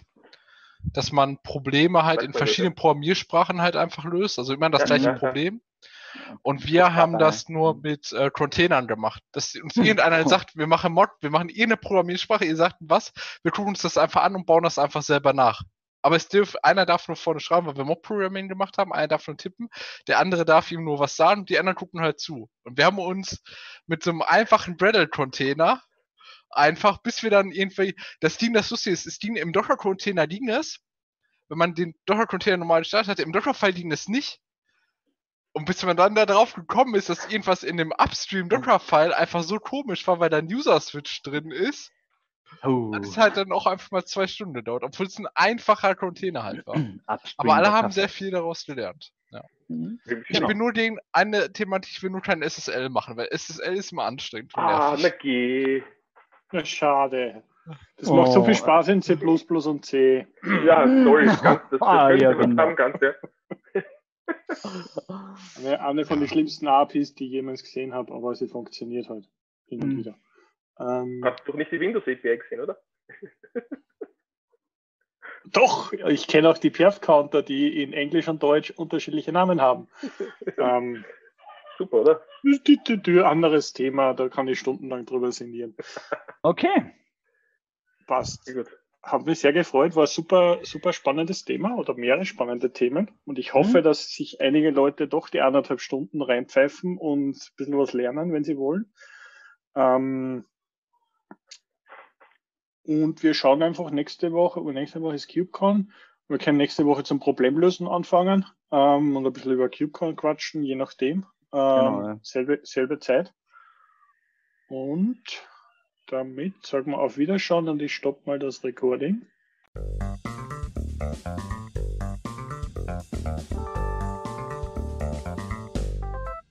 Dass man Probleme halt in verschiedenen Programmiersprachen halt einfach löst, also immer das gleiche. Problem. Und wir haben das nur mit äh, Containern gemacht. Dass uns irgendeiner sagt, wir machen Mod, wir machen irgendeine Programmiersprache, ihr sagt was, wir gucken uns das einfach an und bauen das einfach selber nach. Aber es darf, einer darf nur vorne schreiben, weil wir Mob-Programming gemacht haben, einer darf nur tippen, der andere darf ihm nur was sagen und die anderen gucken halt zu. Und wir haben uns mit so einem einfachen Bredel-Container einfach, bis wir dann irgendwie, das Ding, das lustig ist, das Ding im Docker-Container liegen es, wenn man den Docker-Container normal gestartet hatte, im Docker-File liegen es nicht. Und bis man dann da drauf gekommen ist, dass irgendwas in dem Upstream-Docker-File einfach so komisch war, weil da ein User-Switch drin ist, Oh. hat es halt dann auch einfach mal zwei Stunden gedauert, obwohl es ein einfacher Container halt war. Aber alle haben sehr viel daraus gelernt. Ja. Mhm. Ich Genau. will nur den, eine Thematik, ich will nur kein SSL machen, weil SSL ist immer anstrengend. Ah, na geh. Ja, schade. Das macht so Oh. viel Spaß in C und C. Ja, toll. Ganz, das, das Ah, ja, genau. haben, ganz, ja. Eine, eine von den schlimmsten APIs, die ich jemals gesehen habe, aber sie funktioniert halt hin und Mhm. wieder. Ähm, Hast du doch nicht die Windows API gesehen, oder? Doch, ich kenne auch die Perf-Counter, die in Englisch und Deutsch unterschiedliche Namen haben. ähm, Super, oder? anderes Thema, da kann ich stundenlang drüber sinnieren. Okay. Passt. Sehr gut. Hat mich sehr gefreut, war super, super spannendes Thema oder mehrere spannende Themen. Und ich hoffe, Mhm. dass sich einige Leute doch die anderthalb Stunden reinpfeifen und ein bisschen was lernen, wenn sie wollen. Ähm, und wir schauen einfach nächste Woche, aber nächste Woche ist CubeCon. Wir können nächste Woche zum Problemlösen anfangen ähm, und ein bisschen über CubeCon quatschen, je nachdem. Ähm, Genau, ja. selbe, selbe Zeit. Und damit sagen wir auf Wiederschauen und ich stoppe mal das Recording.